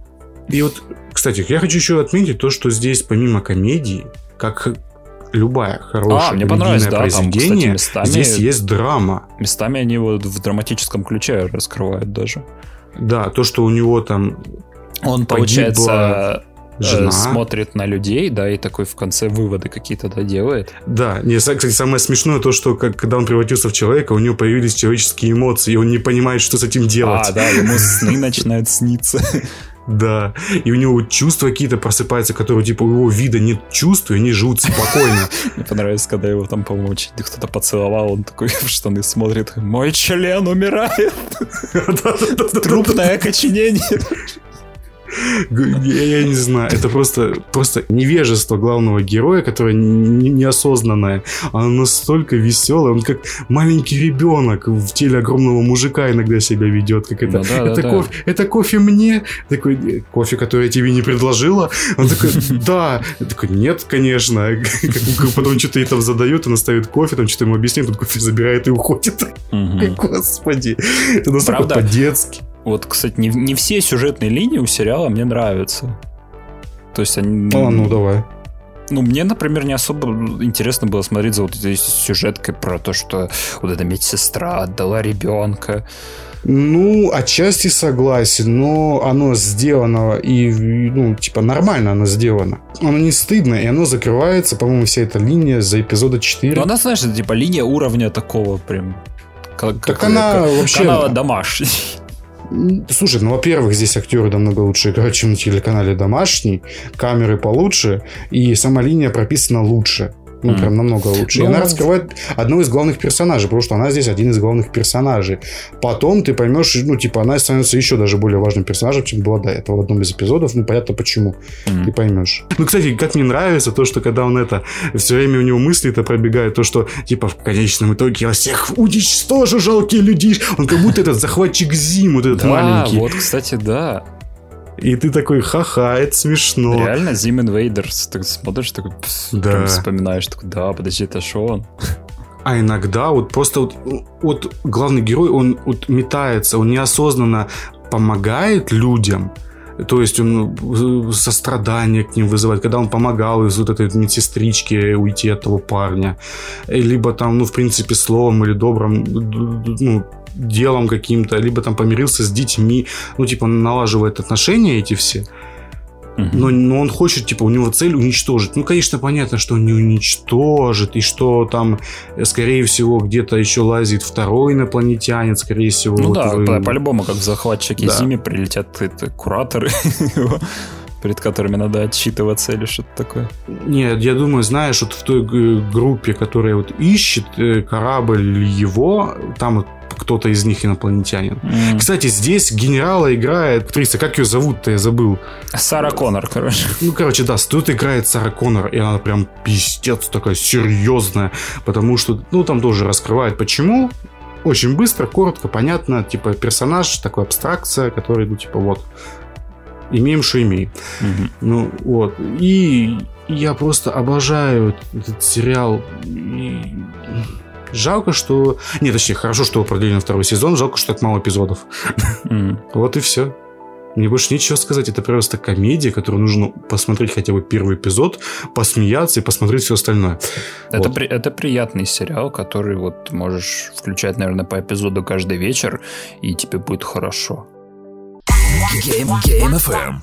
И вот, кстати, я хочу еще отметить то, что здесь помимо комедии, как любая хорошая а, мне понравилось, да, произведение, там, кстати, местами, здесь есть драма. Местами они его в драматическом ключе раскрывают даже. Да, то, что у него там он, погибла... получается, жена. смотрит на людей, да, и такой в конце выводы какие-то да, делает. Да, не, кстати, самое смешное то, что как, когда он превратился в человека, у него появились человеческие эмоции, и он не понимает, что с этим делать. А, да, ему сны начинают сниться. Да, и у него чувства какие-то просыпаются, которые, типа, у его вида нет чувств, и они живут спокойно. Мне понравилось, когда его там, по-моему, кто-то поцеловал, он такой в штаны смотрит, мой член умирает. Трупное окоченение. Я, я не знаю, это просто, просто невежество главного героя, которое не- неосознанное. Оно настолько веселое, он как маленький ребенок в теле огромного мужика иногда себя ведет. Как это, Ну да, да, это, да. кофе, это кофе мне? Такой, «Э, кофе, который я тебе не предложила? Он такой, да. Я такой, нет, конечно. Потом что-то ей там задает, она ставит кофе, там что-то ему объясняет, он кофе забирает и уходит. Господи, это настолько по-детски. Вот, кстати, не, не все сюжетные линии у сериала мне нравятся. То есть они... А, ну давай. Ну, мне, например, не особо интересно было смотреть за вот этой сюжеткой про то, что вот эта медсестра отдала ребенка. Ну, отчасти согласен, но оно сделано и, ну, типа, нормально оно сделано. Оно не стыдно, и оно закрывается, по-моему, вся эта линия за эпизода 4. Но она, знаешь, это, типа линия уровня такого прям... Как, Так как- она как- вообще- канала домашний. Слушай, ну, во-первых, здесь актеры намного лучше играют, чем на телеканале «Домашний», камеры получше, и сама линия прописана лучше. Ну, прям намного лучше. И Ну- она раскрывает одного из главных персонажей, потому что она здесь один из главных персонажей. Потом ты поймешь, ну, типа, она становится еще даже более важным персонажем, чем была до этого в одном из эпизодов. Ну, понятно почему. Мгм. Ты поймешь. Ну, кстати, как мне нравится то, что когда он это все время у него мысли это пробегает, то, что типа в конечном итоге я всех уничтожу, жалкие люди. Он как будто этот захватчик Зим, вот этот Да, маленький. вот, кстати, да. И ты такой, ха-ха, это смешно. Реально, Zim Invaders. Ты смотришь, такой, пс, Да. прям вспоминаешь, такой, да, подожди, это шо он? А иногда вот просто вот, вот главный герой, он вот метается, он неосознанно помогает людям, то есть он э, сострадание к ним вызывает, когда он помогал из вот этой медсестрички уйти от того парня, Э, либо там, ну, в принципе, словом или добрым, ну, делом каким-то, либо там помирился с детьми, ну, типа, налаживает отношения эти все, Но, но он хочет, типа, у него цель уничтожить. Ну, конечно, понятно, что он не уничтожит, и что там, э, скорее всего, где-то еще лазит второй инопланетянин, скорее всего. Ну вот да, вы- по- по-любому, как в захватчике Да. Зиме прилетят это, кураторы, его, перед которыми надо отчитываться или что-то такое. Нет, я думаю, знаешь, вот в той г- группе, которая вот ищет э, корабль или его, там вот кто-то из них инопланетянин. М. Кстати, здесь генерала играет актриса, как ее зовут-то, я забыл. Сара Коннор, короче. Ну, короче, да, тут играет Сара Коннор, и она прям пиздец такая серьезная, потому что, ну, там тоже раскрывает, почему. Очень быстро, коротко, понятно, типа персонаж, такой абстракция, который, ну, типа, вот, имеем, что имеем. Мгм. Ну, вот. И я просто обожаю этот сериал. И Жалко, что... Не, точнее, хорошо, что его продлили на второй сезон. Жалко, что так мало эпизодов. М. Вот и все. Мне больше нечего сказать. Это просто комедия, которую нужно посмотреть хотя бы первый эпизод, посмеяться и посмотреть все остальное. Это, Вот. при- это приятный сериал, который вот можешь включать, наверное, по эпизоду каждый вечер, и тебе будет хорошо. Game, Game FM.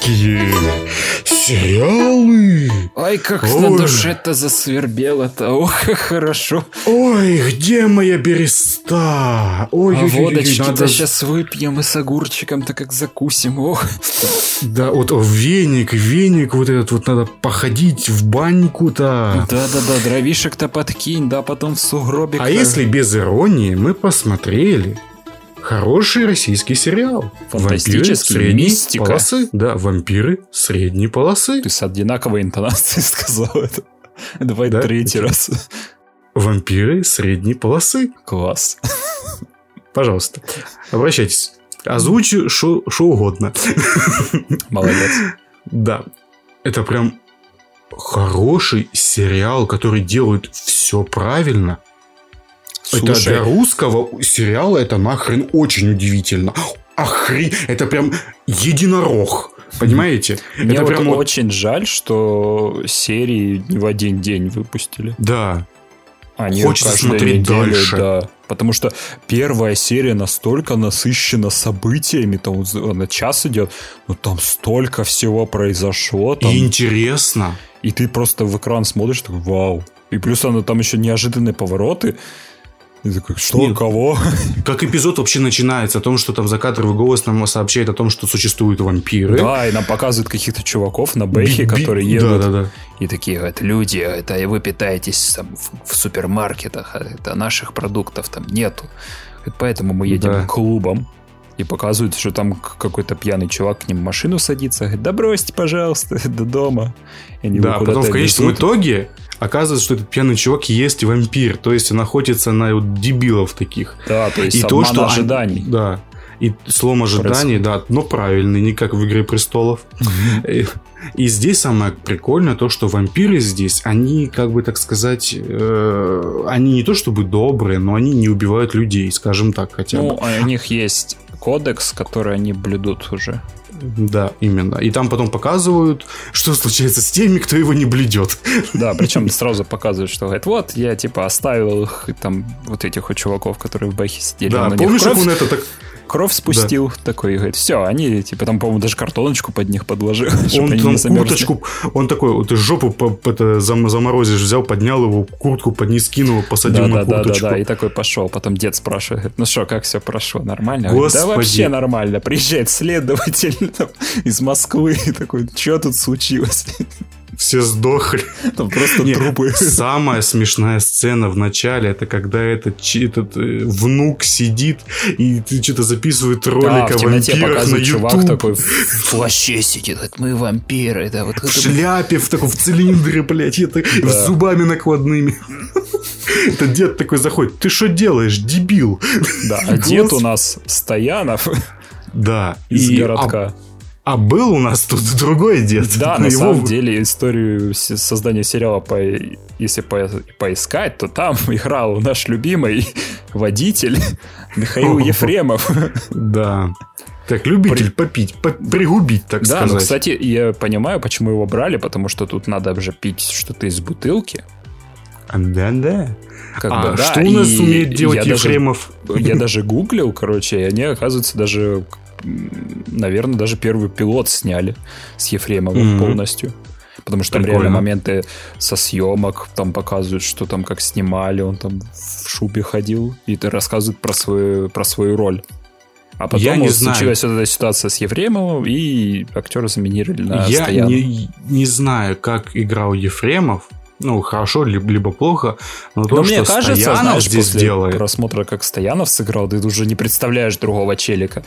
Русские сериалы. Ай, как Ой. на душе-то засвербело-то. Ох, как хорошо. Ой, где моя береста? Ой, А ой, ой, ой, водочки-то надо- сейчас выпьем и с огурчиком-то как закусим. Ох. Да, вот о, веник, веник вот этот вот надо походить в баньку-то. Да-да-да, дровишек-то подкинь, да, потом в сугробик. А если без иронии, мы посмотрели хороший российский сериал. Фантастический, Вампиры средней мистика. полосы. Да, вампиры средней полосы. Ты с одинаковой интонацией сказал это. Давай Да? третий раз. Вампиры средней полосы. Класс. Пожалуйста, обращайтесь. Озвучу что угодно. Молодец. Да, это прям хороший сериал, который делает все правильно. Это для Слушай, русского сериала это нахрен очень удивительно. Охрен... Это прям единорог. Понимаете? мне это вот прям очень жаль, что серии в один день выпустили. Да. Они Хочется смотреть неделю, дальше. Да. Потому что первая серия настолько насыщена событиями, там она час идет, но там столько всего произошло, там, И интересно. и ты просто в экран смотришь, такой, вау. И плюс она там еще неожиданные повороты. И такой, что, Нет. кого? Как эпизод вообще начинается о том, что там закадровый голос нам сообщает о том, что существуют вампиры. Да, и нам показывают каких-то чуваков на бэхе, Би- би- которые да, едут. да, да. И такие говорят, люди, это вы питаетесь там, в, в супермаркетах, а это наших продуктов там нету. Поэтому мы едем да. к клубам и показывают, что там какой-то пьяный чувак к ним в машину садится. Говорит, да бросьте, пожалуйста, до дома. И они да, потом в конечном везут. итоге оказывается, что этот пьяный чувак есть вампир, то есть он находится на вот дебилов таких. Да, то есть и то, что ожиданий. Да, и слом ожиданий, да, но правильный, не как в «Игре престолов». И здесь самое прикольное то, что вампиры здесь, они, как бы так сказать, э, они не то чтобы добрые, но они не убивают людей, скажем так, хотя ну, бы. Ну, у них есть кодекс, который они блюдут уже. Да, именно. И там потом показывают, что случается с теми, кто его не блюдет. Да, причем сразу показывают, что говорит, вот, я типа оставил их, там, вот этих вот чуваков, которые в бэхе сидели. Да, помнишь, как он это так кровь спустил, да. такой, говорит, все, они, типа, там, по-моему, даже картоночку под них подложил. Он там курточку, он такой, вот жопу это, заморозишь, взял, поднял его, куртку под низ кинул, посадил да, на да, курточку. Да, да, да, и такой пошел. Потом дед спрашивает, ну что, как все прошло, нормально? Господи. Да вообще нормально. Приезжает следователь там, из Москвы, такой, что тут случилось? Все сдохли. Там просто Нет, трупы. Самая смешная сцена в начале, это когда этот, этот э, внук сидит и что-то записывает ролик да, о вампирах на YouTube. чувак такой в плаще сидит, говорит, мы вампиры. Да, вот в шляпе, в таком в цилиндре, блядь, это, да. с зубами накладными. Это дед такой заходит, ты что делаешь, дебил? Да, а дед у нас Стоянов. Да. Из городка. А был у нас тут другой дед. Да, на его... самом деле историю создания сериала, по... если по... поискать, то там играл наш любимый водитель Михаил Ефремов. Да. Так, любитель При... попить, по... пригубить, так да, сказать. Да, ну, кстати, я понимаю, почему его брали, потому что тут надо уже пить что-то из бутылки. Да-да. Как а бы, да, что у нас умеет делать Ефремов? Даже, я даже гуглил, короче, и они, оказывается, даже наверное, даже первый пилот сняли с Ефремовым mm-hmm. полностью. Потому что Прикольно. там реально моменты со съемок, там показывают, что там как снимали, он там в шубе ходил, и ты рассказывает про свою, про свою роль. А потом я не случилась знаю. эта ситуация с Ефремовым, и актера заменили на Я не, не знаю, как играл Ефремов, ну, хорошо, либо, либо плохо, но, но то, мне что кажется, Стоянов знаешь, здесь после делает... просмотра, как Стоянов сыграл, ты уже не представляешь другого челика.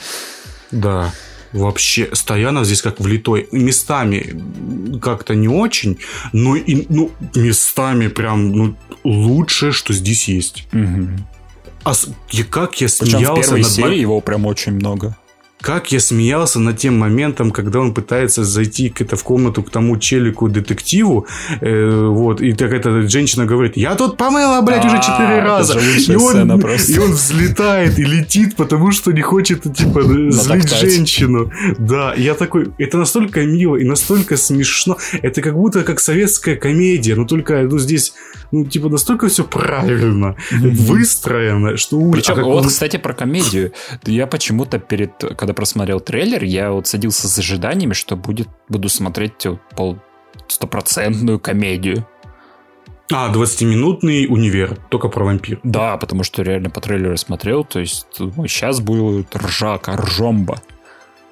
Да. Вообще, Стоянов здесь как влитой. Местами как-то не очень, но и, ну, местами прям ну, лучшее, что здесь есть. Угу. А как я смеялся... Причем в первой над... серии его прям очень много как я смеялся над тем моментом, когда он пытается зайти к это в комнату к тому челику детективу, э, вот, и так эта женщина говорит, я тут помыла, блядь, уже четыре раза. И он, и он взлетает и летит, потому что не хочет, типа, злить женщину. Да, я такой, это настолько мило и настолько смешно. Это как будто как советская комедия, но только, ну, здесь, ну, типа, настолько все правильно выстроено, что... Причем, а вот, кстати, про комедию. Я почему-то перед, когда когда просмотрел трейлер, я вот садился с ожиданиями, что будет, буду смотреть вот пол стопроцентную комедию. А, 20-минутный универ, только про вампир. Да, потому что реально по трейлеру смотрел, то есть ну, сейчас будет ржака, ржомба.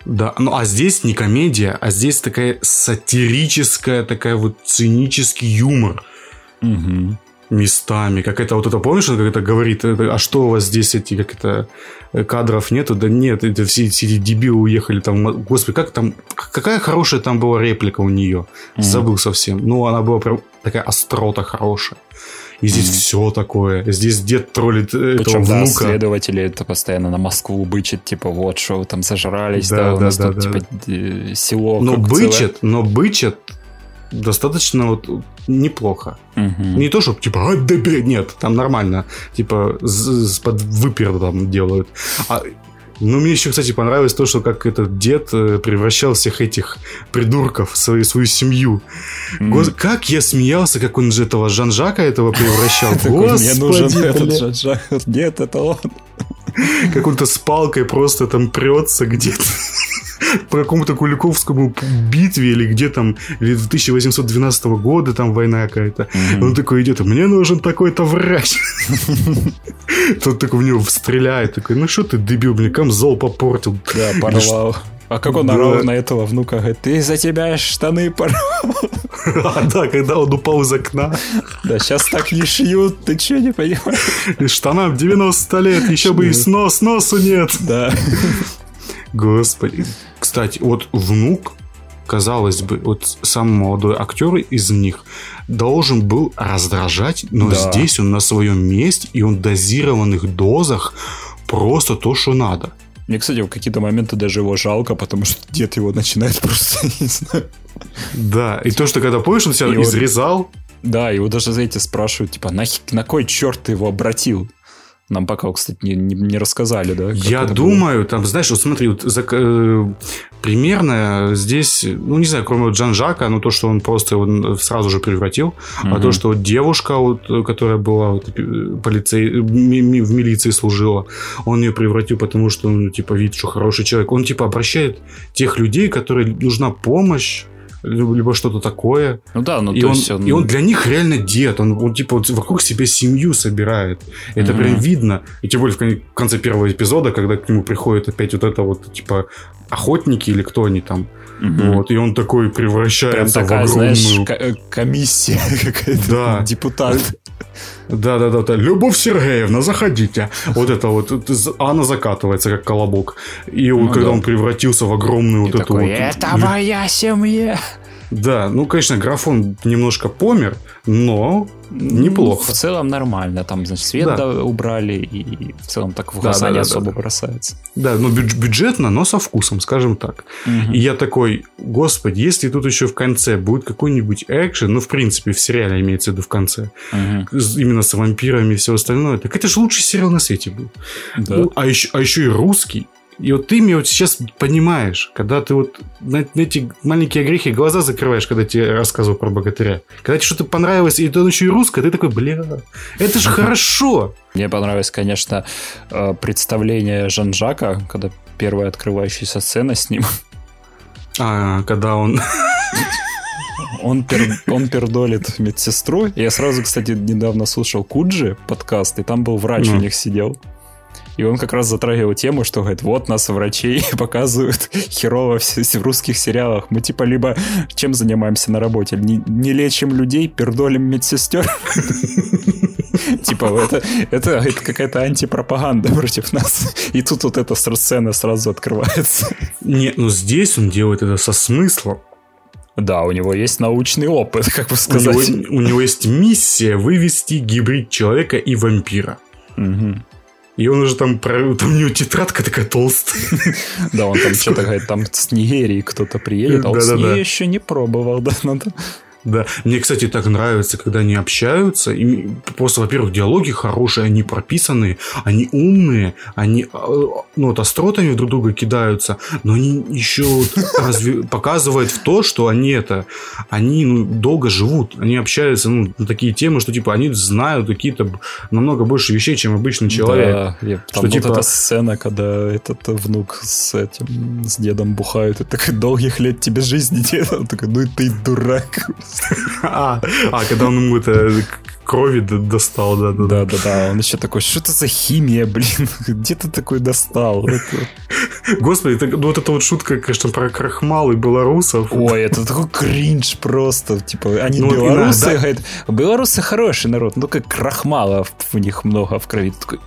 Да, ну а здесь не комедия, а здесь такая сатирическая, такая вот цинический юмор. Угу местами. Как это вот это, помнишь, как это говорит, а что у вас здесь эти, как это, э, кадров нету? Да нет, это все, все эти дебилы уехали там. Господи, как там, какая хорошая там была реплика у нее. Mm-hmm. Забыл совсем. Ну, она была прям такая острота хорошая. И здесь mm-hmm. все такое. Здесь дед троллит э, Причем, этого да, внука. следователи это постоянно на Москву бычит, типа, вот, что вы там зажрались, да, да, у нас да, тут, да. типа, село. Но бычит, целое. но бычит достаточно вот неплохо. Угу. Не то, чтобы типа, а, да, нет, там нормально, типа, под выпер там делают. А ну, мне еще, кстати, понравилось то, что как этот дед э, превращал всех этих придурков в свою, свою семью. Mm. Гос... Как я смеялся, как он же этого Жан-Жака этого превращал. Господи, мне нужен этот Жан-Жак. Нет, это он. Как он-то с палкой просто там прется где-то по какому-то Куликовскому битве или где там, или 1812 года там война какая-то. Mm-hmm. Он такой идет, мне нужен такой-то врач. Тот такой в него стреляет, такой, ну что ты, дебил, мне камзол попортил. Да, порвал. А как он Да. орал на этого внука, говорит, ты за тебя штаны порвал. А, да, когда он упал из окна. Да, сейчас так не шьют, ты что не понимаешь? И штанам 90 лет, еще бы и снос, носу нет. Да. Господи. Кстати, вот внук, казалось бы, вот самый молодой актер из них должен был раздражать, но Да. здесь он на своем месте, и он в дозированных дозах просто то, что надо. Мне, кстати, в какие-то моменты даже его жалко, потому что дед его начинает просто, не знаю. Да, и то, что когда помнишь, он себя И изрезал, Да, его даже за эти спрашивают, типа, на, на кой черт ты его обратил? Нам пока, кстати, не, не, не рассказали, да? Я думаю, там, знаешь, вот смотри, вот зак- э, примерно здесь, ну, не знаю, кроме вот Жан-Жака, ну, то, что он просто его сразу же превратил, а Мгм. то, что вот девушка, вот, которая была вот, э, полицей, ми- ми- в милиции служила, он ее превратил, потому что, ну, типа, видит, что хороший человек. Он, типа, обращает тех людей, которые нужна помощь, либо что-то такое. Ну да, ну и, то он, есть он... и он для них реально дед. Он, он, типа вот вокруг себя семью собирает. Это Мгм. прям видно. И тем более в кон- в конце первого эпизода, когда к нему приходит опять вот это вот, типа, охотники или кто они там. Мгм. Вот, и он такой Прям превращается такая, в огромную... знаешь, э, комиссия какая-то, Да. депутат. Да-да-да, да. Любовь Сергеевна, заходите. Вот это вот, она закатывается, как колобок. И Ну когда да. он превратился в огромную И вот эту такой, вот... это моя семья. Да, ну, конечно, графон немножко помер, но неплохо. В целом нормально. Там, значит, свет Да. да, убрали, и в целом так в Да, глаза да, не да, особо да. бросается. Да, ну бюдж- бюджетно, но со вкусом, скажем так. Мгм. И я такой, господи, если тут еще в конце будет какой-нибудь экшен, ну, в принципе, в сериале имеется в виду в конце, с- именно с вампирами и все остальное, так это же лучший сериал на свете был. Да. Ну, а, еще, а еще и русский. И вот ты мне вот сейчас понимаешь, когда ты вот на, на эти маленькие грехи глаза закрываешь, когда тебе рассказывал про богатыря. Когда тебе что-то понравилось, и то еще и русское, ты такой, бля, это же хорошо. Мне понравилось, конечно, э, представление Жан-Жака, когда первая открывающаяся сцена с ним. А, когда он... Он, пер- он пердолит медсестру. Я сразу, кстати, недавно слушал Куджи подкаст, и там был врач Ну. у них сидел. И он как раз затрагивал тему, что говорит, вот нас врачей показывают херово в, русских сериалах. Мы типа либо чем занимаемся на работе? Не, не лечим людей, пердолим медсестер. Типа это, это, это какая-то антипропаганда против нас. И тут вот эта сцена сразу открывается. Нет, ну здесь он делает это со смыслом. Да, у него есть научный опыт, как бы У него, сказать. у него есть миссия вывести гибрид человека и вампира. Мгм. И он уже там, про- там у него тетрадка такая толстая. Да, он там что-то говорит, там с Нигерии кто-то приедет, а он с еще не пробовал, да, надо. Да, мне, кстати, так нравится, когда они общаются. И просто, во-первых, диалоги хорошие, они прописанные, они умные, они э, ну, вот остротами друг друга кидаются, но они еще вот показывают в то, что они это, они ну, долго живут, они общаются ну, на такие темы, что типа они знают какие-то намного больше вещей, чем обычный человек. Да, я- там Что, вот типа- эта сцена, когда этот внук с этим, с дедом бухают, и такой, долгих лет тебе жизни, дед. Он такой, ну ты дурак. А, а, когда он ему это крови достал, да, да, да. Да-да-да, он еще такой, что это за химия, блин, где ты такой достал? Господи, это- ну, вот эта вот шутка, конечно, про крахмал и белорусов. Ой, это такой кринж просто. Типа, они Ну, белорусы, иногда- говорят, белорусы хороший народ, ну как крахмала в них много в крови. Ты такой,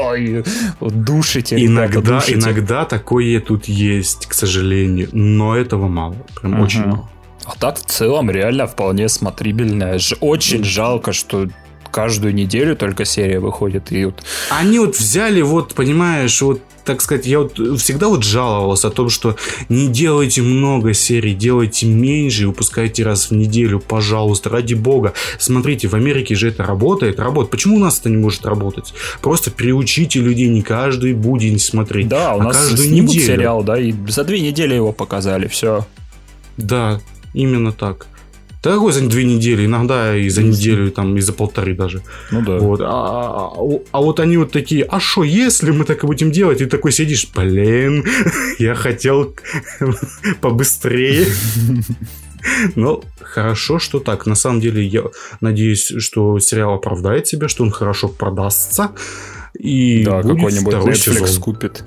ой, вот душите, ребята, Иногда, душите. иногда такое тут есть, к сожалению, но этого мало, прям Мгм. очень мало. А так в целом реально вполне смотрибельная. Очень жалко, что каждую неделю только серия выходит. И вот Они вот взяли, вот, понимаешь, вот, так сказать, я вот всегда вот жаловался о том, что не делайте много серий, делайте меньше и выпускайте раз в неделю, пожалуйста, ради бога. Смотрите, в Америке же это работает, работает. Почему у нас это не может работать? Просто приучите людей не каждый будень смотреть, да, у а нас каждую снимут неделю. сериал, да, и за две недели его показали, все. Да, именно так. Дорогой за две недели, иногда и за неделю, там, и за полторы даже. Ну да. Вот. А, а- а- а вот они вот такие, а что, если мы так и будем делать? И ты такой сидишь, блин, я хотел побыстрее. Ну, хорошо, что так. На самом деле, я надеюсь, что сериал оправдает себя, что он хорошо продастся. И Да, какой-нибудь Netflix сезон. купит.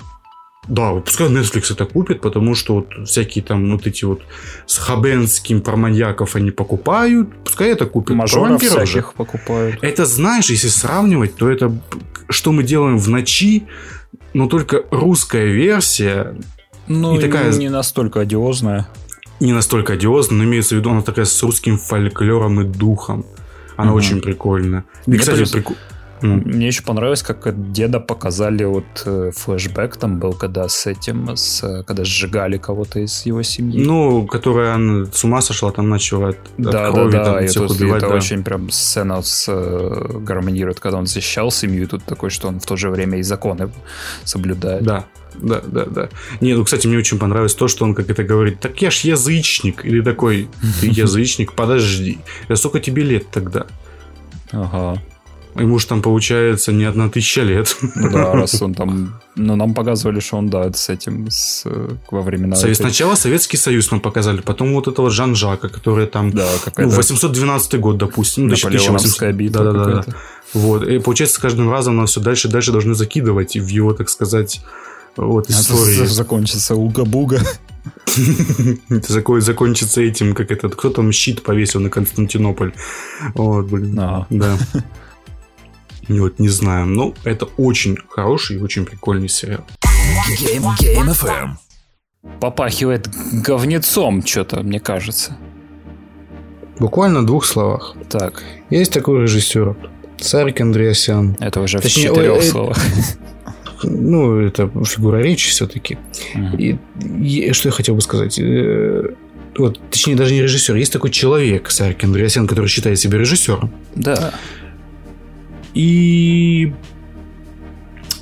Да, пускай Netflix это купит, потому что вот всякие там вот эти вот с Хабенским про маньяков они покупают, пускай это купит. Мажоров всяких же. покупают. Это, знаешь, если сравнивать, то это что мы делаем в ночи, но только русская версия. Ну, и такая... не настолько одиозная. Не настолько одиозная, но имеется в виду, она такая с русским фольклором и духом. Она угу. очень прикольная. И, кстати, плюс... прикольно мне еще понравилось, как деда показали вот э, флешбэк там был, когда с этим, с, когда сжигали кого-то из его семьи. Ну, которая с ума сошла, там начала да, от крови, да, да, там, и тут, убивать, это да. очень прям сцена с, э, гармонирует, когда он защищал семью, и тут такой, что он в то же время и законы соблюдает. Да, да, да, да. Не, ну, кстати, мне очень понравилось то, что он как это говорит, так я ж язычник. Или такой, ты язычник, подожди. А сколько тебе лет тогда? Ага. Ему же там получается не одна тысяча лет. Да, раз он там... Ну, нам показывали, что он, да, с этим с, во времена... Совет... Этой... Сначала Советский Союз нам показали, потом вот этого Жан-Жака, который там... Да, какая Ну, 812 год, допустим. Ну, 1800... битва да, да, да, да. Вот. И получается, с каждым разом нас все дальше и дальше должны закидывать в его, так сказать, вот истории. Закончится уга-буга. Закончится этим, как этот, кто там щит повесил на Константинополь. Вот, блин. Да. Вот, не знаю. Но это очень хороший и очень прикольный сериал. Game, Game FM. Попахивает говнецом что-то, мне кажется. Буквально в двух словах. Так. Есть такой режиссер. Сарик Андреасян. Это уже Точнее, в четырех ой, словах. Ну, это фигура речи все-таки. Uh-huh. И, и что я хотел бы сказать? Э, вот, точнее, даже не режиссер. Есть такой человек, Сарик Андреасян, который считает себя режиссером. Да. И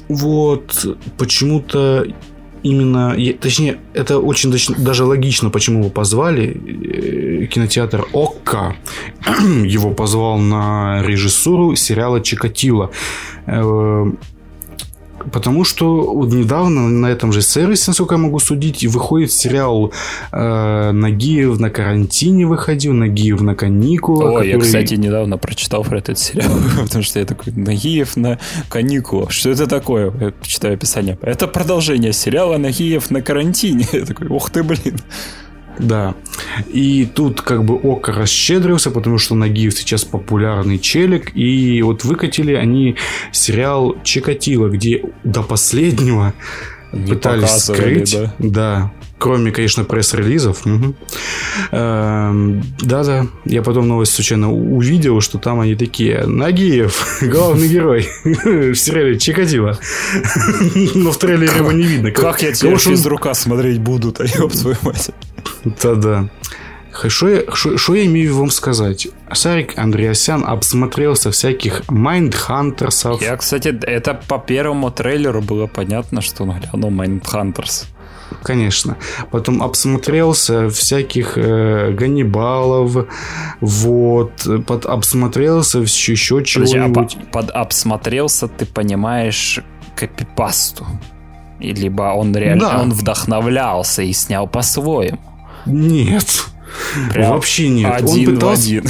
вот почему-то именно, точнее, это очень даже логично, почему его позвали. Э, кинотеатр ОККО его позвал на режиссуру сериала «Чикатило». Потому что вот недавно на этом же сервисе, насколько я могу судить, выходит сериал э, Нагиев на карантине выходил, Нагиев на каникулах. О, который... я, кстати, недавно прочитал про этот сериал, потому что я такой, Нагиев на каникулах. Что это такое? Я читаю описание. Это продолжение сериала Нагиев на карантине. Я такой, ух ты, блин. Да. И тут как бы Ока расщедрился, потому что Нагиев сейчас популярный челик. И вот выкатили они сериал Чикатило, где до последнего Не пытались скрыть. Да. да. Кроме, конечно, пресс-релизов. Угу. да-да. Я потом новость случайно увидел, что там они такие. Нагиев, главный герой в сериале Чикатило. Но в трейлере его не видно. Как я тебя из рука смотреть буду, ёб твою мать. Да-да. Что я, что я имею вам сказать? Сарик Андреасян обсмотрелся всяких Майндхантерсов. Я, кстати, это по первому трейлеру было понятно, что он глянул Mindhunters. Конечно. Потом обсмотрелся всяких э, Ганнибалов, вот, подобсмотрелся еще, еще чего-нибудь. А подобсмотрелся, ты понимаешь, копипасту. Либо он реально да. он вдохновлялся и снял по-своему. Нет. Прям Вообще нет. Один он пытался, в один.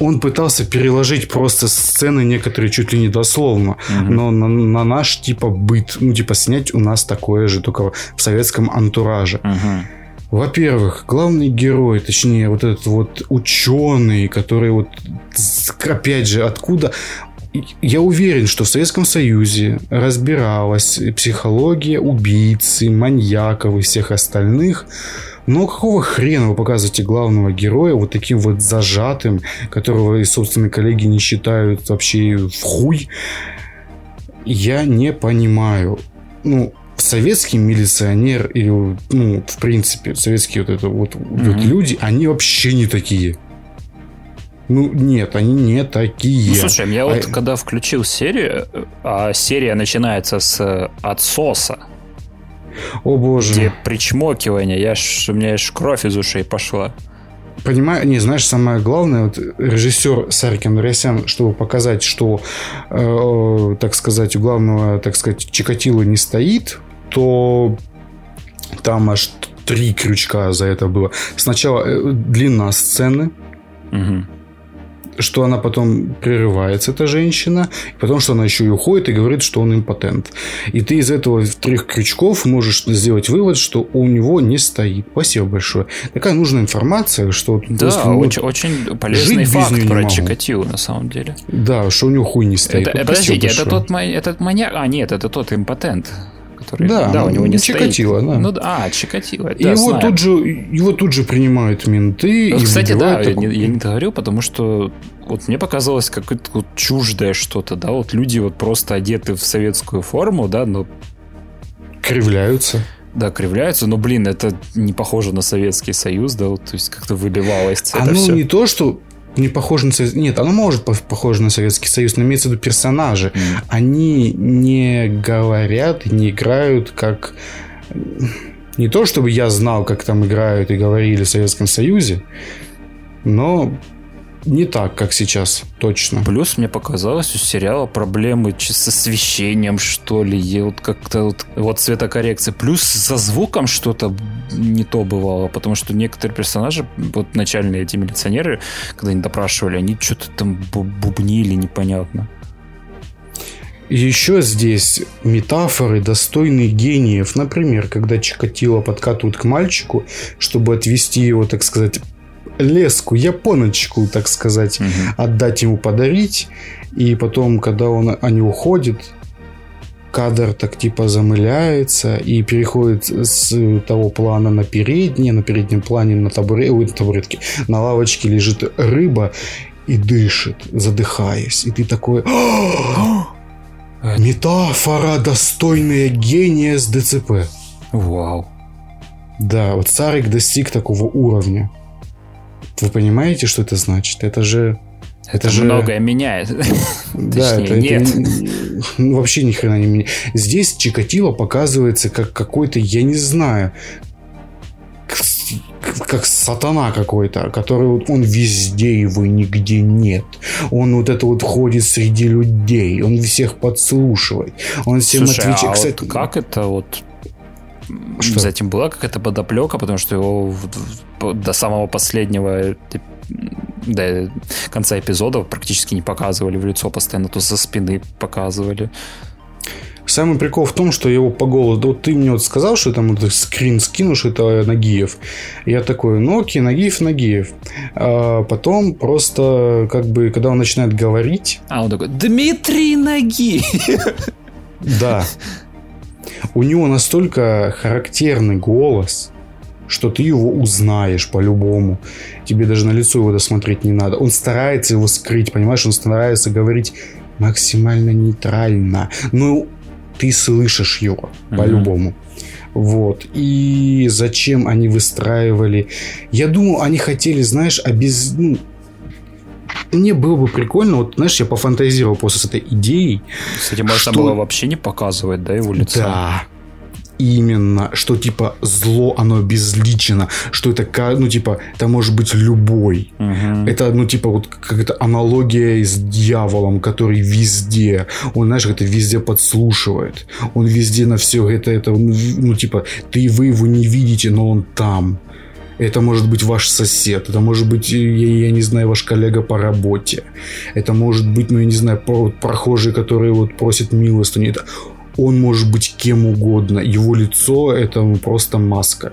Он пытался переложить просто сцены некоторые чуть ли не дословно, угу. но на, на наш типа быт, ну типа снять у нас такое же, только в советском антураже. Угу. Во-первых, главный герой, точнее, вот этот вот ученый, который вот, опять же, откуда я уверен, что в Советском Союзе разбиралась психология убийцы, маньяков и всех остальных. Но какого хрена вы показываете главного героя вот таким вот зажатым, которого и собственные коллеги не считают вообще в хуй? Я не понимаю. Ну, советский милиционер или, ну, в принципе, советские вот это вот, mm-hmm. вот люди, они вообще не такие. Ну, нет, они не такие. Ну, слушай, я а... вот когда включил серию, а серия начинается с отсоса. О боже. Где причмокивание, я ж, у меня аж кровь из ушей пошла. Понимаю, не, знаешь, самое главное, вот режиссер Саркин Рясян, чтобы показать, что, э, так сказать, у главного, так сказать, Чикатило не стоит, то там аж три крючка за это было. Сначала э, длина сцены, угу что она потом прерывается, эта женщина, потом, что она еще и уходит и говорит, что он импотент. И ты из этого трех крючков можешь сделать вывод, что у него не стоит. Спасибо большое. Такая нужная информация, что... Да, просто, ну, очень, очень полезный факт про Чикатило, на самом деле. Да, что у него хуй не стоит. Это, вот подождите, это тот, этот маньяк... А, нет, это тот импотент который... Да, да у него не Чикатило, стоит. да. Ну, а, Чикатило. И да, его, тут же, его тут же принимают менты. Ну, и кстати, да, такой... я, не, я не говорю, потому что вот мне показалось какое-то вот чуждое что-то, да, вот люди вот просто одеты в советскую форму, да, но... Кривляются. Да, кривляются, но, блин, это не похоже на Советский Союз, да, вот, то есть как-то выливалось это Оно все. не то, что не похоже на Совет... Нет, оно может похоже на Советский Союз, но имеется в виду персонажи. Mm. Они не говорят, не играют как... Не то, чтобы я знал, как там играют и говорили в Советском Союзе, но не так, как сейчас, точно. Плюс мне показалось у сериала проблемы с освещением, что ли, и вот как-то вот, вот цветокоррекция. Плюс со звуком что-то не то бывало, потому что некоторые персонажи, вот начальные эти милиционеры, когда они допрашивали, они что-то там бубнили непонятно. Еще здесь метафоры, достойные гениев. Например, когда Чикатило подкатывают к мальчику, чтобы отвести его, так сказать, леску, японочку, так сказать, угу. отдать ему подарить. И потом, когда он, они уходят, кадр так типа замыляется и переходит с того плана на передний, на переднем плане на, табуре, ой, на табуретке, на лавочке лежит рыба и дышит, задыхаясь. И ты такой... Метафора, достойная гения с ДЦП. Вау. Да, вот Царик достиг такого уровня. Вы понимаете, что это значит? Это же... Это, это же многое меняет. Да, это, нет. Это, ну, вообще ни хрена не меняет. Здесь Чикатило показывается как какой-то, я не знаю, как, как сатана какой-то, который вот он везде, его нигде нет. Он вот это вот ходит среди людей, он всех подслушивает, он всем Слушай, отвечает. А Кстати, вот как это вот что? За этим была какая-то подоплека, потому что его до самого последнего до конца эпизода практически не показывали в лицо, постоянно то со спины показывали. Самый прикол в том, что его по голосу... Вот ты мне вот сказал, что там вот скрин скинешь, это Нагиев. Я такой, ну окей, Нагиев, Нагиев. А потом просто, как бы, когда он начинает говорить... А он такой, Дмитрий Нагиев! Да. У него настолько характерный голос, что ты его узнаешь по-любому. Тебе даже на лицо его досмотреть не надо. Он старается его скрыть, понимаешь? Он старается говорить максимально нейтрально. Но ты слышишь его mm-hmm. по-любому. Вот. И зачем они выстраивали... Я думаю, они хотели, знаешь, обез... ну, мне было бы прикольно, вот, знаешь, я пофантазировал после с этой идеей. Кстати, можно что... было вообще не показывать, да, его лицо? Да, именно, что типа зло, оно безлично, что это, ну типа, это может быть любой. Угу. Это, ну типа, вот какая-то аналогия с дьяволом, который везде, он, знаешь, это везде подслушивает, он везде на все это, это, ну типа, ты вы его не видите, но он там. Это может быть ваш сосед, это может быть, я, я не знаю, ваш коллега по работе. Это может быть, ну, я не знаю, прохожий, который вот просит милостыню. Это он может быть кем угодно. Его лицо это просто маска.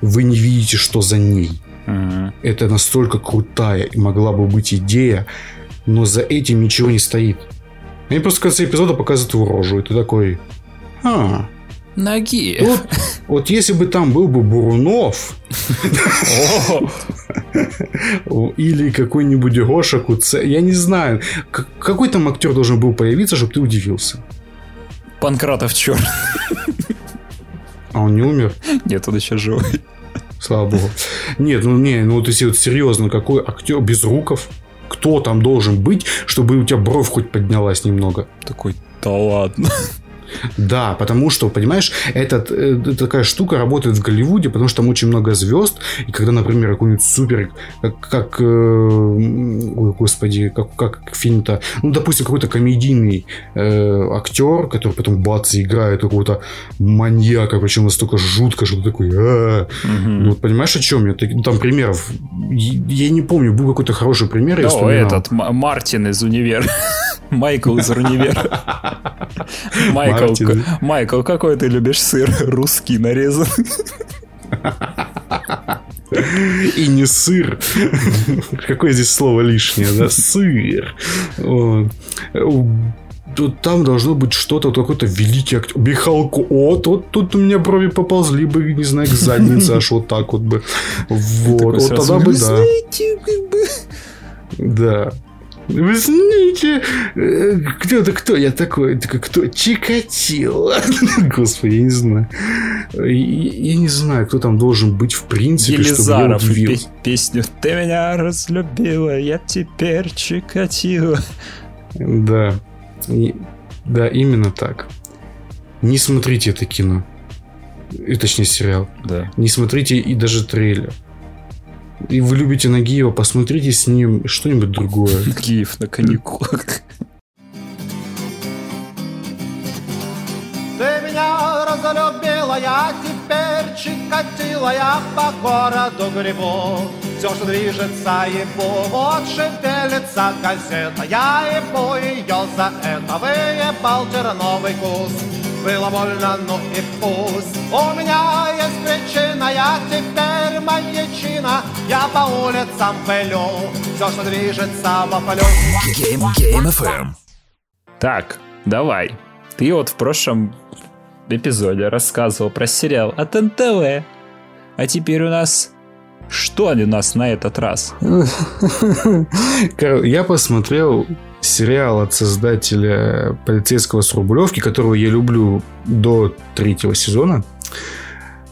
Вы не видите, что за ней. Mm-hmm. Это настолько крутая и могла бы быть идея, но за этим ничего не стоит. Они просто в конце эпизода показывают его рожу, и ты такой... А, Ноги. Вот, вот если бы там был бы Бурунов или какой-нибудь Гоша Куце, я не знаю, какой там актер должен был появиться, чтобы ты удивился. Панкратов черт. А он не умер? Нет, он еще живой. Слава богу. Нет, ну не, ну вот если вот серьезно, какой актер без руков? Кто там должен быть, чтобы у тебя бровь хоть поднялась немного? Такой, да ладно. Да, потому что, понимаешь, этот, э, такая штука работает в Голливуде, потому что там очень много звезд, и когда, например, какой-нибудь супер, как, как э, господи, как, как фильм-то, ну, допустим, какой-то комедийный э, актер, который потом бац, играет какого-то маньяка, причем настолько жутко, что ты такой, а ну, вот понимаешь, о чем я? Ну, там примеров, я не помню, был какой-то хороший пример, я этот, Мартин из универа. Майкл из универа. Майкл, Майкл, какой ты любишь сыр? Русский нарезан. И не сыр. Какое здесь слово лишнее, да? Сыр. Там должно быть что-то, какой-то великий актер. Михалко. О, вот тут у меня брови поползли бы, не знаю, к заднице, аж вот так вот бы. Вот. Вот тогда бы, да. Да. Вы знаете, э, кто-то кто я такой? Кто? Чикатило. Господи, я не знаю. Я не знаю, кто там должен быть в принципе, Елизаров чтобы я песню «Ты меня разлюбила, я теперь Чикатило». Да. И, да, именно так. Не смотрите это кино. И, точнее, сериал. Да. Не смотрите и даже трейлер и вы любите Нагиева, посмотрите с ним что-нибудь другое. Нагиев на каникулах. Разлюбила, я теперь чикатила, я по городу грибу. Все, что движется, ебу, вот шевелится газета, я ебу ее за это, выебал терновый куст. Было больно, ну и пусть У меня есть причина Я теперь маньячина Я по улицам пылю Все, что движется, воплю Game, Game FM. Так, давай Ты вот в прошлом эпизоде рассказывал про сериал от НТВ А теперь у нас что у нас на этот раз? Я посмотрел сериал от создателя полицейского с Рублевки, которого я люблю до третьего сезона.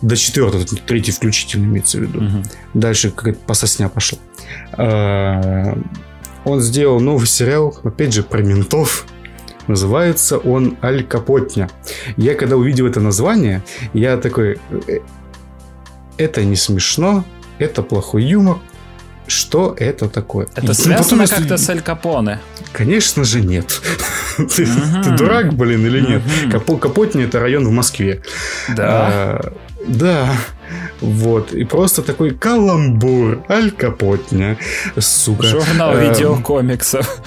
До четвертого, третий включительно имеется в виду. Угу. Дальше какая-то пососня пошла. Он сделал новый сериал, опять же, про ментов. Называется он Аль Капотня. Я когда увидел это название, я такой... «Э, это не смешно, это плохой юмор, что это такое. Это связано потом, как-то с Аль Капоне? Конечно же нет. ты, ты дурак, блин, или нет? Капо, Капотни это район в Москве. Да. А, да. Вот. И просто такой каламбур. Аль Капотня. Сука. Журнал а, видеокомиксов.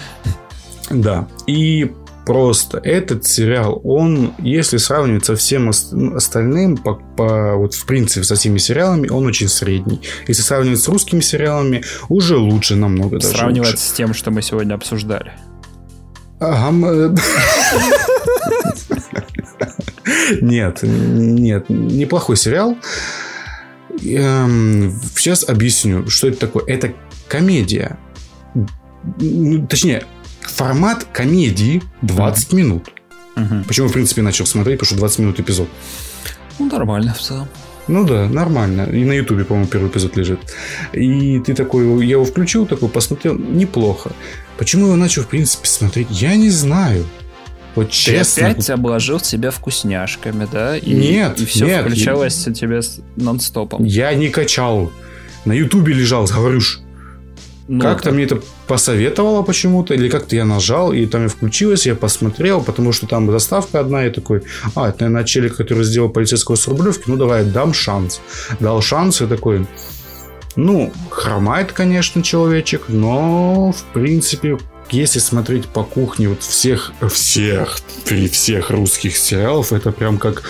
Да. И просто этот сериал, он, если сравнивать со всем остальным, по, по, вот в принципе со всеми сериалами, он очень средний. Если сравнивать с русскими сериалами, уже лучше намного. Сравнивать лучше. с тем, что мы сегодня обсуждали. Ага. Нет, нет, неплохой сериал. Эм, сейчас объясню, что это такое. Это комедия. Точнее, формат комедии 20 mm-hmm. минут. Mm-hmm. Почему, в принципе, начал смотреть, потому что 20 минут эпизод. Ну, нормально в целом. Ну да, нормально. И на Ютубе, по-моему, первый эпизод лежит. И ты такой, я его включил, такой посмотрел, неплохо. Почему я его начал, в принципе, смотреть, я не знаю. Вот ты честно. опять обложил себя вкусняшками, да? И, нет, И все нет, включалось я... тебе нон-стопом. Я не качал. На Ютубе лежал, говоришь. Ну, как-то это... мне это посоветовало почему-то, или как-то я нажал, и там я включилось, я посмотрел, потому что там заставка одна, и такой, а, это, наверное, челик, который сделал полицейского с Рублевки, ну, давай, дам шанс. Дал шанс, и такой, ну, хромает, конечно, человечек, но, в принципе, если смотреть по кухне вот всех, всех, при всех русских сериалов, это прям как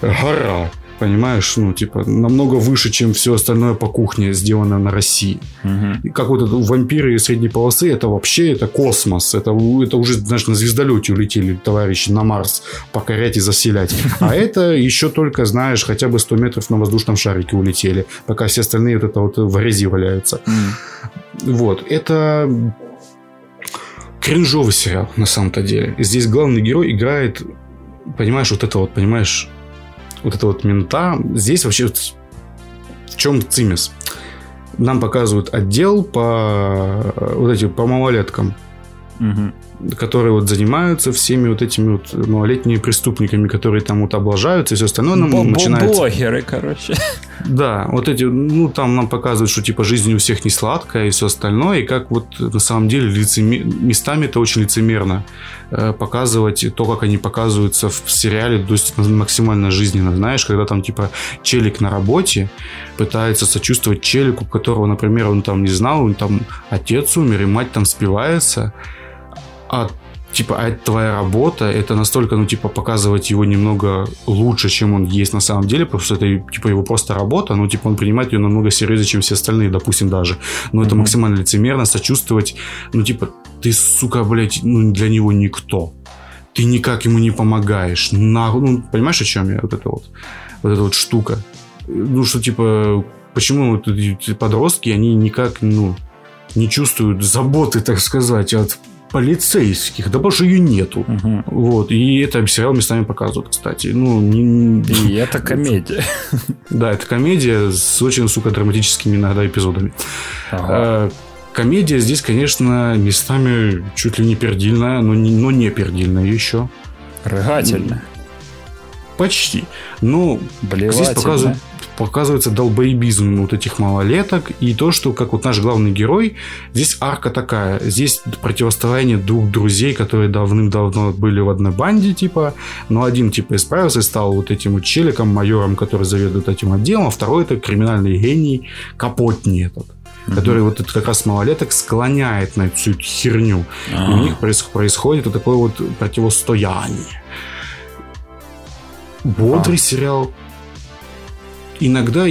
гора понимаешь, ну, типа, намного выше, чем все остальное по кухне сделано на России. Угу. как вот это вампиры средней полосы, это вообще, это космос, это, это уже, знаешь, на звездолете улетели товарищи на Марс покорять и заселять. А это еще только, знаешь, хотя бы 100 метров на воздушном шарике улетели, пока все остальные вот это вот в грязи валяются. Вот, это кринжовый сериал, на самом-то деле. Здесь главный герой играет, понимаешь, вот это вот, понимаешь, вот это вот мента. Здесь вообще в чем цимис? Нам показывают отдел по вот этим по малолеткам. Угу. Которые вот занимаются всеми вот этими вот малолетними преступниками, которые там вот облажаются и все остальное. Нам начинается... Блогеры, короче. Да, вот эти, ну, там нам показывают, что, типа, жизнь у всех не сладкая и все остальное, и как вот на самом деле лицемер... местами это очень лицемерно э, показывать то, как они показываются в сериале, то есть максимально жизненно, знаешь, когда там, типа, челик на работе пытается сочувствовать челику, которого, например, он там не знал, он там отец умер, и мать там спивается, а типа, а это твоя работа, это настолько, ну, типа, показывать его немного лучше, чем он есть на самом деле, потому что это, типа, его просто работа, ну, типа, он принимает ее намного серьезнее, чем все остальные, допустим, даже. Но mm-hmm. это максимально лицемерно, сочувствовать, ну, типа, ты, сука, блядь, ну, для него никто. Ты никак ему не помогаешь. На... Ну, понимаешь, о чем я? Вот это вот. Вот эта вот штука. Ну, что, типа, почему вот подростки, они никак, ну, не чувствуют заботы, так сказать, от полицейских, да больше ее нету. Угу. Вот. И это сериал местами показывают, кстати. Ну, не... И это комедия. Да, это комедия с очень, сука, драматическими иногда эпизодами. Ага. А, комедия здесь, конечно, местами чуть ли не пердильная, но не, но не пердильная еще. Рыгательная. Почти. Но здесь показывают, показывается долбоебизм вот этих малолеток и то, что как вот наш главный герой, здесь арка такая, здесь противостояние двух друзей, которые давным-давно были в одной банде, типа, но один, типа, исправился и стал вот этим вот челиком, майором, который заведует этим отделом, а второй это криминальный гений Капотни этот mm-hmm. который вот это как раз малолеток склоняет на всю эту херню. А-а-а. И у них происходит вот такое вот противостояние. Бодрый а. сериал, иногда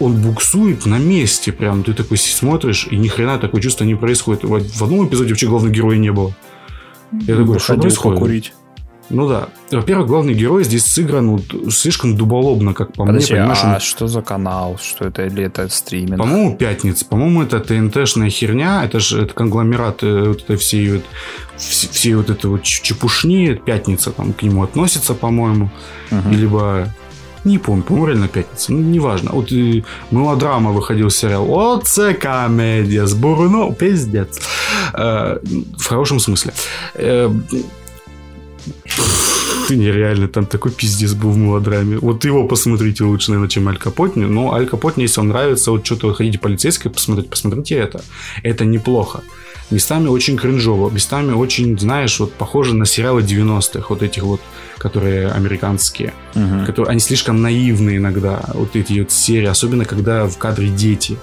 он буксует на месте прям. Ты такой смотришь, и ни хрена такое чувство не происходит. В одном эпизоде вообще главного героя не было. Я такой, что происходит? Покурить. Ну да. Во-первых, главный герой здесь сыгран вот, слишком дуболобно, как по Подожди, мне. Понимаешь, а он... что за канал? Что это? Или это стриминг? По-моему, пятница. По-моему, это ТНТшная херня. Это же это конгломерат э, вот этой всей вот, всей вот этой вот чепушни. Пятница там к нему относится, по-моему. Угу. Либо не помню, по-моему, реально пятница. Ну, неважно. Вот и мелодрама выходил сериал. Оце комедия с Буруно. Пиздец. Э, в хорошем смысле. Э, нереально, там такой пиздец был в мелодраме. Вот его посмотрите лучше, наверное, чем Аль Капотни. Но Аль Капотни, если вам нравится, вот что-то хотите полицейское посмотреть, посмотрите это. Это неплохо. Местами очень кринжово, местами очень, знаешь, вот похоже на сериалы 90-х, вот этих вот, которые американские. Uh-huh. Которые, они слишком наивные иногда, вот эти вот серии, особенно когда в кадре дети.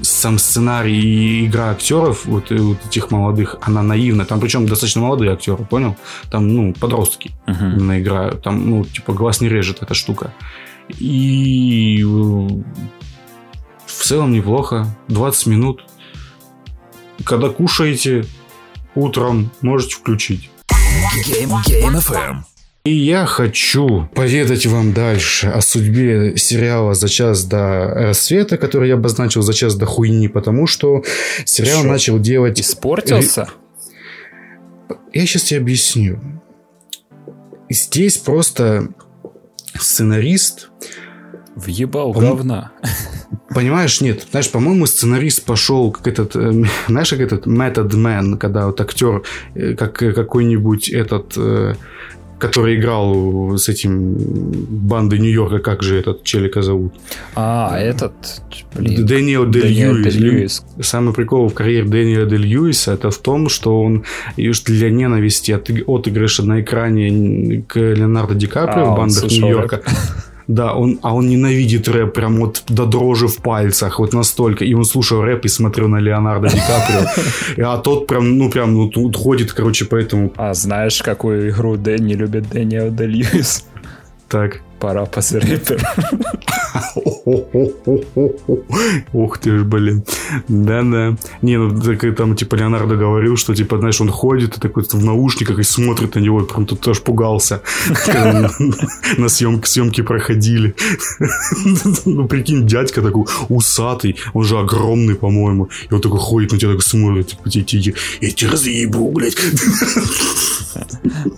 Сам сценарий и игра актеров, вот, вот этих молодых, она наивна. Там причем достаточно молодые актеры, понял? Там, ну, подростки uh-huh. именно играют. Там, ну, типа, глаз не режет эта штука. И в целом неплохо. 20 минут когда кушаете утром, можете включить. Game, Game FM. И я хочу поведать вам дальше о судьбе сериала «За час до рассвета», который я обозначил «За час до хуйни», потому что сериал что? начал делать... Испортился? Я сейчас тебе объясню. Здесь просто сценарист... Въебал он... говна. Понимаешь, нет. Знаешь, по-моему, сценарист пошел как этот, э, знаешь, как этот Method Man, когда вот актер, э, как какой-нибудь этот, э, который играл с этим бандой Нью-Йорка, как же этот челика зовут? А, этот, блин. Дэниел Дэй-Льюис. Самый прикол в карьере Дэниела Дэй-Льюиса это в том, что он для ненависти от отыгрыша на экране к Леонардо Ди Каприо а, в бандах Нью-Йорка. Да, он, а он ненавидит рэп прям вот до дрожи в пальцах, вот настолько. И он слушал рэп и смотрел на Леонардо Ди Каприо. А тот прям, ну прям, ну тут ходит, короче, поэтому... А знаешь, какую игру Дэнни любит Дэниел Дэй-Льюис? Так. Пора рэпер. Ух ты ж, блин. Да-да. Не, ну так, там типа Леонардо говорил, что типа, знаешь, он ходит и такой в наушниках и смотрит на него, и прям тут тоже пугался. На съемке съемки проходили. Ну, прикинь, дядька такой усатый, он же огромный, по-моему. И он такой ходит на тебя, такой смотрит, типа, я тебя разъебу, блядь.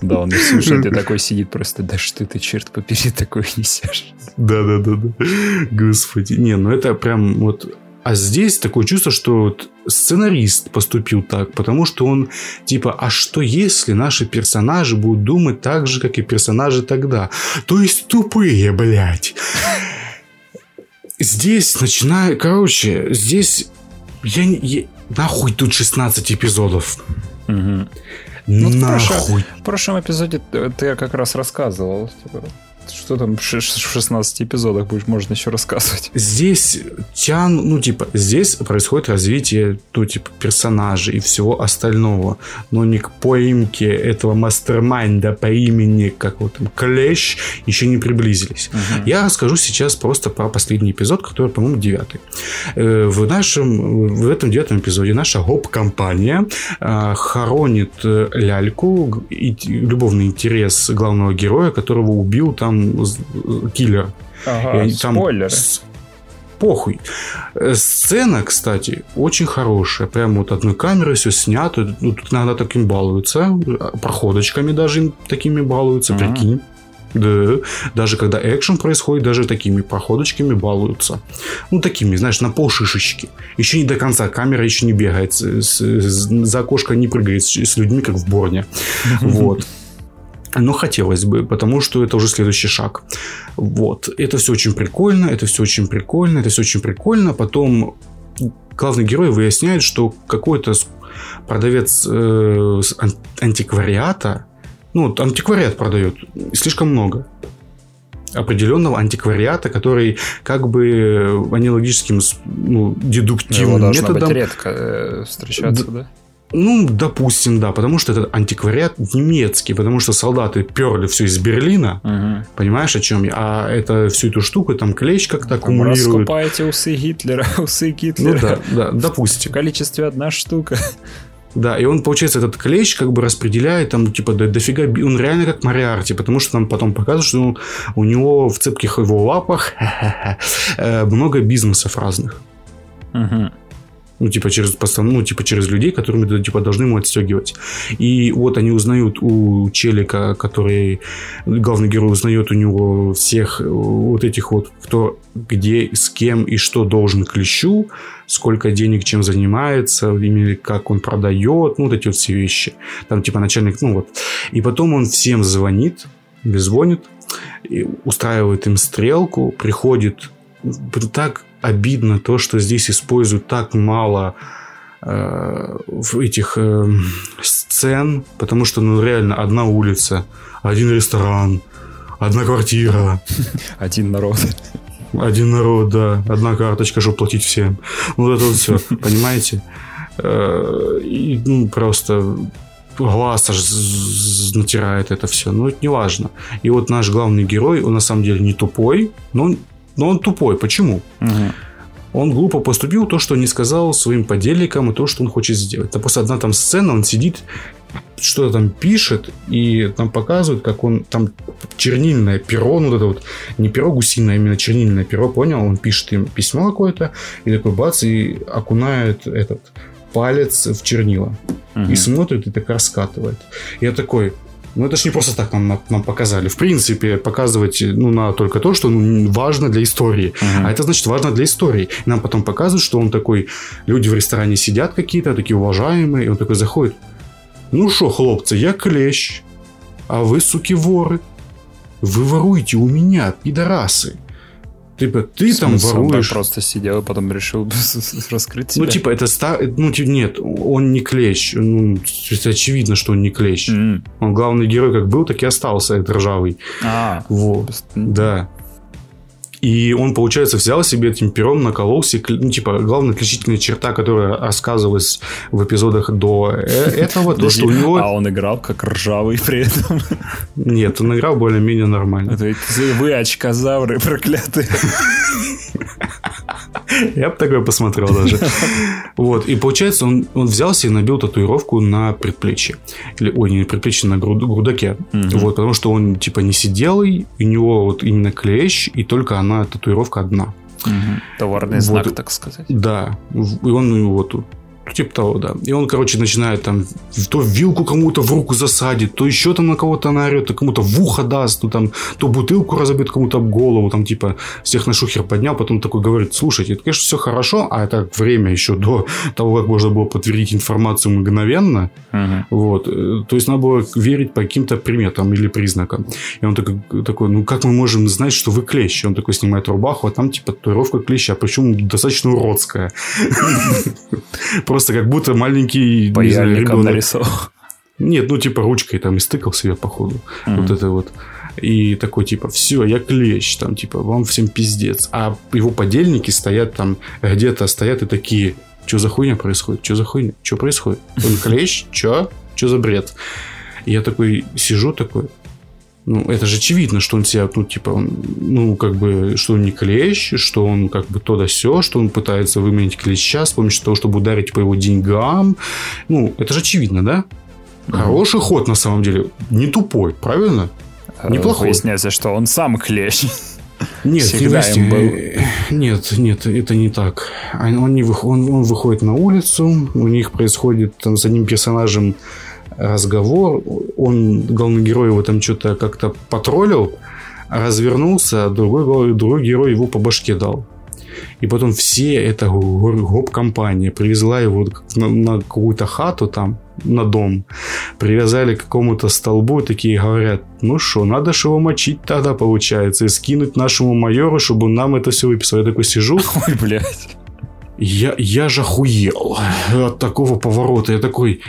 Да, он и слушает, и такой сидит просто, да что ты, черт побери, такой несешь. Да-да-да. Господи. Не, ну это прям вот... А здесь такое чувство, что вот сценарист поступил так, потому что он типа, а что если наши персонажи будут думать так же, как и персонажи тогда? То есть тупые, блядь. здесь начинаю... Короче, здесь... Я, я- Нахуй тут 16 эпизодов. Мгм. Ну, в, Нахуй. прошлом, в прошлом эпизоде ты как раз рассказывал. типа, Что там в ш- в 16 эпизодах будешь, можно еще рассказывать. Здесь тян, ну, типа, здесь происходит развитие, ну, типа, персонажей и всего остального. Но не к поимке этого мастермайнда по имени, как вот там, Клещ, еще не приблизились. Я расскажу сейчас просто про последний эпизод, который, по-моему, девятый. Э, В нашем, в этом девятом эпизоде наша гоп-компания э, хоронит э, ляльку, и любовный интерес главного героя, которого убил там э, киллер. Ага, там спойлеры. с- Похуй. Э, Сцена, кстати, очень хорошая. Прямо вот одной камерой все снято. Ну, тут иногда таким балуются. э, Проходочками даже им такими балуются. Ага. Прикинь. Да. Даже когда экшен происходит, даже такими проходочками балуются. Ну, такими, знаешь, на полшишечки. Еще не до конца. Камера еще не бегает. с- с- с- за окошко не прыгает с, с людьми, как в Борне. Вот. Но хотелось бы, потому что это уже следующий шаг. Вот. Это все очень прикольно, это все очень прикольно, это все очень прикольно. Потом главный герой выясняет, что какой-то продавец э, антиквариата, ну, антиквариат продает слишком много определенного антиквариата, который как бы аналогическим ну, Его дедуктивным должно методом редко э, встречаться, да? Ну, допустим, да, потому что это антиквариат немецкий, потому что солдаты перли все из Берлина, Мгм. понимаешь, о чем я? А это всю эту штуку, там клещ как-то аккумулирует. раскупаете усы Гитлера, усы Ну Гитлера. да, да, В допустим. количестве одна штука. Да, и он, получается, этот клещ как бы распределяет там, типа, до, дофига... Он реально как Мариарти, потому что там потом показывают, что он- у него в цепких его лапах э, много бизнесов разных. Мгм. Ну, типа, через, постан- ну, типа, через людей, которыми типа, должны ему отстегивать. И вот они узнают у Челика, который... Главный герой узнает у него всех э, вот этих вот, кто где, с кем и что должен клещу, сколько денег чем занимается, именно как он продает, ну, вот эти вот все вещи. Там, типа, начальник, ну, вот. И потом он всем звонит, звонит, устраивает им стрелку, приходит так обидно то, что здесь используют так мало э, этих э, сцен, потому что, ну, реально, одна улица, один ресторан, одна квартира, Один народ. один народ, да, одна карточка, чтобы платить всем. Ну, вот это вот все, понимаете? Э, И, ну, просто глаз аж натирает это все. Но это не важно. И вот наш главный герой, он на самом деле не тупой, но он, но он тупой. Почему? Мгм. Он глупо поступил то, что не сказал своим подельникам, и то, что он хочет сделать. Это просто одна там сцена, он сидит, что-то там пишет, и там показывают, как он там чернильное перо, ну вот это вот, не перо гусиное, а именно чернильное перо, понял? Он пишет им письмо какое-то, и такой бац, и окунает этот палец в чернила. Мгм. И смотрит, и так раскатывает. Я такой, ну это ж не просто так нам, нам показали. В принципе, показывать ну, надо только то, что ну, важно для истории. Мгм. А это значит важно для истории. И нам потом показывают, что он такой... Люди в ресторане сидят какие-то, такие уважаемые. И он такой заходит. Ну что, хлопцы, я клещ. А вы, суки, воры. Вы воруете у меня, пидорасы. Типа, ты там воруешь. просто сидел и потом решил раскрыть себя. Ну, типа, это ста... Ну, типа, нет, он не клещ. Ну, очевидно, что он не клещ. М. Он главный герой как был, так и остался, этот ржавый. А, Во. без- Да. И он, получается, взял себе этим пером, наколол себе, ну, типа, главная отличительная черта, которая рассказывалась в эпизодах до э- этого, то, что у него... А он играл как ржавый при этом. Нет, он играл более-менее нормально. Вы очкозавры проклятые. Я бы такое посмотрел даже. Вот, и получается, он, он взял себе и набил татуировку на предплечье. Или, ой, не на предплечье, на груд- грудаке. Мгм. Вот, потому что он, типа, не сиделый, у него вот именно клещ, и только она, татуировка одна. Товарный Вот. знак, так сказать. Да, и он вот Типа того, да. И он, короче, начинает там то вилку кому-то в руку засадит, то еще там на кого-то наорет, то кому-то в ухо даст, ну там, то бутылку разобьет кому-то об голову, там типа всех на шухер поднял, потом такой говорит, слушайте, это, конечно, все хорошо, а это время еще до того, как можно было подтвердить информацию мгновенно, Мгм. вот, э, то есть надо было верить по каким-то приметам или признакам. И он такой, такой, ну как мы можем знать, что вы клещ? И он такой снимает рубаху, а там типа татуировка клеща, причем достаточно уродская. Просто как будто маленький не знаю. Нет, ну типа ручкой там истыкал себе походу. Вот это вот. И такой типа, все, я клещ, там типа, вам всем пиздец. А его подельники стоят там, где-то стоят и такие, что за хуйня происходит? Что за хуйня? Что происходит? Он клещ? Че? Что за бред? И я такой сижу такой, ну, это же очевидно, что он себя, ну, типа, он, ну, как бы, что он не клещ, что он, как бы, то да сё, что он пытается выменить клеща с помощью того, чтобы ударить по его деньгам. Ну, это же очевидно, да? Хороший ход, на самом деле. Не тупой, правильно? Неплохой. Выясняется, что он сам клещ. Нет, Всегда им был. э, нет, нет, это не так. Он, он не он, он выходит на улицу, у них происходит там с одним персонажем разговор, он, главный герой его там что-то как-то потроллил, развернулся, а другой, другой герой его по башке дал. И потом все, эта го- гоп-компания привезла его на, на какую-то хату там, на дом, привязали к какому-то столбу и такие говорят, ну что, надо же его мочить тогда, получается, и скинуть нашему майору, чтобы он нам это все выписал. Я такой сижу, Ой, блядь. я, я же охуел от такого поворота. Я такой,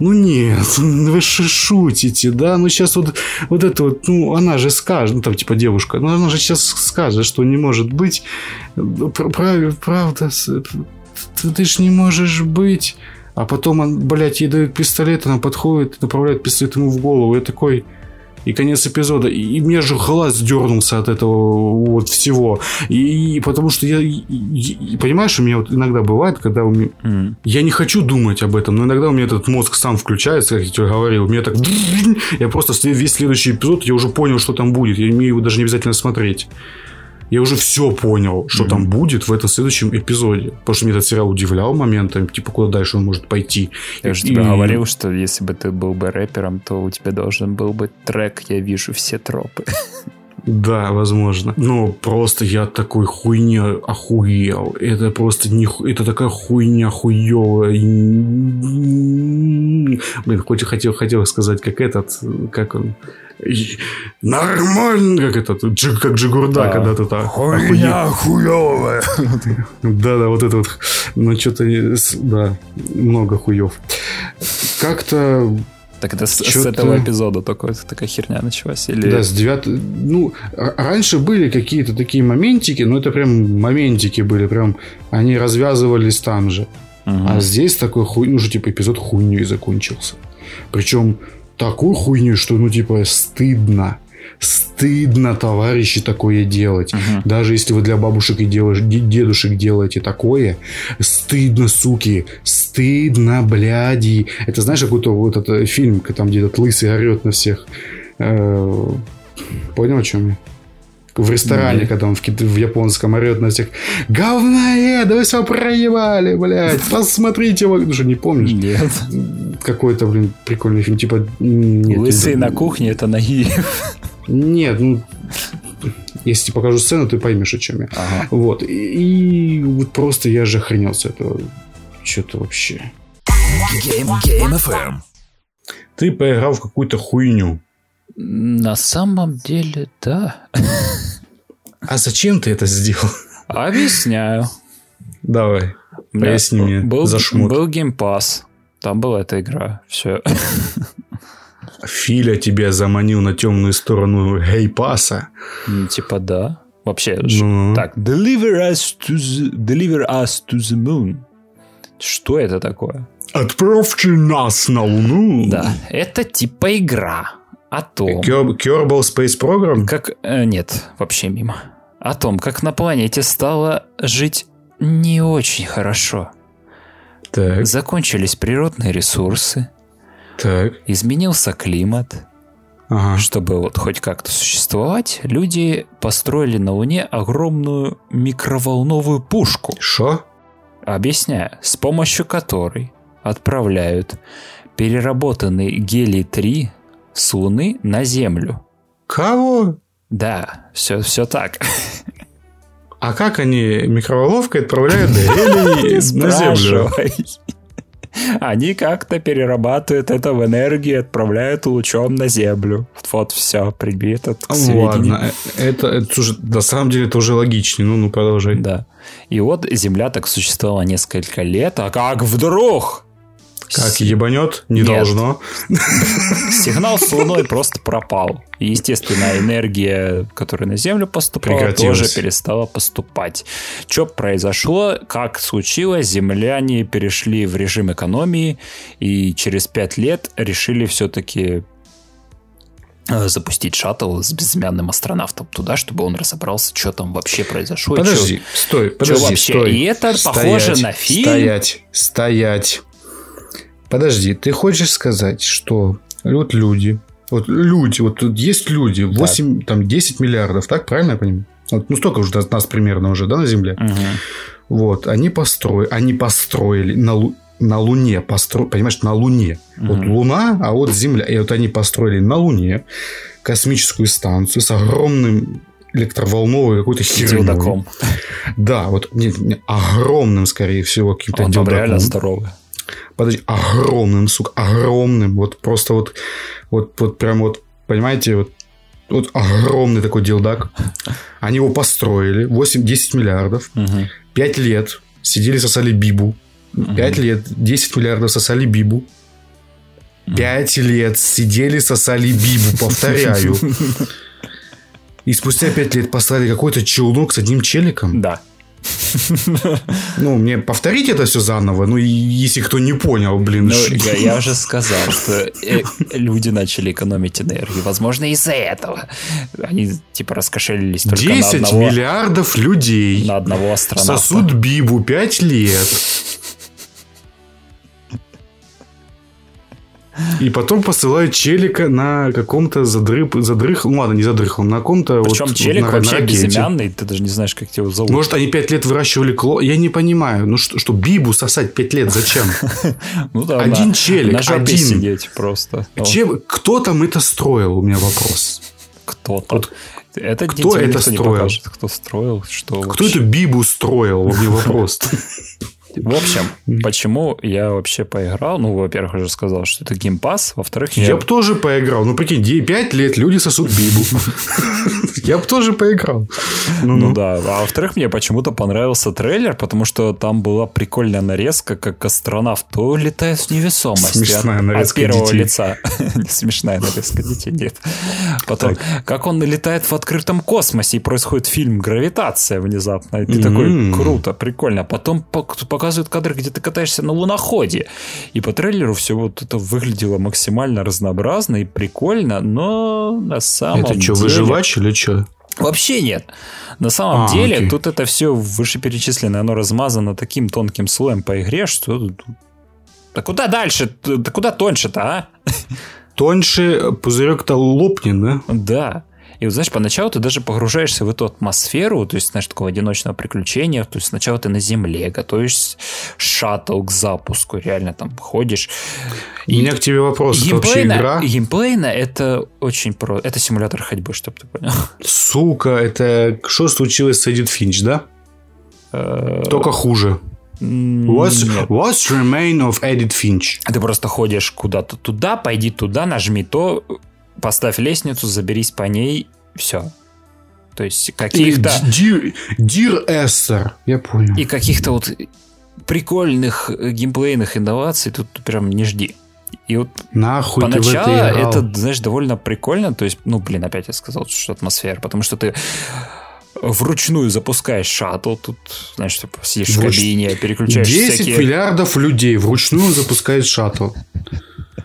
ну нет, вы же шутите, да? Ну сейчас вот, вот это вот, ну она же скажет, ну там типа девушка, ну она же сейчас скажет, что не может быть. Пр- прав- правда, ты, ты ж не можешь быть. А потом, он, блядь, ей дают пистолет, она подходит, направляет пистолет ему в голову. Я такой... И конец эпизода. И, и мне же глаз дернулся от этого вот всего. И, и потому что я... и- и- понимаешь, у меня вот иногда бывает, когда у меня... М. Я не хочу думать об этом, но иногда у меня этот мозг сам включается, как я тебе говорил. У меня так... Я просто весь следующий эпизод, я уже понял, что там будет. Я мне его даже не обязательно смотреть. Я уже все понял, что там будет в этом следующем эпизоде. Потому что меня этот сериал удивлял моментами, типа, куда дальше он может пойти. Я же И- тебе говорил, что если бы ты был бы рэпером, то у тебя должен был быть трек «Я вижу все тропы». Да, возможно. Но просто я такой хуйни охуел. Это просто не... Это такая хуйня хуевая. Блин, хоть и хотел, хотел сказать, как этот... Как он... Нормально, как Джи- как Джигурда, Да. когда-то так. охуел. хуевая. Да-да, вот это вот. Ну, что-то... Да, много хуев. Как-то Так это с, с этого эпизода такой, такая херня началась? Или... Да, с 9... Ну, р- раньше были какие-то такие моментики, но это прям моментики были, прям они развязывались там же. Мгм. А здесь такой хуй, ну, же, типа, эпизод хуйней закончился. Причем такой хуйней, что, ну, типа, стыдно. Стыдно, товарищи, такое делать. Мгм. Даже если вы для бабушек и делаешь- дедушек делаете такое, стыдно, суки, стыдно, бляди. Это знаешь, какой-то вот этот фильм, там, где этот лысый орет на всех. Э, Понял, о чем я? В ресторане, Нет. когда он в, в японском орет на всех Говноед, да вы все проебали, блядь Посмотрите его Ну что, не помнишь? Нет. Какой-то, блин, прикольный фильм Типа... нет, Лысый это- на кухне это Нагиев. Нет, ну... Если тебе покажу сцену, ты поймешь, о чем я. Ага. Вот. И, и вот просто я же охренел с этого. Что-то вообще. Game, Game FM. Ты поиграл в какую-то хуйню. На самом деле, да. А зачем ты это сделал? Объясняю. Давай. Поясни мне был, за шмот. Был геймпас. Там была эта игра. Все. Филя тебя заманил на темную сторону гейпаса. Типа да. Вообще, Ну. так, deliver us, to the, deliver us to the moon. Что это такое? Отправьте нас на Луну. Да, это типа игра о том, Кер- Kerbal Space Program? как... э, нет, вообще мимо. О том, как на планете стало жить не очень хорошо. Так, Закончились природные ресурсы, так. изменился климат. Ага. Чтобы вот хоть как-то существовать, люди построили на Луне огромную микроволновую пушку. Шо? Объясняю. С помощью которой отправляют переработанный гелий-3 с Луны на Землю. Кого? Да, все, все так. А как они микроволновкой отправляют гелий на Землю? Они как-то перерабатывают это в энергию, отправляют лучом на Землю. Вот все, к сведению. Ладно, э, это, это слушай, на самом деле это уже логичнее. Ну, ну, продолжай. Да. И вот Земля так существовала несколько лет, а как вдруг Как ебанет? Не Нет. должно. сигнал с Луной просто пропал. И, естественно, энергия, которая на Землю поступала, тоже перестала поступать. Что произошло? Как случилось? Земляне перешли в режим экономии и через пять лет решили все-таки э, запустить шаттл с безымянным астронавтом туда, чтобы он разобрался, что там вообще произошло. и чё- Подожди, стой, подожди, вообще. стой. И это похоже на фильм. Стоять, стоять. Подожди, ты хочешь сказать, что вот люди, вот люди, вот тут есть люди, 8, там 10 миллиардов, так, правильно я понимаю? Вот, ну, столько уже нас примерно уже, да, на Земле? Мгм. Вот, они построили, они построили на, Лу- на Луне, постро... понимаешь, на Луне. Вот Мгм. Луна, а вот Земля. И вот они построили на Луне космическую станцию с огромным электроволновой какой-то херней. Дилдаком. Да, вот не, не, огромным, скорее всего, каким-то Он там дилдаком. реально здоровый. Подожди, огромным, сука, огромным. Вот просто вот, вот, вот прям вот, понимаете, вот, вот огромный такой дилдак. Они его построили, 8-10 миллиардов. Мгм. 5 лет сидели, сосали бибу. 5 лет 10 миллиардов сосали бибу. 5 лет сидели, сосали бибу, повторяю. И спустя 5 лет послали какой-то челнок с одним челиком. Да. Ну, мне повторить это все заново, ну, если кто не понял, блин. Ну, я, я уже сказал, что э, люди начали экономить энергию. Возможно, из-за этого. Они, типа, раскошелились только на 10 одного, миллиардов людей на одного астронавта. сосут бибу 5 лет. И потом посылают челика на каком-то задрып, задрых, ну ладно, не задрыхлом, на каком-то Причем вот челик на вообще ракете. безымянный, ты даже не знаешь, как его зовут. Может, они 5 лет выращивали кло... Я не понимаю. Ну, что, что бибу сосать 5 лет? Зачем? ну, да, один на- челик, На один. сидеть просто. Чем... Кто там это строил? У меня вопрос. Кто-то. Вот это кто это строил? покажет, кто строил, что Кто вообще. эту бибу строил? У меня вопрос. В общем, почему я вообще поиграл? Ну, во-первых, уже сказал, что это геймпас. Во-вторых, я... Я бы тоже поиграл. Ну, прикинь, 5 лет люди сосут бибу. Я бы тоже поиграл. Ну Ну-ну. да, а во-вторых, мне почему-то понравился трейлер, потому что там была прикольная нарезка, как астронавт то летает в невесомости Смешная нарезка от первого лица. Смешная нарезка детей, нет. Потом, как он летает в открытом космосе, и происходит фильм «Гравитация» внезапно. И ты такой, М. круто, прикольно. Потом пок- показывают кадры, где ты катаешься на луноходе. И по трейлеру все вот это выглядело максимально разнообразно и прикольно, но на самом Это что, деле... выживач или что? Вообще нет. На самом А, деле, окей. тут это все вышеперечисленное, оно размазано таким тонким слоем по игре, что... Да куда дальше? Да куда тоньше-то, а? Тоньше пузырек-то лопнет, да? Да. И вот, знаешь, поначалу ты даже погружаешься в эту атмосферу, то есть, знаешь, такого одиночного приключения. То есть, сначала ты на земле, готовишь шаттл к запуску, реально там ходишь. У меня к тебе вопрос. Это вообще игра? геймплейно это очень про... Это симулятор ходьбы, чтобы ты понял. Сука, это что случилось с Эдит Финч, да? Только хуже. What's, what's remain of Edith Finch? Ты просто ходишь куда-то туда, пойди туда, нажми то, поставь лестницу, заберись по ней, все. То есть каких-то dear Esther. Я понял. и каких-то вот прикольных э, геймплейных инноваций тут прям не жди. И вот Нахуй в поначалу это, знаешь, довольно прикольно. То есть, ну, блин, опять я сказал, что атмосфера, потому что ты вручную запускаешь шаттл, тут, знаешь, типа, сидишь в Вруч- кабине, переключаешь 10 всякие... миллиардов людей вручную запускает шаттл.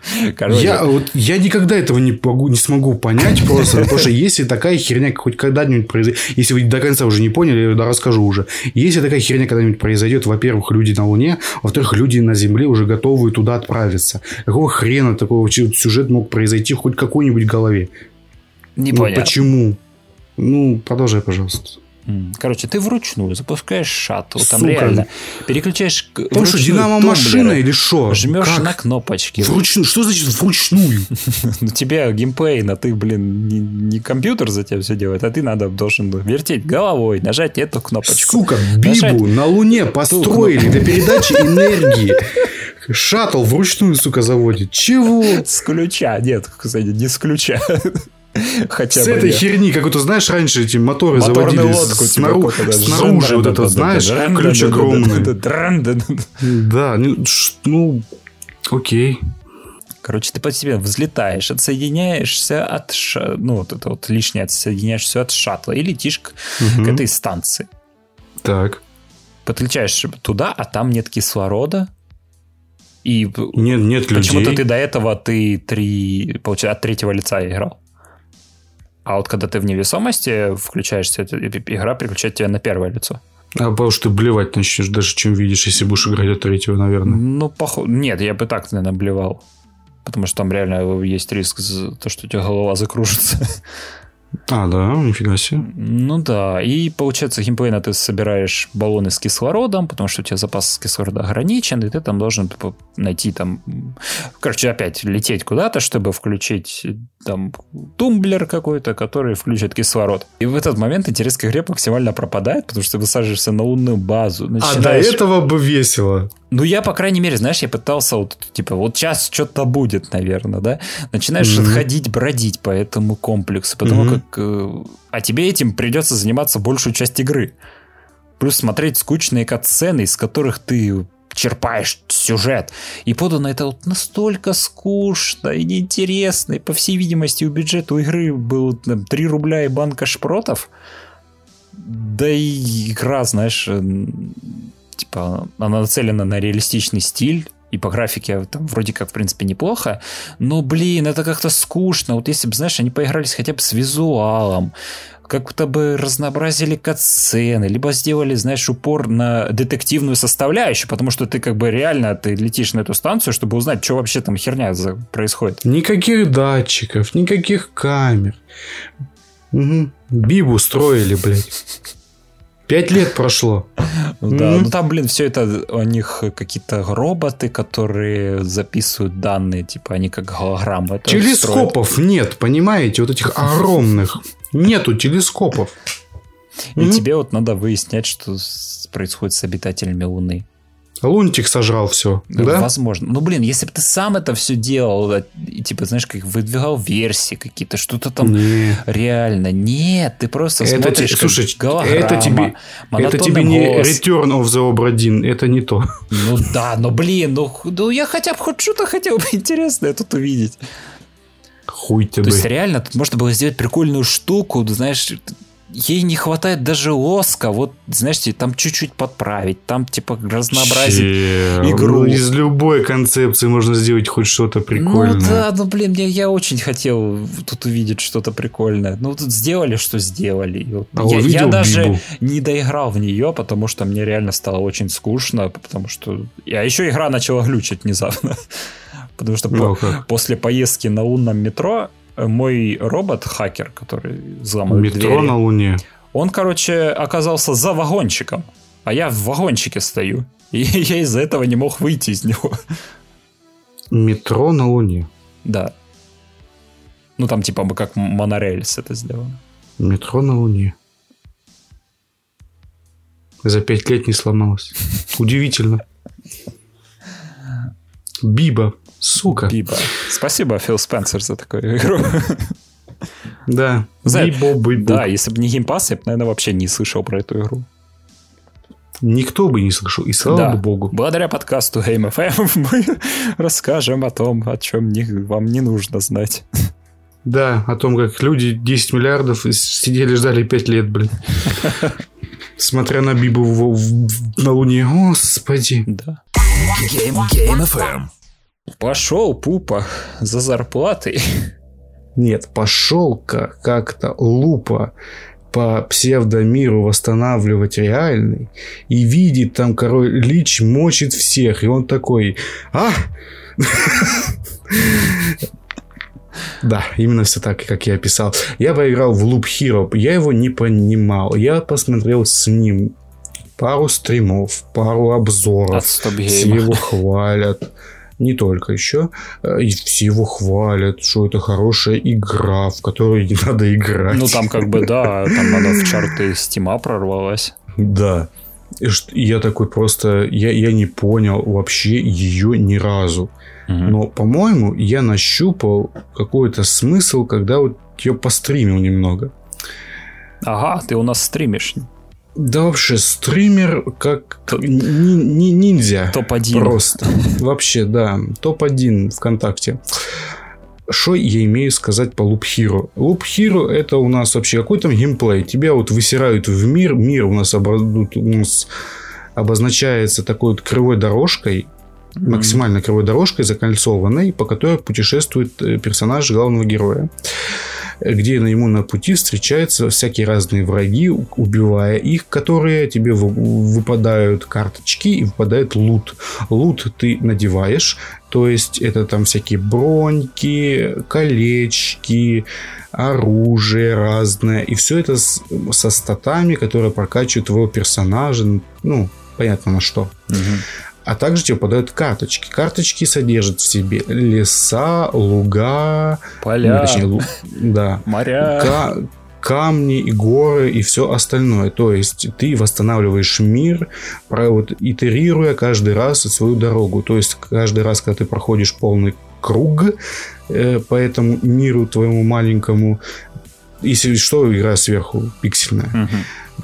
Короче, Я, вот, я никогда этого не, могу, не смогу понять просто, потому что если такая херня хоть когда-нибудь произойдет, если вы до конца уже не поняли, я расскажу уже. Если такая херня когда-нибудь произойдет, во-первых, люди на Луне, во-вторых, люди на Земле уже готовы туда отправиться. Какого хрена такого сюжет мог произойти в хоть какой-нибудь голове? не Ну, понял. почему? Ну, продолжай, пожалуйста. Короче, ты вручную запускаешь шаттл, там реально переключаешь Там что, динамо-машина тумблеры, или что? Жмешь Как? на кнопочки. Вручную? Что значит вручную? Ну, тебе геймплей, а ты, блин, не, не компьютер за тебя все делает, а ты надо должен вертеть головой, нажать эту кнопочку. Сука, Бибу на Луне построили для передачи энергии. Шаттл вручную, сука, заводит. Чего? С ключа. Нет, кстати, не с ключа. Хотя С бы этой нет. херни, как это знаешь, раньше эти моторы Моторную заводили лодку снару- да, снаружи, вот это, знаешь, ключ огромный. Да, ну, ну, окей. Короче, ты по себе взлетаешь, отсоединяешься от ша- ну вот это вот лишнее отсоединяешься от шаттла и летишь к, к Мгм. этой станции. Так. Подключаешь туда, а там нет кислорода. И Нет, нет почему-то ты до этого ты три, получается, от третьего лица играл. А вот когда ты в невесомости включаешься, эта игра переключает тебя на первое лицо. А потому что ты блевать начнешь, даже чем видишь, если будешь играть от третьего, наверное. Ну, походу... Нет, я бы так, наверное, блевал. Потому что там реально есть риск, за то, что у тебя голова закружится. А, да, нифига себе. Ну да, и получается геймплейно ты собираешь баллоны с кислородом, потому что у тебя запас кислорода ограничен, и ты там должен типа, найти там... Короче, опять лететь куда-то, чтобы включить там тумблер какой-то, который включит кислород. И в этот момент интерес к игре максимально пропадает, потому что ты высаживаешься на лунную базу. А до начинаешь- этого бы весело. ну, я, по крайней мере, знаешь, я пытался вот, типа, вот сейчас что-то будет, наверное, да? Начинаешь Мгм. ходить, бродить по этому комплексу, потому Мгм. как... э, а тебе этим придется заниматься большую часть игры. Плюс смотреть скучные катсцены, из которых ты черпаешь сюжет. И подано это вот настолько скучно и неинтересно. И, по всей видимости, у бюджета у игры был там, 3 рубля и банка шпротов. Да и игра, знаешь, типа, она нацелена на реалистичный стиль, и по графике там вроде как, в принципе, неплохо, но, блин, это как-то скучно. Вот если бы, знаешь, они поигрались хотя бы с визуалом, как-то бы разнообразили катсцены, либо сделали, знаешь, упор на детективную составляющую, потому что ты как бы реально ты летишь на эту станцию, чтобы узнать, что вообще там херня происходит. Никаких датчиков, никаких камер. Мгм. Бибу строили, блядь. Пять лет прошло. Да, Мгм. ну там, блин, все это у них какие-то роботы, которые записывают данные, типа они как голограммы. Телескопов нет, понимаете? Вот этих огромных. Нету телескопов. И тебе вот надо выяснять, что происходит с обитателями Луны. Лунтик сожрал все, да? Возможно. Ну, блин, если бы ты сам это все делал, да, и типа, знаешь, как выдвигал версии какие-то, что-то там Не. реально. Нет, ты просто Это смотришь, те- слушай, это тебе, это тебе не. Return of the Obra Dinn, это не то. Ну да, но блин, ну, ну я хотя бы хоть что-то хотел бы интересное тут увидеть. Хуй То тебе. есть реально тут можно было сделать прикольную штуку, знаешь, ей не хватает даже лоска, вот, знаешь, тебе там чуть-чуть подправить, там типа разнообразить. Чел, игру. ну, из любой концепции можно сделать хоть что-то прикольное. Ну да, ну блин, я, я очень хотел тут увидеть что-то прикольное. Ну тут сделали, что сделали. И вот А я, я даже Бибу? не доиграл в нее, потому что мне реально стало очень скучно, потому что... А еще игра начала глючить внезапно. Потому что Ну, по- как? после поездки на лунном метро мой робот-хакер, который взламывает Метро двери, на Луне. он, короче, оказался за вагончиком. А я в вагончике стою. И я из-за этого не мог выйти из него. Метро на Луне. Да. Ну, там типа бы как монорельс это сделано. Метро на Луне. За пять лет не сломалось. Удивительно. Биба. Сука. Биба. Спасибо, Фил Спенсер, за такую игру. Да. Знаешь, Бибо, бибо. Да, если бы не геймпас, я бы, наверное, вообще не слышал про эту игру. Никто бы не слышал. И слава да. богу. Благодаря подкасту Game FM мы расскажем о том, о чем не- вам не нужно знать. Да, о том, как люди 10 миллиардов сидели, ждали 5 лет, блин. Смотря на Бибу в- в- на Луне. Господи. Да. Game, Game FM. Пошел Пупа за зарплатой. Нет, пошел как- как-то лупа по псевдомиру восстанавливать реальный и видит там король Лич мочит всех. И он такой, а? Да, именно все так, как я описал. Я поиграл в Loop Hero. Я его не понимал. Я посмотрел с ним пару стримов, пару обзоров. Все его хвалят. Не только еще. Э, и все его хвалят, что это хорошая игра, в которую не надо играть. Ну, там как бы, да, там она в чарты стима прорвалась. Да. И я такой просто... Я, я не понял вообще ее ни разу. Угу. Но, по-моему, я нащупал какой-то смысл, когда вот ее постримил немного. Ага, ты у нас стримишь. Да вообще, стример как Топ... ниндзя. Топ-1. Просто. Вообще, да. Топ-1 ВКонтакте. Что я имею сказать по Loop Hero? Loop Hero это у нас вообще какой там геймплей. Тебя вот высирают в мир. Мир у нас, обо... у нас обозначается такой вот кривой дорожкой. Mm-hmm. Максимально кривой дорожкой, закольцованной, по которой путешествует э, персонаж главного героя где ему на пути встречаются всякие разные враги, убивая их, которые тебе выпадают карточки и выпадает лут. Лут ты надеваешь, то есть это там всякие броньки, колечки, оружие разное. И все это с, со статами, которые прокачивают твоего персонажа. Ну, понятно на что. Угу. А также тебе подают карточки. Карточки содержат в себе леса, луга, поля, ну, точнее, лу, да, моря, ка- камни и горы и все остальное. То есть ты восстанавливаешь мир, вот, итерируя каждый раз свою дорогу. То есть каждый раз, когда ты проходишь полный круг э, по этому миру твоему маленькому, если что, игра сверху пиксельная.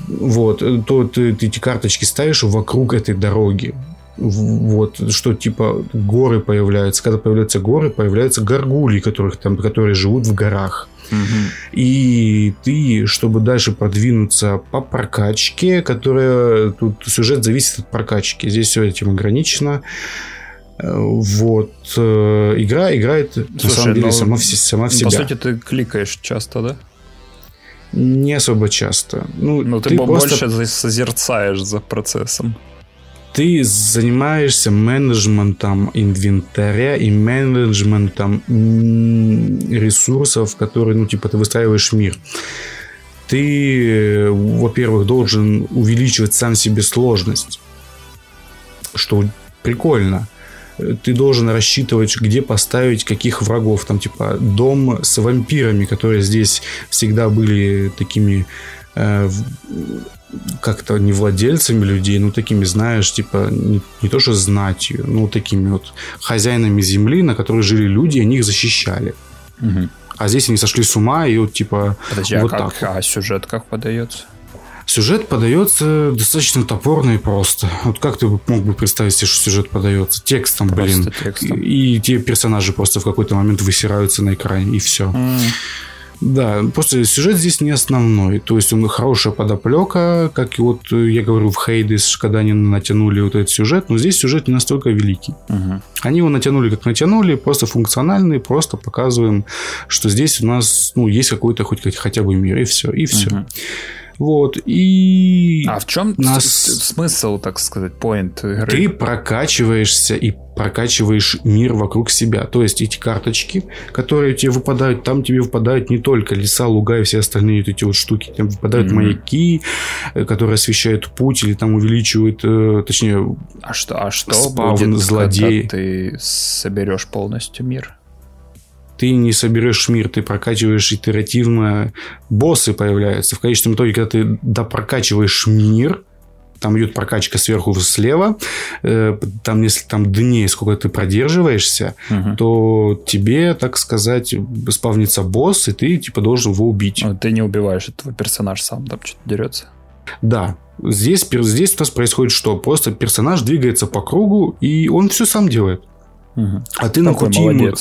Угу. Вот, то ты, ты эти карточки ставишь вокруг этой дороги вот, что типа горы появляются. Когда появляются горы, появляются горгульи, которых там, которые живут в горах. Угу. И ты, чтобы дальше продвинуться по прокачке, которая тут сюжет зависит от прокачки. Здесь все этим ограничено. Вот. Э, игра играет Слушай, на самом деле сама, в, сама в себя. По сути, ты кликаешь часто, да? Не особо часто. Ну, ну ты, ты просто... больше созерцаешь за процессом ты занимаешься менеджментом инвентаря и менеджментом ресурсов, которые, ну, типа, ты выстраиваешь мир. Ты, во-первых, должен увеличивать сам себе сложность, что прикольно. Ты должен рассчитывать, где поставить каких врагов. Там, типа, дом с вампирами, которые здесь всегда были такими э, как-то не владельцами людей, ну, такими, знаешь, типа, не, не то что знатью, ну, такими вот хозяинами земли, на которой жили люди, они их защищали. Угу. А здесь они сошли с ума, и вот, типа, Подожди, вот а, как, так. а сюжет как подается? Сюжет подается достаточно топорно и просто. Вот как ты мог бы представить себе, что сюжет подается? Текстом, просто блин. Текстом. И, и те персонажи просто в какой-то момент высираются на экране, и все. Mm. Да, просто сюжет здесь не основной. То есть он хорошая подоплека, как и вот я говорю в Хейдис, когда они натянули вот этот сюжет, но здесь сюжет не настолько великий. Угу. Они его натянули как натянули, просто функциональный, просто показываем, что здесь у нас ну, есть какой-то хоть хотя бы мир, и все, и все. Угу. Вот, и... А в чем нас... смысл, так сказать, поинт игры? Ты прокачиваешься и прокачиваешь мир вокруг себя. То есть эти карточки, которые тебе выпадают, там тебе выпадают не только леса, луга и все остальные вот эти вот штуки. Там выпадают mm-hmm. маяки, э, которые освещают путь или там увеличивают, э, точнее... А что, а что спавн будет, злодей. когда ты соберешь полностью мир? ты не соберешь мир, ты прокачиваешь итеративно, боссы появляются. В конечном итоге, когда ты допрокачиваешь мир, там идет прокачка сверху слева, э, там если там дней, сколько ты продерживаешься, угу. то тебе, так сказать, спавнится босс, и ты типа должен его убить. Но ты не убиваешь, этого персонаж сам там что-то дерется. Да, здесь, здесь у нас происходит что? Просто персонаж двигается по кругу, и он все сам делает. Угу. А ты Такой на пути молодец. ему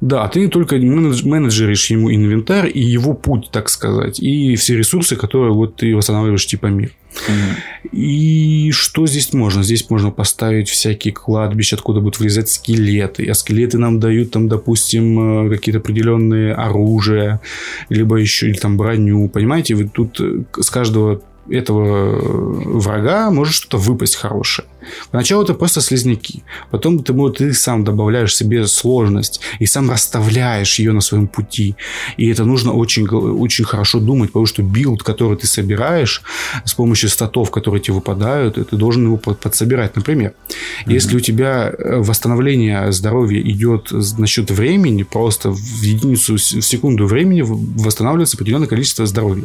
да, ты только менеджеришь ему инвентарь и его путь, так сказать, и все ресурсы, которые вот ты восстанавливаешь типа мир. Угу. И что здесь можно? Здесь можно поставить всякие кладбища, откуда будут вылезать скелеты. А скелеты нам дают там, допустим, э, какие-то определенные оружия, либо еще или там броню. Понимаете, вы тут э, с каждого этого врага может что-то выпасть хорошее. Поначалу это просто слизняки. Потом ты, ты сам добавляешь себе сложность и сам расставляешь ее на своем пути. И это нужно очень, очень хорошо думать, потому что build, который ты собираешь с помощью статов, которые тебе выпадают, ты должен его подсобирать. Например, mm-hmm. если у тебя э, восстановление здоровья идет насчет времени, просто в единицу, в секунду времени восстанавливается определенное количество здоровья.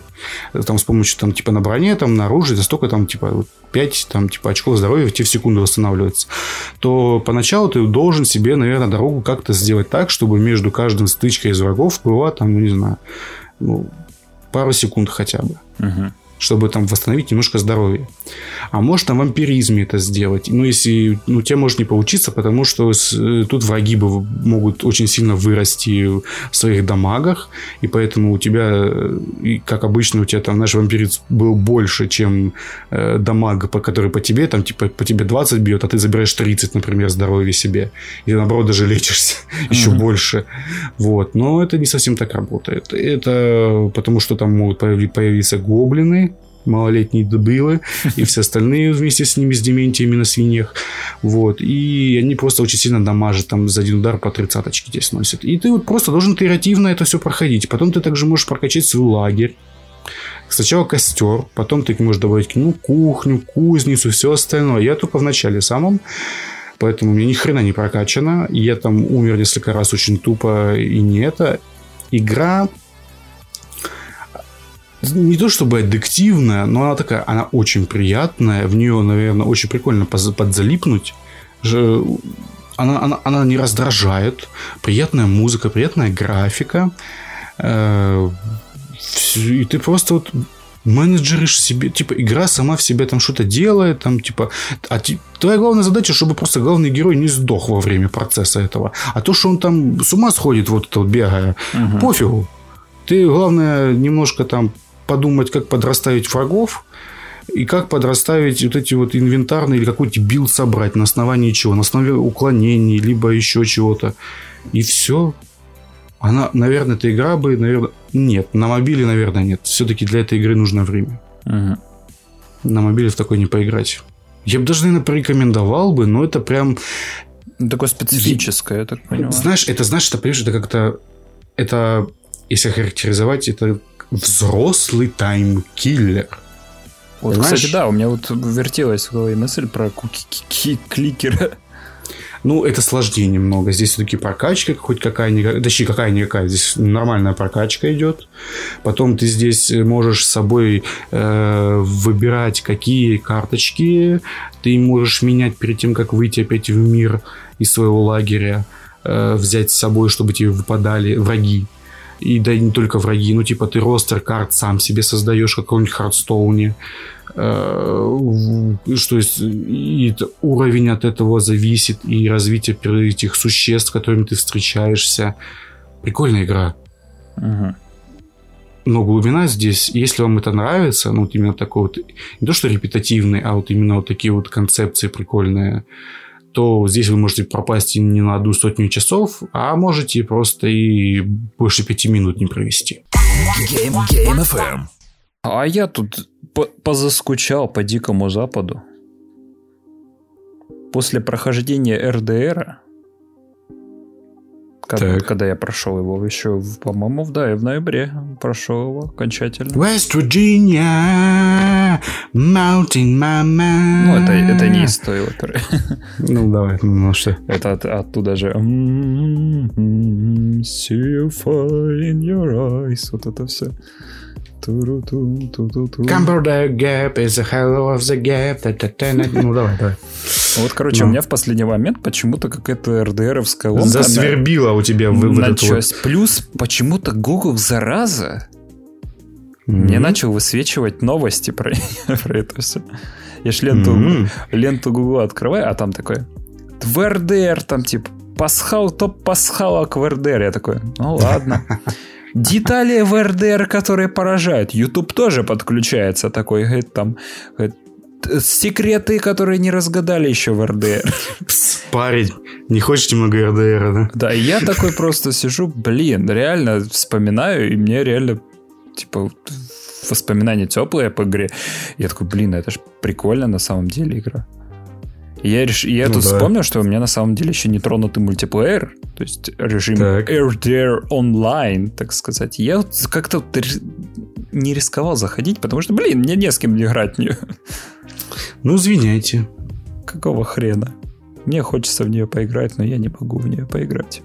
Там с помощью там, типа на броне, там на оружии, это столько там типа 5 там, типа, очков здоровья тебе в секунду восстанавливается, то поначалу ты должен себе, наверное, дорогу как-то сделать так, чтобы между каждым стычкой из врагов была там, ну, не знаю, ну, пару секунд хотя бы. Угу чтобы там восстановить немножко здоровье. А может на вампиризме это сделать. Ну, если, ну, тебе может не получиться, потому что с, э, тут враги бы могут очень сильно вырасти в своих дамагах, и поэтому у тебя, э, и, как обычно, у тебя там наш вампирец был больше, чем э, дамаг, по который по тебе, там, типа, по тебе 20 бьет, а ты забираешь 30, например, здоровья себе. И наоборот, даже лечишься mm-hmm. еще больше. Вот. Но это не совсем так работает. Это потому, что там могут появиться гоблины, малолетние дебилы и все остальные вместе с ними, с дементиями на свиньях. Вот. И они просто очень сильно дамажат, там за один удар по тридцаточке здесь носят. И ты вот просто должен креативно это все проходить. Потом ты также можешь прокачать свой лагерь. Сначала костер, потом ты можешь добавить ну, кухню, кузницу, все остальное. Я только в начале самом, поэтому у меня ни хрена не прокачано. Я там умер несколько раз очень тупо и не это. Игра не то чтобы аддиктивная, но она такая, она очень приятная. В нее, наверное, очень прикольно подзалипнуть. Она, она, она не раздражает. Приятная музыка, приятная графика. Э, и ты просто вот менеджеришь себе, типа, игра сама в себе там что-то делает, там, типа, а ти, твоя главная задача, чтобы просто главный герой не сдох во время процесса этого. А то, что он там с ума сходит, вот это вот бегая, угу. пофигу. Ты, главное, немножко там подумать, как подрасставить врагов, и как подрасставить вот эти вот инвентарные или какой-то build собрать, на основании чего? На основе уклонений, либо еще чего-то. И все. Она, наверное, эта игра бы, наверное... Нет, на мобиле, наверное, нет. Все-таки для этой игры нужно время. Угу. На мобиле в такой не поиграть. Я бы даже, наверное, порекомендовал бы, но это прям... Такое специфическое, я так понимаю. Знаешь, это, знаешь, это, понимаешь, это как-то... Это, если характеризовать, это взрослый таймкиллер. Вот, Понимаешь? кстати, да, у меня вот вертелась в голове мысль про кликера. Ну, это сложнее немного. Здесь все-таки прокачка хоть какая-никакая, точнее, какая-никакая. Здесь нормальная прокачка идет. Потом ты здесь можешь с собой э, выбирать, какие карточки ты можешь менять перед тем, как выйти опять в мир из своего лагеря. Э, взять с собой, чтобы тебе выпадали враги и да не только враги, ну типа ты ростер карт сам себе создаешь, как какой-нибудь Хардстоуне, э, что есть и уровень от этого зависит, и развитие этих существ, с которыми ты встречаешься. Прикольная игра. Угу. Но глубина здесь, если вам это нравится, ну, вот именно такой вот, не то что репетативный, а вот именно вот такие вот концепции прикольные, то здесь вы можете пропасть не на одну сотню часов, а можете просто и больше пяти минут не провести. Game, Game FM. А я тут позаскучал по Дикому Западу. После прохождения РДР когда, когда я прошел его еще, по-моему, да, в ноябре прошел его окончательно. West Virginia, Mountain Mama. Ну, это, это не из той оперы. Ну, давай, ну что. Это от, оттуда же. See you fire in your eyes. Вот это все. Camber gap is a hell of the gap. Ну, давай, давай. Вот, короче, у меня в последний момент почему-то какая-то РДРовская ломка... Засвербила у тебя в началась. Плюс почему-то Google, зараза, мне начал высвечивать новости про, про это все. Я ж ленту, ленту Google открываю, а там такое в РДР, там типа пасхал, топ пасхалок в РДР. Я такой, ну ладно. Детали в РДР, которые поражают. YouTube тоже подключается такой, говорит, там, говорит, секреты, которые не разгадали еще в РДР. Парень, не хочешь немного РДР, да? Да, я такой просто сижу, блин, реально вспоминаю, и мне реально, типа, воспоминания теплые по игре. Я такой, блин, это ж прикольно на самом деле игра. Я, реш... я Ну тут да. вспомнил, что у меня на самом деле еще не тронутый мультиплеер, то есть режим Так. RDR онлайн, так сказать. Я вот как-то вот не рисковал заходить, потому что, блин, мне не с кем играть. Ну, извиняйте. Какого хрена? Мне хочется в нее поиграть, но я не могу в нее поиграть.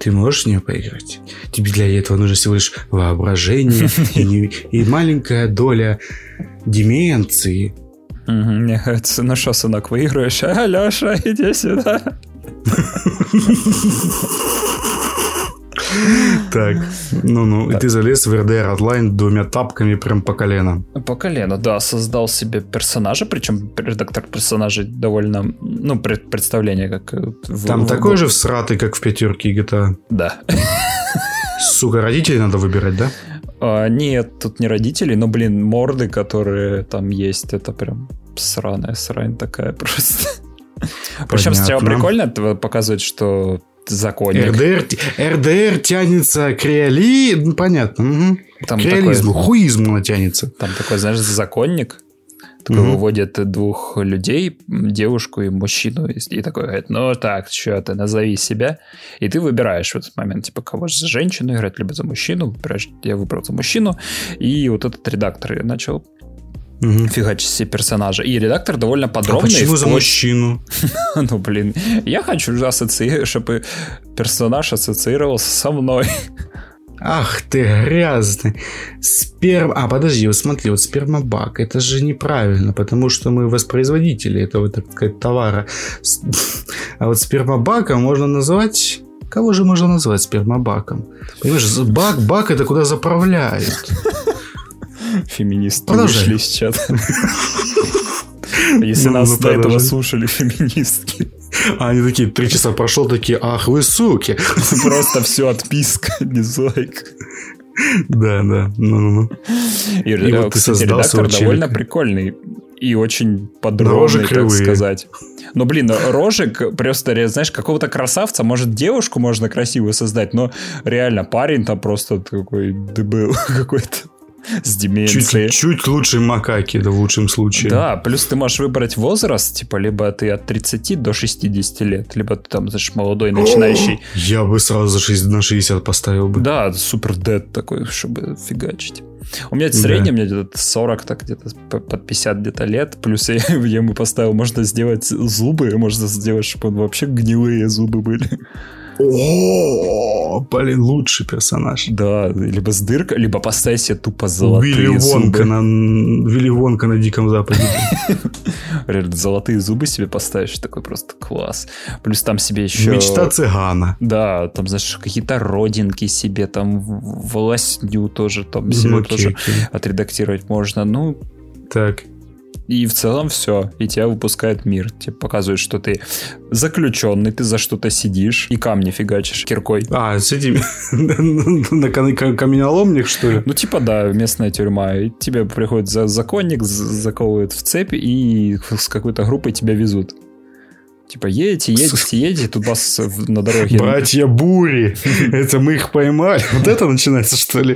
Ты можешь в нее поиграть? Тебе для этого нужно всего лишь воображение и маленькая доля деменции. Мгм, Мне кажется, ну что, сынок, выиграешь? А, Леша, иди сюда. Так, ну-ну, и ты залез в RDR онлайн двумя тапками прям по колено. По колено, да, создал себе персонажа, причем редактор персонажей довольно, ну, пред- представление как... э, Там такой же всратый, как в пятерке GTA. Да. Сука, родителей надо выбирать, да? А, нет, тут не родители, но, блин, морды, которые там есть, это прям сраная срань такая просто. Причем Понятно. прикольно это показывать, что законник. РДР, РДР тянется к реали... Ну, понятно. мгм. Там к такой, реализму, хуизму она тянется. там такой, знаешь, законник, такой Мгм. выводит двух людей, девушку и мужчину, и, и такой говорит, ну так, что ты, назови себя. И ты выбираешь в этот момент, типа, кого же за женщину играть, либо за мужчину. Выбираешь, я выбрал за мужчину. И вот этот редактор начал Мгм. фигачить все персонажи. И редактор довольно А подробный. почему за вплоть- мужчину? Ну, блин, я хочу, ассоци... чтобы персонаж ассоциировался со мной. Ах ты грязный. Сперм... А, подожди, вот смотри, вот спермобак. Это же неправильно, потому что мы воспроизводители этого, так сказать, товара. А вот спермобаком можно назвать... Кого же можно назвать спермобаком? Понимаешь, бак, бак это куда заправляют. Феминисты Продолжай. вышли из чата. Если Ну, нас ну, до этого слушали феминистки, А они такие, три часа прошло, такие, ах вы суки. просто все отписка, дизлайк. Да, да, ну-ну-ну. И, И вот ты создал редактор довольно прикольный и очень рожи подробный, так сказать. Но, блин, рожик просто, знаешь, какого-то красавца, может, девушку можно красивую создать, но реально парень там просто такой дебил какой-то с деменцией. Чуть, чуть лучше макаки, да, в лучшем случае. Да, плюс ты можешь выбрать возраст, типа, либо ты от 30 до 60 лет, либо ты там, знаешь, молодой, начинающий. Я бы сразу за 60 на 60 поставил бы. Да, супер дед такой, чтобы фигачить. У меня средний, у меня где-то 40, так где-то под 50 где-то лет. Плюс я, я ему поставил, можно сделать зубы, можно сделать, чтобы он вообще гнилые зубы были. О, блин, лучший персонаж. Да, либо с дыркой, либо поставить себе тупо золотые Вилли Вонка, зубы. на, Вилли Вонка на Диком Западе. Реально, Золотые зубы себе поставишь, такой просто класс. Плюс там себе еще... Мечта цыгана. Да, там, знаешь, какие-то родинки себе, там волосню тоже там себе тоже отредактировать можно. Ну, Так. И в целом все. И тебя выпускает мир. Тебе показывают, что ты заключенный, ты за что-то сидишь и камни фигачишь киркой. А, с этими на кам- кам- каменоломник, что ли? Ну, типа, да, местная тюрьма. И тебе приходит за законник, заковывают в цепь и с какой-то группой тебя везут. Типа, едете, едете, едете, тут вас на дороге... Братья Бури. Это мы их поймали. Вот это начинается, что ли?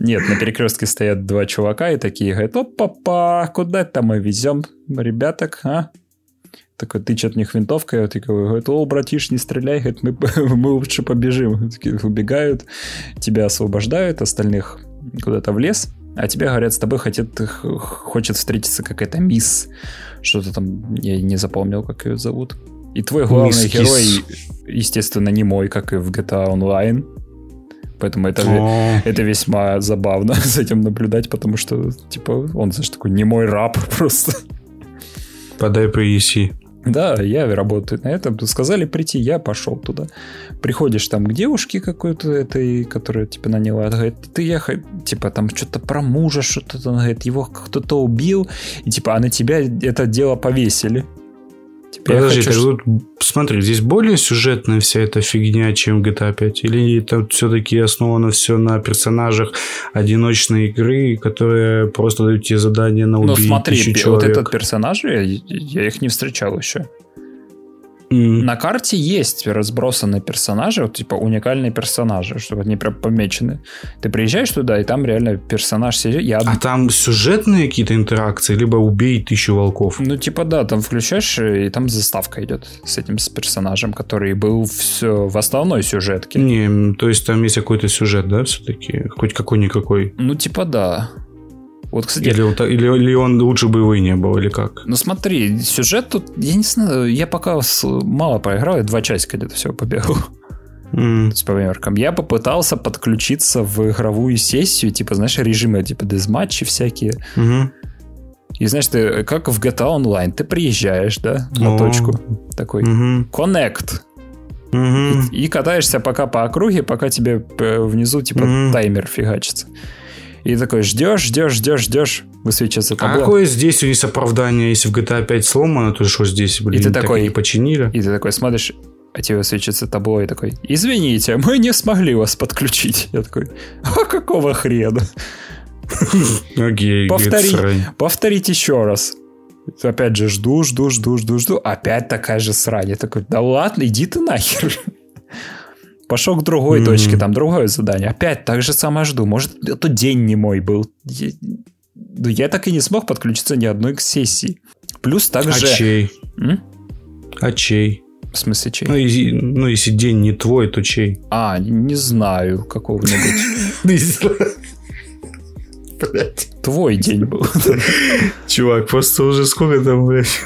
Нет, на перекрестке стоят два чувака и такие говорят, опа-па, куда это мы везем ребяток, а? Такой тычет них винтовкой, а такой говорит, о, братиш, не стреляй, говорит, мы, мы лучше побежим. Такие убегают, тебя освобождают, остальных куда-то в лес, а тебе говорят, с тобой хотят, хочет встретиться какая-то мисс, что-то там, я не запомнил, как ее зовут. И твой главный Мисс герой, естественно, не мой, как и в GTA Online. Поэтому это, О, это весьма забавно за этим наблюдать, потому что, типа, он, знаешь, такой не мой раб просто. Подай принеси. Да, я работаю на этом. Сказали прийти, я пошел туда. Приходишь там к девушке какой-то этой, которая тебя наняла, она говорит, ты ехай, типа, там что-то про мужа, что-то там, говорит, его кто-то убил, и типа, а на тебя это дело повесили. Типа, я Подожди, хочу, вот, смотри, здесь более сюжетная вся эта фигня, чем GTA 5? Или там все-таки основано все на персонажах одиночной игры, которые просто дают тебе задание на Ну убить смотри, вот этот персонаж, я, я их не встречал еще. На карте есть разбросаны персонажи, вот типа уникальные персонажи, чтобы они прям помечены. Ты приезжаешь туда, и там реально персонаж сидит. Я А там сюжетные какие-то интеракции, либо убей тысячу волков. Ну, типа, да, там включаешь, и там заставка идет с этим с персонажем, который был в, в основной сюжетке. Не, то есть там есть какой-то сюжет, да, все-таки? Хоть какой-никакой. Ну, типа, да. Вот, кстати, Или, вот- или, или он лучше бы его и не был, или как? ну смотри, сюжет тут, я не знаю, я пока мало поиграл, я два часика где-то всего побегал с поверком. Я попытался подключиться в игровую сессию, типа, знаешь, режимы, типа, дезматчи всякие. мгм. И знаешь, ты как в GTA Online, ты приезжаешь, да, на О. точку, такой, Мгм. connect, Мгм. и катаешься пока по округе, пока тебе э, внизу типа Мгм. таймер фигачится. И такой ждешь, ждешь, ждешь, ждешь, высвечивается А табло. какое здесь есть оправдание, если в GTA 5 сломано, то что здесь, блин, ты так такой- и не починили? И ты такой смотришь, а тебе высвечивается табло и такой, извините, мы не смогли вас подключить. Я такой, а какого хрена? Окей, Повтори. говорит, срань. Повторить еще раз. Опять же, жду, жду, жду, жду, жду. Опять такая же срань. Я такой, да ладно, иди ты нахер. Пошел к другой Мгм. точке, там другое задание. Опять так же самое жду. Может, это день не мой был. Я, ну, я так и не смог подключиться ни одной к сессии. Плюс А также... чей? М? А чей? В смысле, чей? Ну, если, ну, если день не твой, то чей? А, не знаю, какого-нибудь. Блять. Твой день был. Чувак, просто уже сколько там, блядь?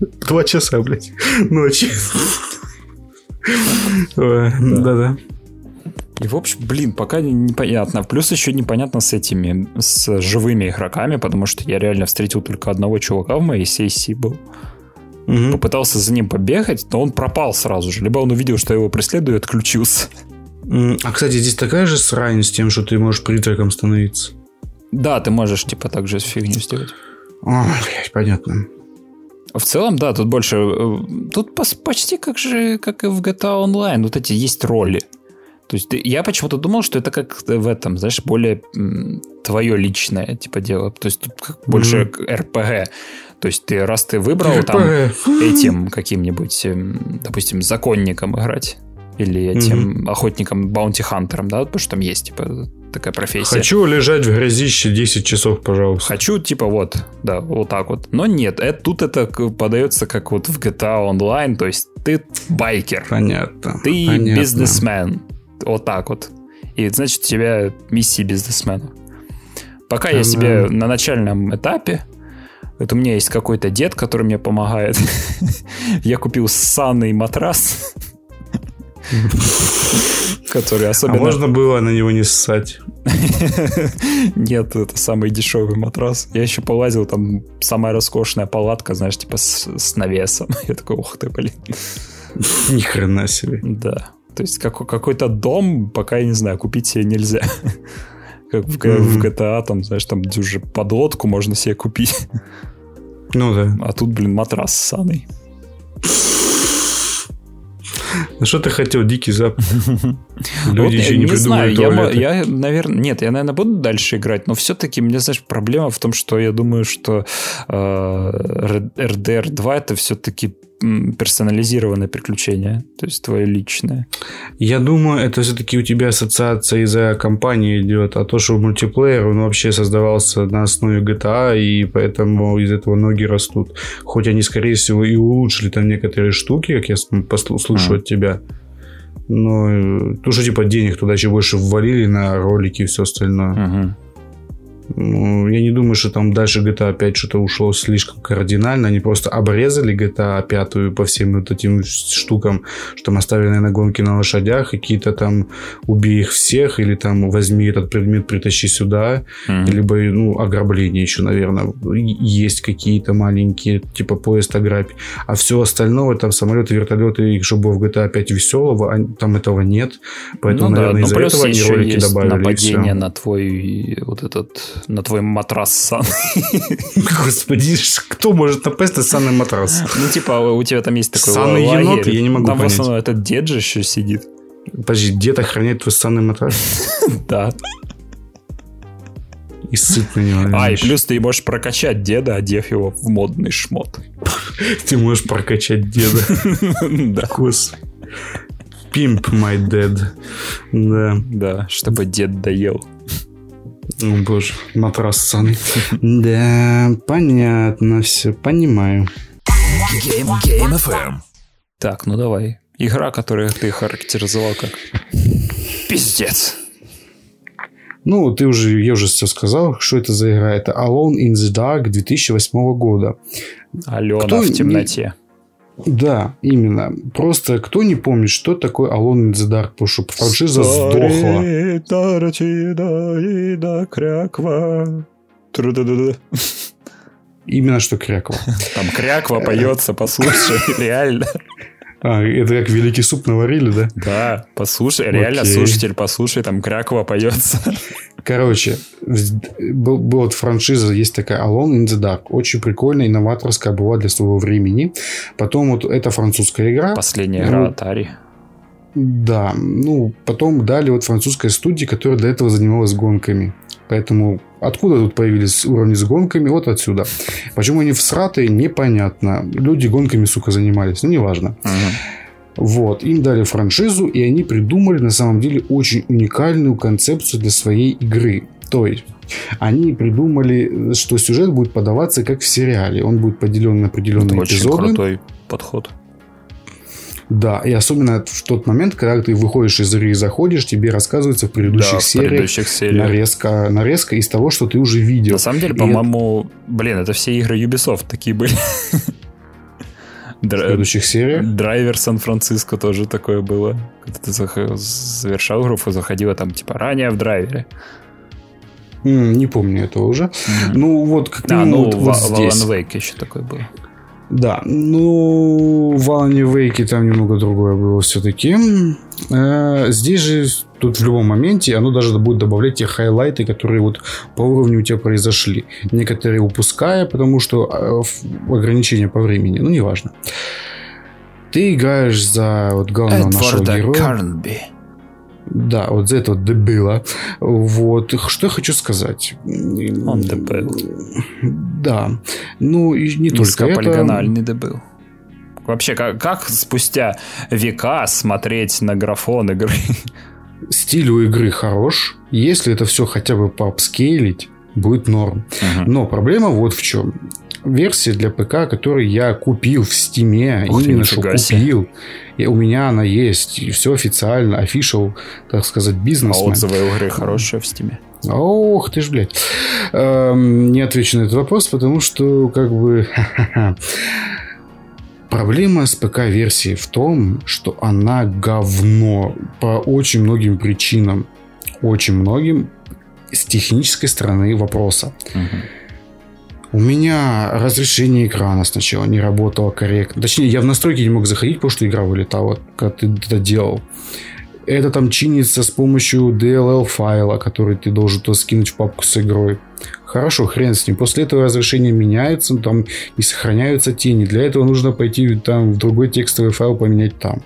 Два часа, блядь, ночи. Да-да. И, в общем, блин, пока не- непонятно. Плюс еще непонятно с этими, с живыми игроками, потому что я реально встретил только одного чувака в моей сессии был. Мгм. Попытался за ним побегать, но он пропал сразу же. Либо он увидел, что я его преследую, и отключился. А, кстати, здесь такая же срань с тем, что ты можешь призраком становиться. Да, ты можешь, типа, так же фигню сделать. Ой, блядь, понятно. В целом, да, тут больше... э, Тут почти как же, как и в GTA Online. Вот эти есть роли. То есть я почему-то думал, что это как в этом, знаешь, более твое личное, типа, дело. То есть тут как больше к РПГ. То есть ты, раз ты выбрал там этим каким-нибудь, эм, допустим, законником играть, или этим охотником, баунти-хантером, да, потому что там есть, типа, такая профессия. Хочу лежать в грязище 10 часов, пожалуйста. Хочу, типа, вот, да, вот так вот. Но нет, это, тут это подается как вот в GTA Online, то есть ты байкер, Понятно. ты понятно. бизнесмен, вот так вот. И значит, у тебя миссии бизнесмена. Пока я Ага. себе на начальном этапе, вот у меня есть какой-то дед, который мне помогает. Я купил ссаный матрас, который А особенно... можно было на него не ссать? Нет, это самый дешевый матрас. Я еще полазил, там самая роскошная палатка, знаешь, типа с, с навесом. Я такой, ух ты, блин. Ни хрена себе. Да. То есть как, какой-то дом, пока я не знаю, купить себе нельзя. Как в, Г- в. GTA, там, знаешь, там где уже подлодку можно себе купить. Ну да. А тут, блин, матрас ссаный. Ну что ты хотел, дикий запад? Вот, Люди еще не знаю, придумали туалеты. я, наверное, нет, я, наверное, буду дальше играть, но все-таки, мне, знаешь, проблема в том, что я думаю, что э, RDR 2 это все-таки персонализированное приключение, то есть твое личное. Я думаю, это все-таки у тебя ассоциация из-за компании идет, а то, что мультиплеер, он вообще создавался на основе GTA, и поэтому из этого ноги растут. Хоть они, скорее всего, и улучшили там некоторые штуки, как я с- послу- слышу Мгм. от тебя. Но э, то, что типа денег туда еще больше ввалили на ролики и все остальное. Мгм. Ну, я не думаю, что там дальше GTA 5 что-то ушло слишком кардинально. Они просто обрезали GTA 5 по всем вот этим штукам, что там оставили, наверное, гонки на лошадях, какие-то там убей их всех, или там возьми этот предмет, притащи сюда, Мгм. либо, ну, ограбление еще, наверное, есть какие-то маленькие, типа поезд ограбь. А все остальное, там самолеты, вертолеты, и чтобы в GTA 5 веселого, а там этого нет. Поэтому, ну да, наверное, ну из-за этого они ролики добавили. нападение на твой вот этот, на твой матрас сан. Господи, кто может напасть на санный матрас? Ну, типа, у тебя там есть такой Санный енот, я не могу Там в основном этот дед же еще сидит. Подожди, дед охраняет твой санный матрас? Да. и сыт на него. А, и плюс ты можешь прокачать деда, одев его в модный шмот. Ты можешь прокачать деда. Да. Господи. Pimp my dead. Да. Да, чтобы дед доел. О, боже, матрас ссаный. Да, понятно все, понимаю. Game, Game FM. Так, ну давай. Игра, которую ты характеризовал как пиздец. Ну, ты уже, я уже все сказал, что это за игра. Это Alone in the Dark 2008 года. Алена Кто в не- темноте. Да, именно. Просто кто не помнит, что такое Alone in the Dark, потому что франшиза сдохла. кряква. Именно что Крякова. Там кряква поется, послушай, реально. А, это как великий суп наварили, да? Да, послушай, реально, слушатель, послушай, там кряква поется. Короче, был, была вот франшиза, есть такая Alone in the Dark. Очень прикольная, инноваторская была для своего времени. Потом вот эта французская игра. Последняя Ну, игра Atari. Да, ну, потом дали вот французская студия, которая до этого занималась гонками. Поэтому откуда тут появились уровни с гонками? Вот отсюда. Почему они всратые, непонятно. Люди гонками, сука, занимались. Ну, неважно. Мгм. Вот, им дали франшизу, и они придумали на самом деле очень уникальную концепцию для своей игры. То есть, они придумали, что сюжет будет подаваться как в сериале. Он будет поделен на Это определенные очень эпизоды. крутой подход. Да, и особенно в тот момент, когда ты выходишь из игры и заходишь, тебе рассказывается в предыдущих Да, в сериях предыдущих сериях. нарезка, нарезка из того, что ты уже видел. На самом деле, по-моему, блин, это все игры Ubisoft такие были. в Дра- предыдущих сериях. Драйвер Сан-Франциско тоже такое было. Когда ты завершал группу, заходила там, типа, ранее в драйвере. Не помню этого уже. Ну, вот как А, ну, вот, в вот в здесь. Wake еще такое было. Да, ну, в Алане Вейке там немного другое было все-таки. здесь же, тут в любом моменте, оно даже будет добавлять те хайлайты, которые вот по уровню у тебя произошли. Некоторые упуская, потому что э, ограничения по времени, ну, неважно. Ты играешь за вот главного нашего Эдварда героя. Карнби. Да, вот за этого дебила. Вот. Что я хочу сказать? Он дебил. Да. Ну, и не только это. Низкополигональный дебил. Вообще, как, как спустя века смотреть на графон игры? Стиль у игры хорош. Если это все хотя бы поапскейлить, будет норм. Мгм. Но проблема вот в чем. Версия для ПК, которую я купил в Стиме, именно что купил, и у меня она есть, и все официально, official, так сказать, А бизнесмен. отзывы игры хорошие в стиме. Ох ты ж, блядь. Эм, не отвечу на этот вопрос, потому что, как бы... Проблема с ПК-версией в том, что она говно по очень многим причинам. Очень многим с технической стороны вопроса. У меня разрешение экрана сначала не работало корректно. Точнее, я в настройки не мог заходить, потому что игра вылетала, когда ты это делал. Это там чинится с помощью DLL файла, который ты должен туда скинуть в папку с игрой. Хорошо, хрен с ним. После этого разрешение меняется, там и сохраняются тени. Для этого нужно пойти там в другой текстовый файл поменять там.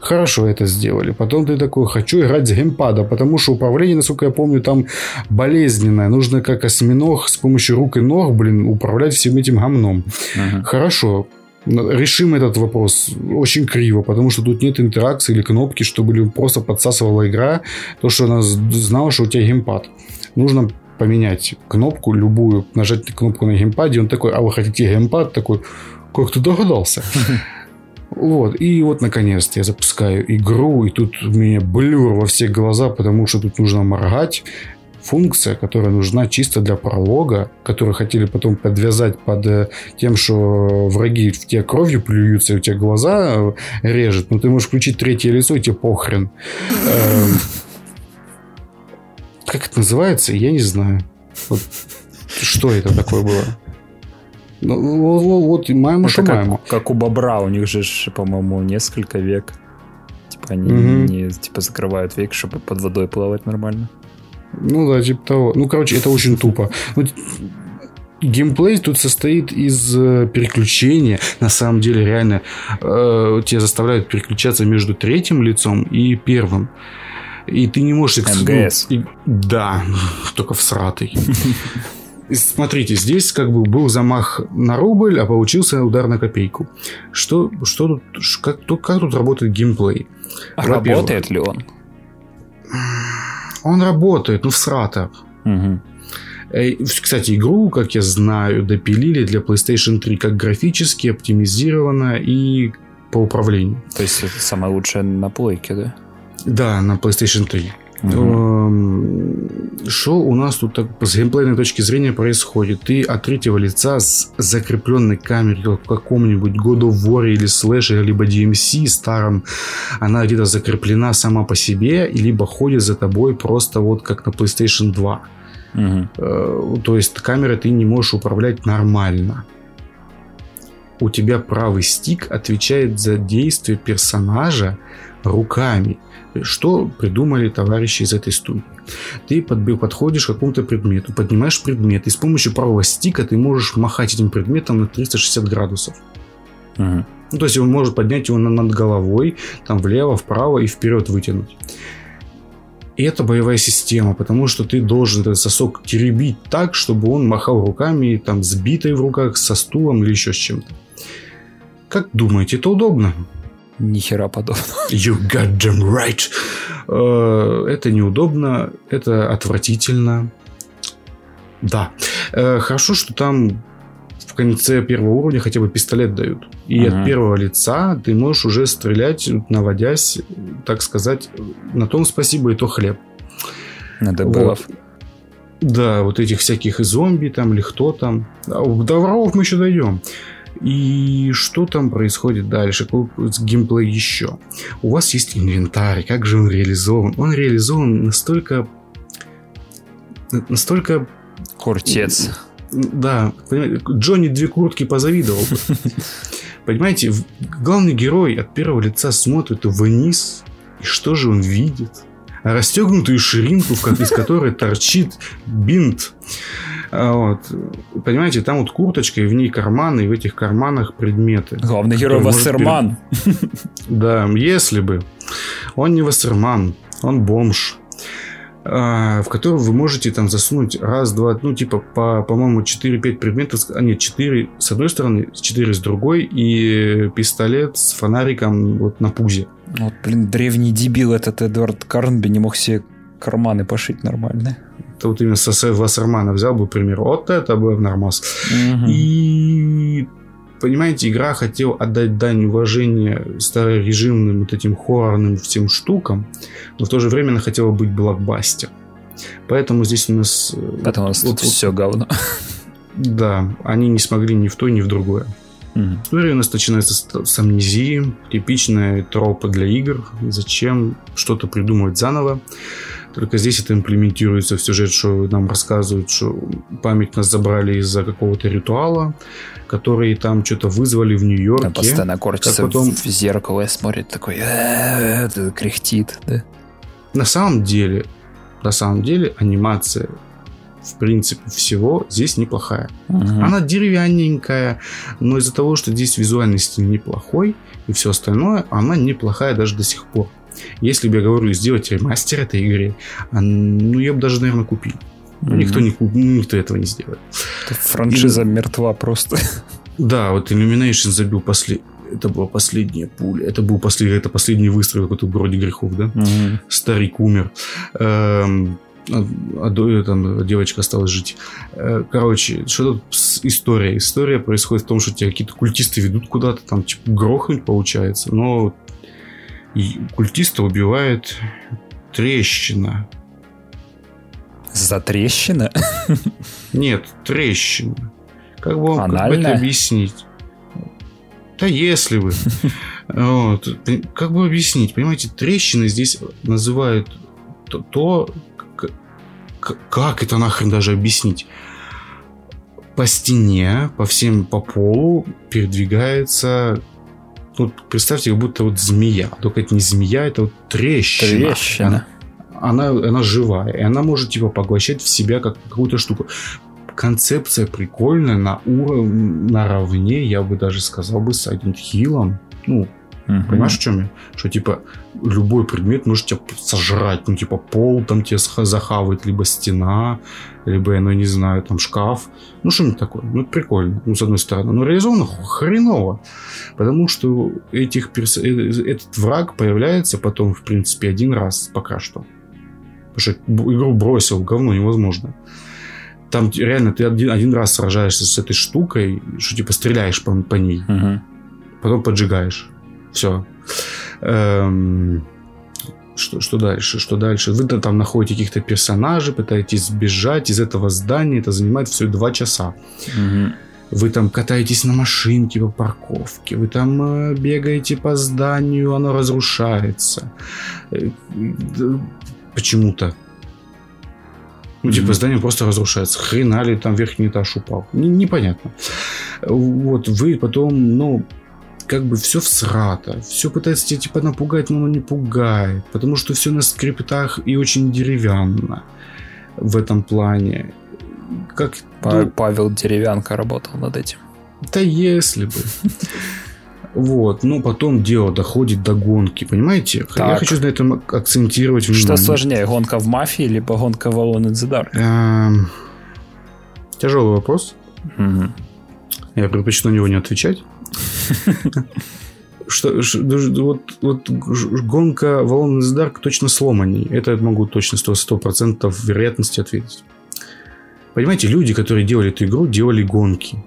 Хорошо это сделали. Потом ты такой, хочу играть с геймпада, потому что управление, насколько я помню, там болезненное. Нужно как осьминог с помощью рук и ног, блин, управлять всем этим гомном. Мгм. Хорошо. Но Решим этот вопрос очень криво, потому что тут нет интеракции или кнопки, чтобы просто подсасывала игра, то, что она знала, что у тебя геймпад. Нужно поменять кнопку любую, нажать кнопку на геймпаде, он такой, а вы хотите геймпад? Такой, как ты догадался? Вот, и вот наконец-то я запускаю игру, и тут у меня блюр во все глаза, потому что тут нужно моргать. Функция, которая нужна чисто для пролога, которую хотели потом подвязать под э, тем, что враги в тебя кровью плюются, и у тебя глаза э, режет. Но ты можешь включить третье лицо, и тебе похрен. Эм, Как это называется, я не знаю. Вот Что это такое было? Ну, вот, вот, маему, Это как, как у бобра, у них же, по-моему, несколько век. Типа они Мгм. не типа закрывают век, чтобы под водой плавать нормально. Ну да, типа того. Ну, короче, это очень тупо. Ну, геймплей тут состоит из э, переключения. На самом деле, реально, э, тебя заставляют переключаться между третьим лицом и первым. И ты не можешь... экс- МГС. ну, и- да, только всратый. И Смотрите, здесь как бы был замах на рубль, а получился удар на копейку. Что, что тут, как, тут, как тут работает геймплей? Во-первых, Работает ли он? Он работает, ну всрато. Мгм. Э, Кстати, игру, как я знаю, допилили для PlayStation 3 как графически, оптимизировано и по управлению. То есть это самое лучшее на плойке, да? Да, на PlayStation 3. Эм, Что у нас тут так, с геймплейной точки зрения происходит? Ты от третьего лица с закрепленной камерой в каком-нибудь God of War или слэшере, либо DMC старом, она где-то закреплена сама по себе, либо ходит за тобой просто вот как на PlayStation 2. Мгм. Э, То есть камерой ты не можешь управлять нормально. У тебя правый стик отвечает за действие персонажа руками. Что придумали товарищи из этой студии? Ты подби- подходишь к какому-то предмету, поднимаешь предмет, и с помощью правого стика ты можешь махать этим предметом на 360 градусов. Мгм. Ну, то есть он может поднять его на- над головой, там влево, вправо и вперед вытянуть. И это боевая система, потому что ты должен этот сосок теребить так, чтобы он махал руками, там, сбитой в руках, со стулом или еще с чем-то. Как думаете, это удобно? Ни хера подобного. You got them right. Э, Это неудобно, это отвратительно. Да. Э, Хорошо, что там в конце первого уровня хотя бы пистолет дают. И Ага. от первого лица ты можешь уже стрелять, наводясь, так сказать, на том спасибо, и то хлеб. Надо Вот. было. Да, вот этих всяких зомби там, или кто там. А До врагов мы еще дойдем. И что там происходит дальше? Какой геймплей еще? У вас есть инвентарь. Как же он реализован? Он реализован настолько... Настолько... Куртец. Да, Джонни две куртки позавидовал. Понимаете, главный герой от первого лица смотрит вниз, и что же он видит? Расстегнутую ширинку, из которой торчит бинт. А Вот. Понимаете, там вот курточка, и в ней карманы, и в этих карманах предметы. Главный герой Вассерман. Да, если бы. Он не Вассерман, он бомж. а, в который вы можете там засунуть раз, два, ну, типа, по, по-моему, 4-5 предметов, а нет, 4 с одной стороны, 4 с другой, и пистолет с фонариком вот на пузе. Вот, блин, древний дебил этот Эдвард Карнби не мог себе карманы пошить нормально. Это вот именно с Вассермана взял бы пример. Вот это бы нормас. Мгм. И понимаете, игра хотела отдать дань уважения старорежимным вот этим хоррорным всем штукам, но в то же время она хотела быть блокбастер. Поэтому здесь у нас... э, Поэтому у нас вот- тут вот- все говно. Да, они не смогли ни в то, ни в другое. Мгм. История у нас начинается с, с амнезии, типичная тропа для игр. Зачем что-то придумывать заново? Только здесь это имплементируется в сюжет, что нам рассказывают, что память нас забрали из-за какого-то ритуала, который там что-то вызвали в Нью-Йорке. Он постоянно корчится потом- в зеркало и смотрит такой, «Э, кряхтит. да. На самом деле, на самом деле анимация в принципе всего здесь неплохая. Мгм. Она деревянненькая, но из-за того, что здесь визуальный стиль неплохой и все остальное, она неплохая даже до сих пор. Если бы я говорю сделать ремастер этой игры, а, ну я бы даже, наверное, купил. Мгм. Никто, не, куп- никто этого не сделает. Это Франшиза мертва просто. Да, вот Illumination забил после... Это была последняя пуля. Это был последний, это последний выстрел какой-то вроде грехов, да? Мгм. Старик умер. Эм, а, а до- там девочка осталась жить. Э, Короче, что тут с история? История происходит в том, что тебя какие-то культисты ведут куда-то, там, типа, грохнуть получается. Но и культиста убивает трещина. Затрещина? Нет, трещина. Как бы вам как бы это объяснить? Да если бы. Вот. Как бы объяснить? Понимаете, трещины здесь называют то, то, как это нахрен даже объяснить? По стене, по всем, по полу передвигается ну, представьте, как будто вот змея. Только это не змея, это вот трещина. Трещина. Она, она живая, и она может типа поглощать в себя как какую-то штуку. Концепция прикольная, на уровне, наравне, я бы даже сказал бы, с Silent Hill. Ну, Угу. Понимаешь, в чем я? Что, типа, любой предмет может тебя сожрать. Ну, типа, пол там тебе захавает, либо стена, либо, я ну, не знаю, там шкаф. Ну, что-нибудь такое. Ну, это прикольно, ну, с одной стороны. Но реализовано хреново. Потому что этих перс... Э, этот враг появляется потом, в принципе, один раз пока что. Потому что игру бросил, говно невозможно. Там реально ты один, один раз сражаешься с этой штукой, что типа стреляешь по, по ней, угу. потом поджигаешь. Все. Эм, что, что дальше? Что дальше? Вы там находите каких-то персонажей, пытаетесь сбежать из этого здания. Это занимает все два часа. Угу. Вы там катаетесь на машинке по парковке, вы там э, бегаете по зданию, оно разрушается. Э, почему-то. Ну, типа, здание просто разрушается. Хрена ли там верхний этаж упал? Непонятно. Вот, вы потом, ну, как бы все всрато. Все пытается тебя типа напугать, но оно не пугает. Потому что все на скриптах и очень деревянно в этом плане. Как, ну, Павел Деревянко работал над этим. Да если бы. Вот, но потом дело доходит до гонки, понимаете? Так. Я хочу на этом акцентировать внимание. Что сложнее, гонка в мафии, либо гонка в Alone in the Dark? Эм... Тяжелый вопрос. Угу. Я предпочту на него не отвечать. Что, вот, вот гонка in the Dark точно сломанней. Это я могу точно 100%, 100% вероятности ответить. Понимаете, люди, которые делали эту игру, делали гонки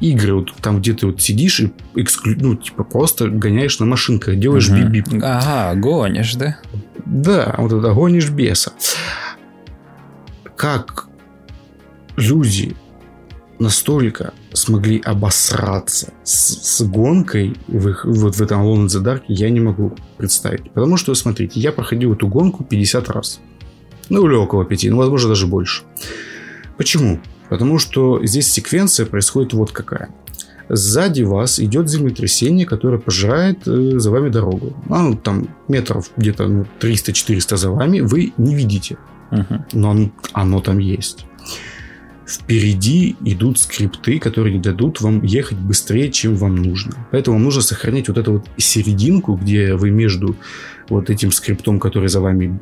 игры, вот там, где ты вот сидишь и эксклю... ну, типа, просто гоняешь на машинках, делаешь угу. бип Ага, гонишь, да? Да, вот это гонишь беса. Как люди настолько смогли обосраться с, с гонкой в их, вот в этом Alone in the Dark, я не могу представить. Потому что, смотрите, я проходил эту гонку 50 раз. Ну, или около 5, ну, возможно, даже больше. Почему? Потому что здесь секвенция происходит вот какая. Сзади вас идет землетрясение, которое пожирает э, за вами дорогу. Оно там метров где-то ну, 300-400 за вами. Вы не видите. Uh-huh. Но оно, оно там есть. Впереди идут скрипты, которые дадут вам ехать быстрее, чем вам нужно. Поэтому вам нужно сохранять вот эту вот серединку, где вы между вот этим скриптом, который за вами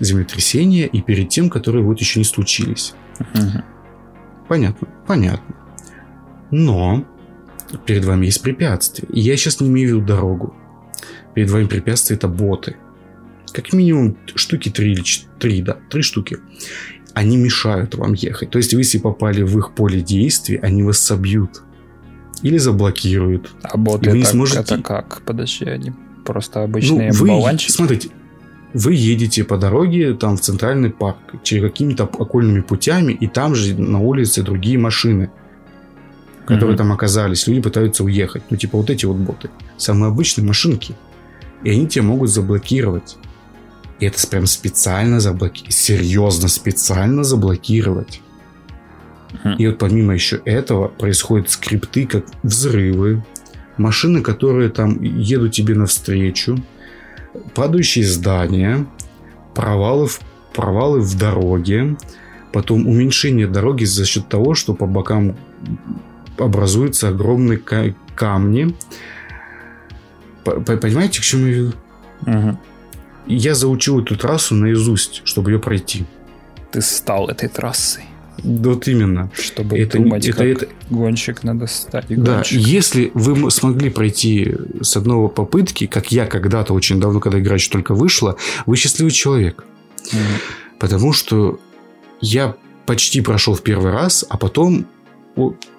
землетрясение, и перед тем, которые вот еще не случились. Uh-huh. Понятно, понятно. Но перед вами есть препятствия. И я сейчас не имею в виду дорогу. Перед вами препятствия это боты. Как минимум штуки три или три, да, три штуки. Они мешают вам ехать. То есть вы, если попали в их поле действия, они вас собьют. Или заблокируют. А боты вы не сможете... это как? Подожди, они просто обычные ну, вы, болванчики? Смотрите, вы едете по дороге там в центральный парк, через какими-то окольными путями, и там же на улице другие машины, которые mm-hmm. там оказались. Люди пытаются уехать. Ну, типа вот эти вот боты. Самые обычные машинки. И они тебя могут заблокировать. И это прям специально заблокировать. Серьезно, специально заблокировать. Mm-hmm. И вот помимо еще этого происходят скрипты, как взрывы, машины, которые там едут тебе навстречу, падающие здания, провалы в, провалы в дороге, потом уменьшение дороги за счет того, что по бокам образуются огромные камни. Понимаете, к чему я веду? Угу. Я заучил эту трассу наизусть, чтобы ее пройти. Ты стал этой трассой. Вот именно. Чтобы это, думать, это, как это, гонщик надо стать. Гонщик. Да, если вы смогли пройти с одного попытки, как я когда-то очень давно, когда игра еще только вышла, вы счастливый человек. Mm. Потому что я почти прошел в первый раз, а потом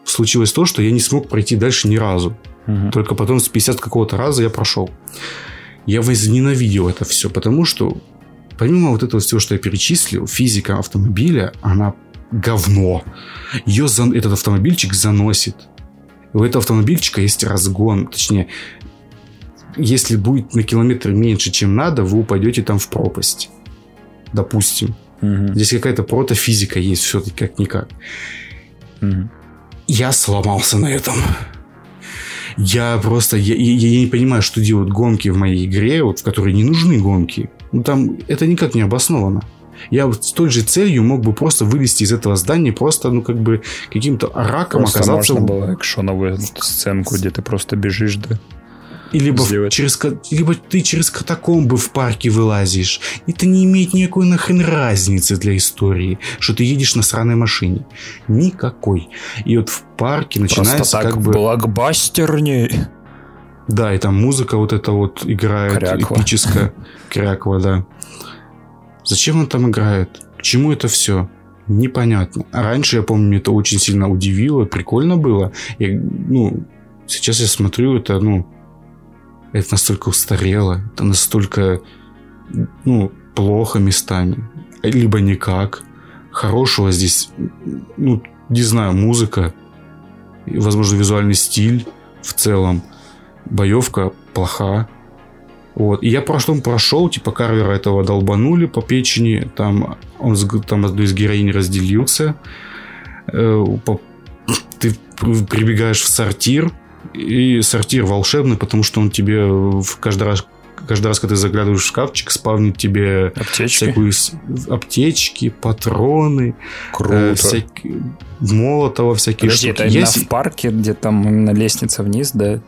случилось то, что я не смог пройти дальше ни разу. Mm-hmm. Только потом с 50 какого-то раза я прошел. Я возненавидел это все, потому что помимо вот этого всего, что я перечислил, физика автомобиля, она говно. Ее за... этот автомобильчик заносит. У этого автомобильчика есть разгон. Точнее, если будет на километр меньше, чем надо, вы упадете там в пропасть. Допустим. Угу. Здесь какая-то протофизика есть все-таки как-никак. Угу. Я сломался на этом. Я просто... Я, я, я не понимаю, что делают гонки в моей игре, вот, в которой не нужны гонки. Ну, там это никак не обосновано. Я с той же целью мог бы просто вылезти из этого здания, просто, ну, как бы каким-то раком просто оказаться... можно было экшоновую сценку, где ты просто бежишь, да? И либо, в- через, либо ты через катакомбы в парке вылазишь. Это не имеет никакой нахрен разницы для истории, что ты едешь на сраной машине. Никакой. И вот в парке начинается Просто так как бы... блокбастерней. Да, и там музыка вот эта вот играет Кряква. эпическая. Кряква, да. Зачем он там играет? К чему это все? Непонятно. А раньше, я помню, меня это очень сильно удивило, прикольно было. Я, ну, сейчас я смотрю, это, ну, это настолько устарело, это настолько, ну, плохо местами. Либо никак. Хорошего здесь, ну, не знаю, музыка, возможно, визуальный стиль в целом. Боевка плоха. Вот. И я потом прошел, типа, Карвера этого долбанули по печени. Там он там одной из героинь разделился. Э, Ты при- прибегаешь в сортир. И сортир волшебный, потому что он тебе в каждый раз каждый раз, когда ты заглядываешь в шкафчик, спавнит тебе Аптечки. всякую аптечки, патроны, Круто. э, всякие молотова, всякие Подожди, штуки. это Я именно си- в парке, где там именно лестница вниз, да?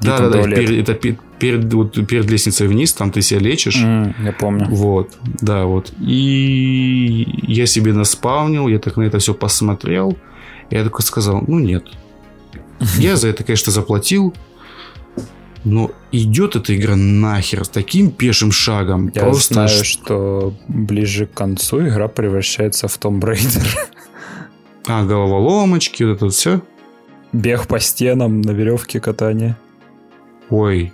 Да, да, да. перед- это пе- перед, вот, перед лестницей вниз, там ты себя лечишь. М, Я помню. Вот, да, вот. И я себе наспавнил, я так на это все посмотрел. И я такой сказал, ну нет. Я за это, конечно, заплатил. Но идет эта игра нахер с таким пешим шагом. Я просто знаю, что ближе к концу игра превращается в Том Брейдер. А, головоломочки, вот это вот все. Бег по стенам на веревке катание. Ой.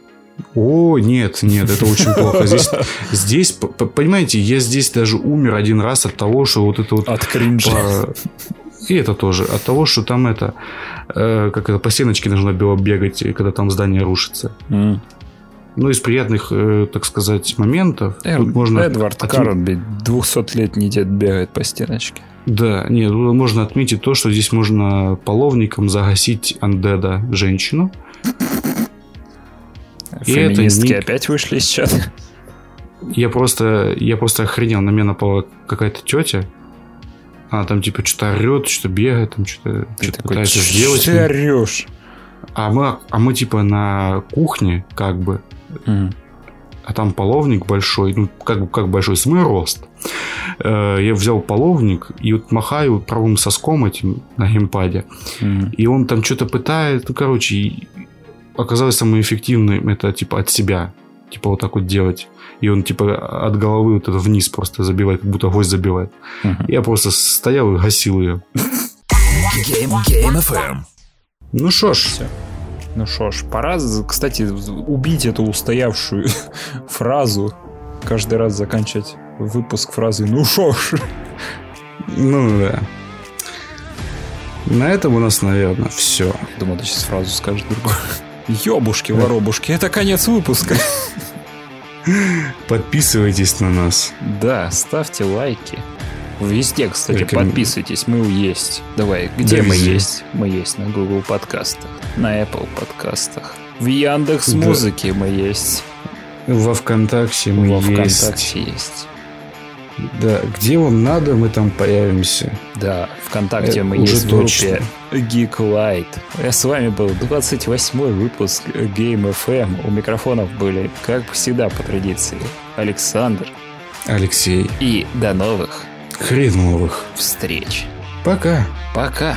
О, нет, нет, это очень плохо. Здесь, здесь, понимаете, я здесь даже умер один раз от того, что вот это вот От кринжа. По- И это тоже. От того, что там это... э, как это, по стеночке нужно было бегать, когда там здание рушится. М. Ну, из приятных, э, так сказать, моментов... Эр- тут можно Эдвард отме- Карнби, 200-летний дед бегает по стеночке. Да, нет, можно отметить то, что здесь можно половником загасить андеда женщину. И это Феминистки не- опять вышли из чата. Я просто, я просто охренел. На меня напала какая-то тетя. Она там типа что-то орет, что бегает, там что-то, такой, пытается «Чё сделать. ты орешь? А мы, а мы типа на кухне, как бы, М. а там половник большой, ну, как, как большой, с мой рост. Э, Я взял половник и вот махаю правым соском этим на геймпаде. М. И он там что-то пытает, ну, короче, оказалось самым эффективным это, типа, от себя. Типа, вот так вот делать. И он, типа, от головы вот это вниз просто забивает, как будто гвоздь забивает. Мгм. Я просто стоял и гасил ее. Game, Game FM. Ну что ж, Ну что ж, пора, кстати, убить эту устоявшую фразу. Каждый раз заканчивать выпуск фразой «Ну шо ж». ну да. На этом у нас, наверное, все. Думал, ты сейчас фразу скажешь другую. Ёбушки, воробушки, это конец выпуска. Подписывайтесь на нас. Да, ставьте лайки. Везде, кстати, Рекомен- подписывайтесь, мы есть. Давай, где Да, мы везде. есть? Мы есть на Google подкастах, на Apple подкастах. В Яндекс Да. Музыке мы есть. Во ВКонтакте мы Во есть. ВКонтакте есть. Да, где вам надо, мы там появимся. Да, ВКонтакте Э, мы уже есть в группе Geek Light. Я с вами был 28 выпуск Game FM. У микрофонов были, как всегда по традиции, Александр. Алексей. И до новых Хреновых. встреч. Пока. Пока.